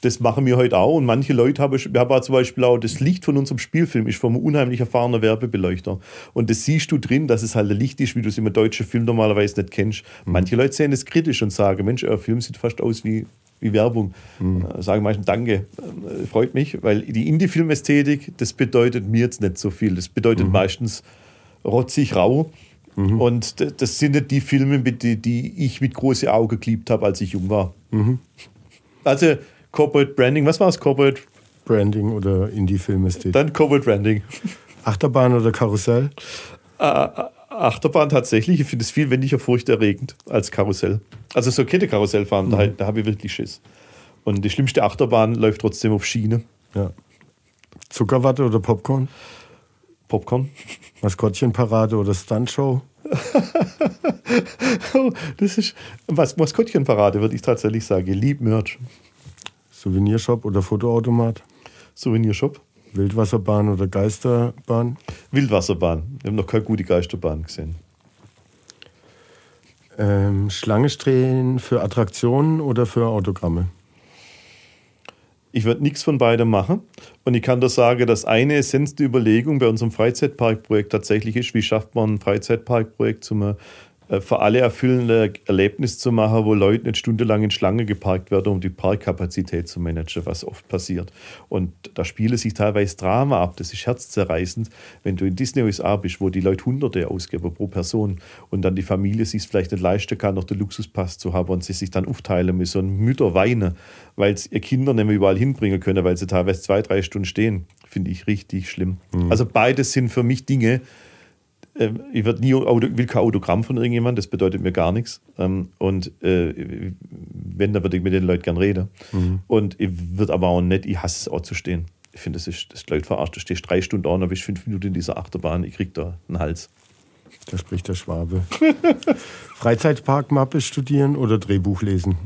das machen wir heute auch. Und manche Leute haben, wir haben zum Beispiel auch das Licht von unserem Spielfilm ist vom unheimlich erfahrenen Werbebeleuchter. Und das siehst du drin, dass es halt Licht ist, wie du es im deutschen Film normalerweise nicht kennst. Mhm. Manche Leute sehen das kritisch und sagen, Mensch, euer Film sieht fast aus wie, wie Werbung. Mhm. Äh, sagen meistens Danke, äh, freut mich, weil die Indie-Film-Ästhetik, das bedeutet mir jetzt nicht so viel. Das bedeutet mhm. meistens rotzig, rau. Mhm. Und das sind nicht die Filme, die, die ich mit großen Augen geliebt habe, als ich jung war. Mhm. Also Corporate Branding. Was war es? Corporate Branding oder Indie-Filmästhetik? Dann Corporate Branding. Achterbahn oder Karussell? Äh, Achterbahn tatsächlich. Ich finde es viel weniger furchterregend als Karussell. Also so Kette-Karussell fahren, mhm. da, da habe ich wirklich Schiss. Und die schlimmste Achterbahn läuft trotzdem auf Schiene. Ja. Zuckerwatte oder Popcorn? Popcorn. Maskottchenparade oder Stuntshow? (laughs) oh, das ist was Maskottchenparade, würde ich tatsächlich sagen. Lieb Merch. Souvenirshop oder Fotoautomat? Souvenirshop. Wildwasserbahn oder Geisterbahn? Wildwasserbahn. Wir haben noch keine gute Geisterbahn gesehen. Ähm, Schlange stehen für Attraktionen oder für Autogramme? Ich würde nichts von beidem machen. Und ich kann da sagen, dass eine Essenz der Überlegung bei unserem Freizeitparkprojekt tatsächlich ist, wie schafft man ein Freizeitparkprojekt zum für alle erfüllende Erlebnis zu machen, wo Leute nicht stundenlang in Schlange geparkt werden, um die Parkkapazität zu managen, was oft passiert. Und da spiele sich teilweise Drama ab, das ist herzzerreißend, wenn du in Disney USA bist, wo die Leute Hunderte ausgeben pro Person und dann die Familie sich vielleicht nicht leisten kann, noch den Luxuspass zu haben und sie sich dann aufteilen müssen und Mütter weinen, weil sie ihr Kinder nicht mehr überall hinbringen können, weil sie teilweise zwei, drei Stunden stehen, finde ich richtig schlimm. Mhm. Also beides sind für mich Dinge, ich wird nie will kein Autogramm von irgendjemandem, das bedeutet mir gar nichts. Ähm, und äh, wenn, dann würde ich mit den Leuten gern reden. Mhm. Und ich würde aber auch nicht, ich hasse es auch zu stehen. Ich finde, das ist das Leute verarscht. Du stehst drei Stunden an, dann bist fünf Minuten in dieser Achterbahn, ich krieg da einen Hals. Da spricht der Schwabe. (laughs) Freizeitparkmappe studieren oder Drehbuch lesen?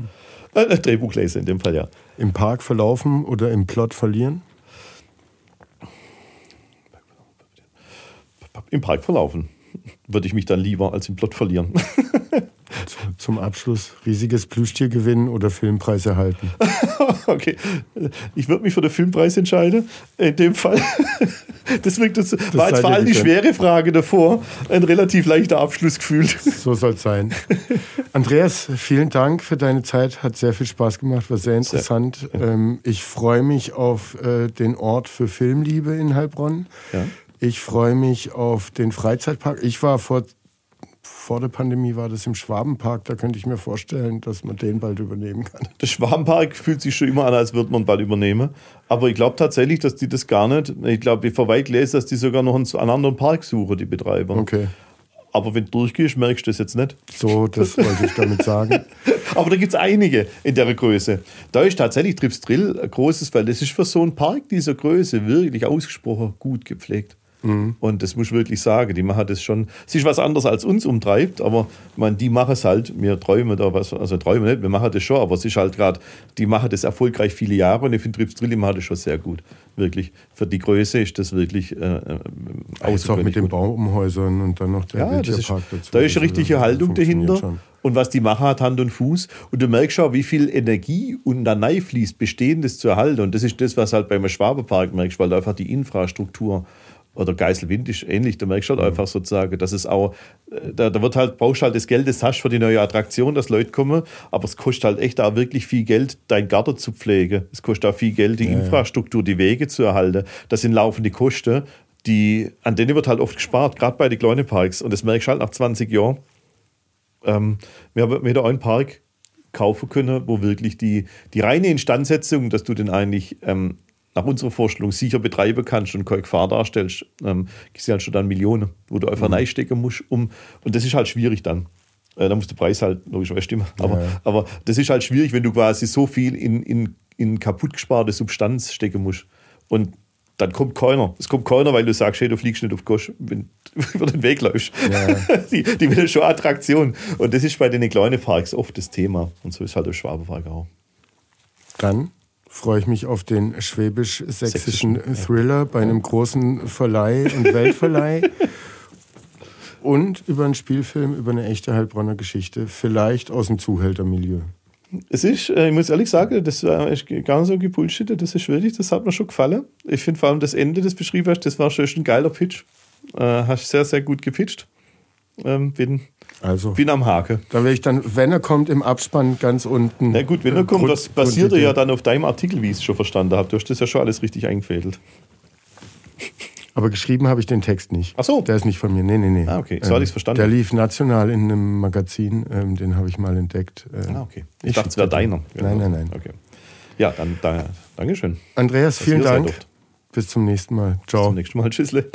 Äh, Drehbuch lesen in dem Fall, ja. Im Park verlaufen oder im Plot verlieren? Im Park verlaufen. Würde ich mich dann lieber als im Plot verlieren. (laughs) Zum Abschluss riesiges Plüschtier gewinnen oder Filmpreis erhalten? (laughs) okay, ich würde mich für den Filmpreis entscheiden. In dem Fall. (laughs) das, das, das war jetzt vor allem die schwere Frage davor. Ein relativ leichter Abschluss gefühlt. So soll es sein. Andreas, vielen Dank für deine Zeit. Hat sehr viel Spaß gemacht, war sehr interessant. Sehr. Ähm, ich freue mich auf äh, den Ort für Filmliebe in Heilbronn. Ja. Ich freue mich auf den Freizeitpark. Ich war vor, vor der Pandemie war das im Schwabenpark. Da könnte ich mir vorstellen, dass man den bald übernehmen kann. Der Schwabenpark fühlt sich schon immer an, als würde man bald übernehmen. Aber ich glaube tatsächlich, dass die das gar nicht. Ich glaube, ich verweigt lese, dass die sogar noch einen, einen anderen Park suchen, die Betreiber. Okay. Aber wenn du durchgehst, merkst du das jetzt nicht. So, das wollte ich damit sagen. (laughs) Aber da gibt es einige in der Größe. Da ist tatsächlich Trips Drill ein großes, weil das ist für so einen Park dieser Größe wirklich ausgesprochen gut gepflegt. Mhm. Und das muss ich wirklich sagen, die machen das schon. Es ist was anderes als uns umtreibt, aber man, die machen es halt. Wir träumen da was, also träumen nicht, wir machen das schon, aber es ist halt gerade, die machen das erfolgreich viele Jahre und ich finde Trips Drilli macht das schon sehr gut. Wirklich. Für die Größe ist das wirklich äh, äh auch mit den Baumhäusern und dann noch der ja, das ist, dazu. Da ist eine richtige also, Haltung dahinter. Schon. und was die machen hat Hand und Fuß. Und du merkst auch, wie viel Energie und da fließt, Bestehendes zu erhalten. Und das ist das, was halt beim Schwaberpark merkst, weil da einfach die Infrastruktur oder Geiselwind ist ähnlich. Da merkst du halt mhm. einfach sozusagen, dass es auch, äh, da, da wird halt, brauchst halt das Geld, das hast für die neue Attraktion, dass Leute kommen, aber es kostet halt echt auch wirklich viel Geld, dein Garten zu pflegen. Es kostet auch viel Geld, die ja, Infrastruktur, die Wege zu erhalten. Das sind laufende Kosten, die, an denen wird halt oft gespart, gerade bei den kleinen Parks. Und das merkst du halt nach 20 Jahren. Ähm, wir haben wieder einen Park kaufen können, wo wirklich die, die reine Instandsetzung, dass du den eigentlich ähm, nach unserer Vorstellung sicher betreiben kannst und keine Gefahr darstellst, ähm, gibt halt schon dann Millionen, wo du einfach mhm. reinstecken musst. Um, und das ist halt schwierig dann. Äh, da muss der Preis halt logischerweise stimmen. Aber, ja, ja. aber das ist halt schwierig, wenn du quasi so viel in, in, in kaputt gesparte Substanz stecken musst. Und dann kommt keiner. Es kommt keiner, weil du sagst, hey, du fliegst nicht auf Gosch, wenn du (laughs) über den Weg läufst. Ja. (laughs) die, die will schon Attraktion. Und das ist bei den kleinen Parks oft das Thema. Und so ist halt der Schwabenpark auch. Dann freue ich mich auf den schwäbisch-sächsischen Thriller bei einem großen Verleih und Weltverleih. (laughs) und über einen Spielfilm, über eine echte Heilbronner Geschichte, vielleicht aus dem Zuhältermilieu. Es ist, äh, ich muss ehrlich sagen, das war gar nicht so gebullshittet, das ist wirklich, das hat mir schon gefallen. Ich finde vor allem das Ende, das beschrieben hast, das war schon ein geiler Pitch. Äh, hast sehr, sehr gut gepitcht. Ähm, bin, also, bin am Haken. Da werde ich dann, wenn er kommt, im Abspann ganz unten. Na gut, wenn er kommt, das basiert ja dann auf deinem Artikel, wie ich es schon verstanden habe. Du hast das ja schon alles richtig eingefädelt. (laughs) Aber geschrieben habe ich den Text nicht. Ach so. Der ist nicht von mir. Nee, nee, nee. Ah, okay. So ähm, hatte ich es verstanden. Der lief national in einem Magazin. Ähm, den habe ich mal entdeckt. Äh, ah, okay. Ich, ich dachte, es wäre deiner. Nein, nein, nein. Okay. Ja, dann da, Dankeschön. Andreas, vielen Dank. Bis zum nächsten Mal. Ciao. Bis zum nächsten Mal. Tschüssle.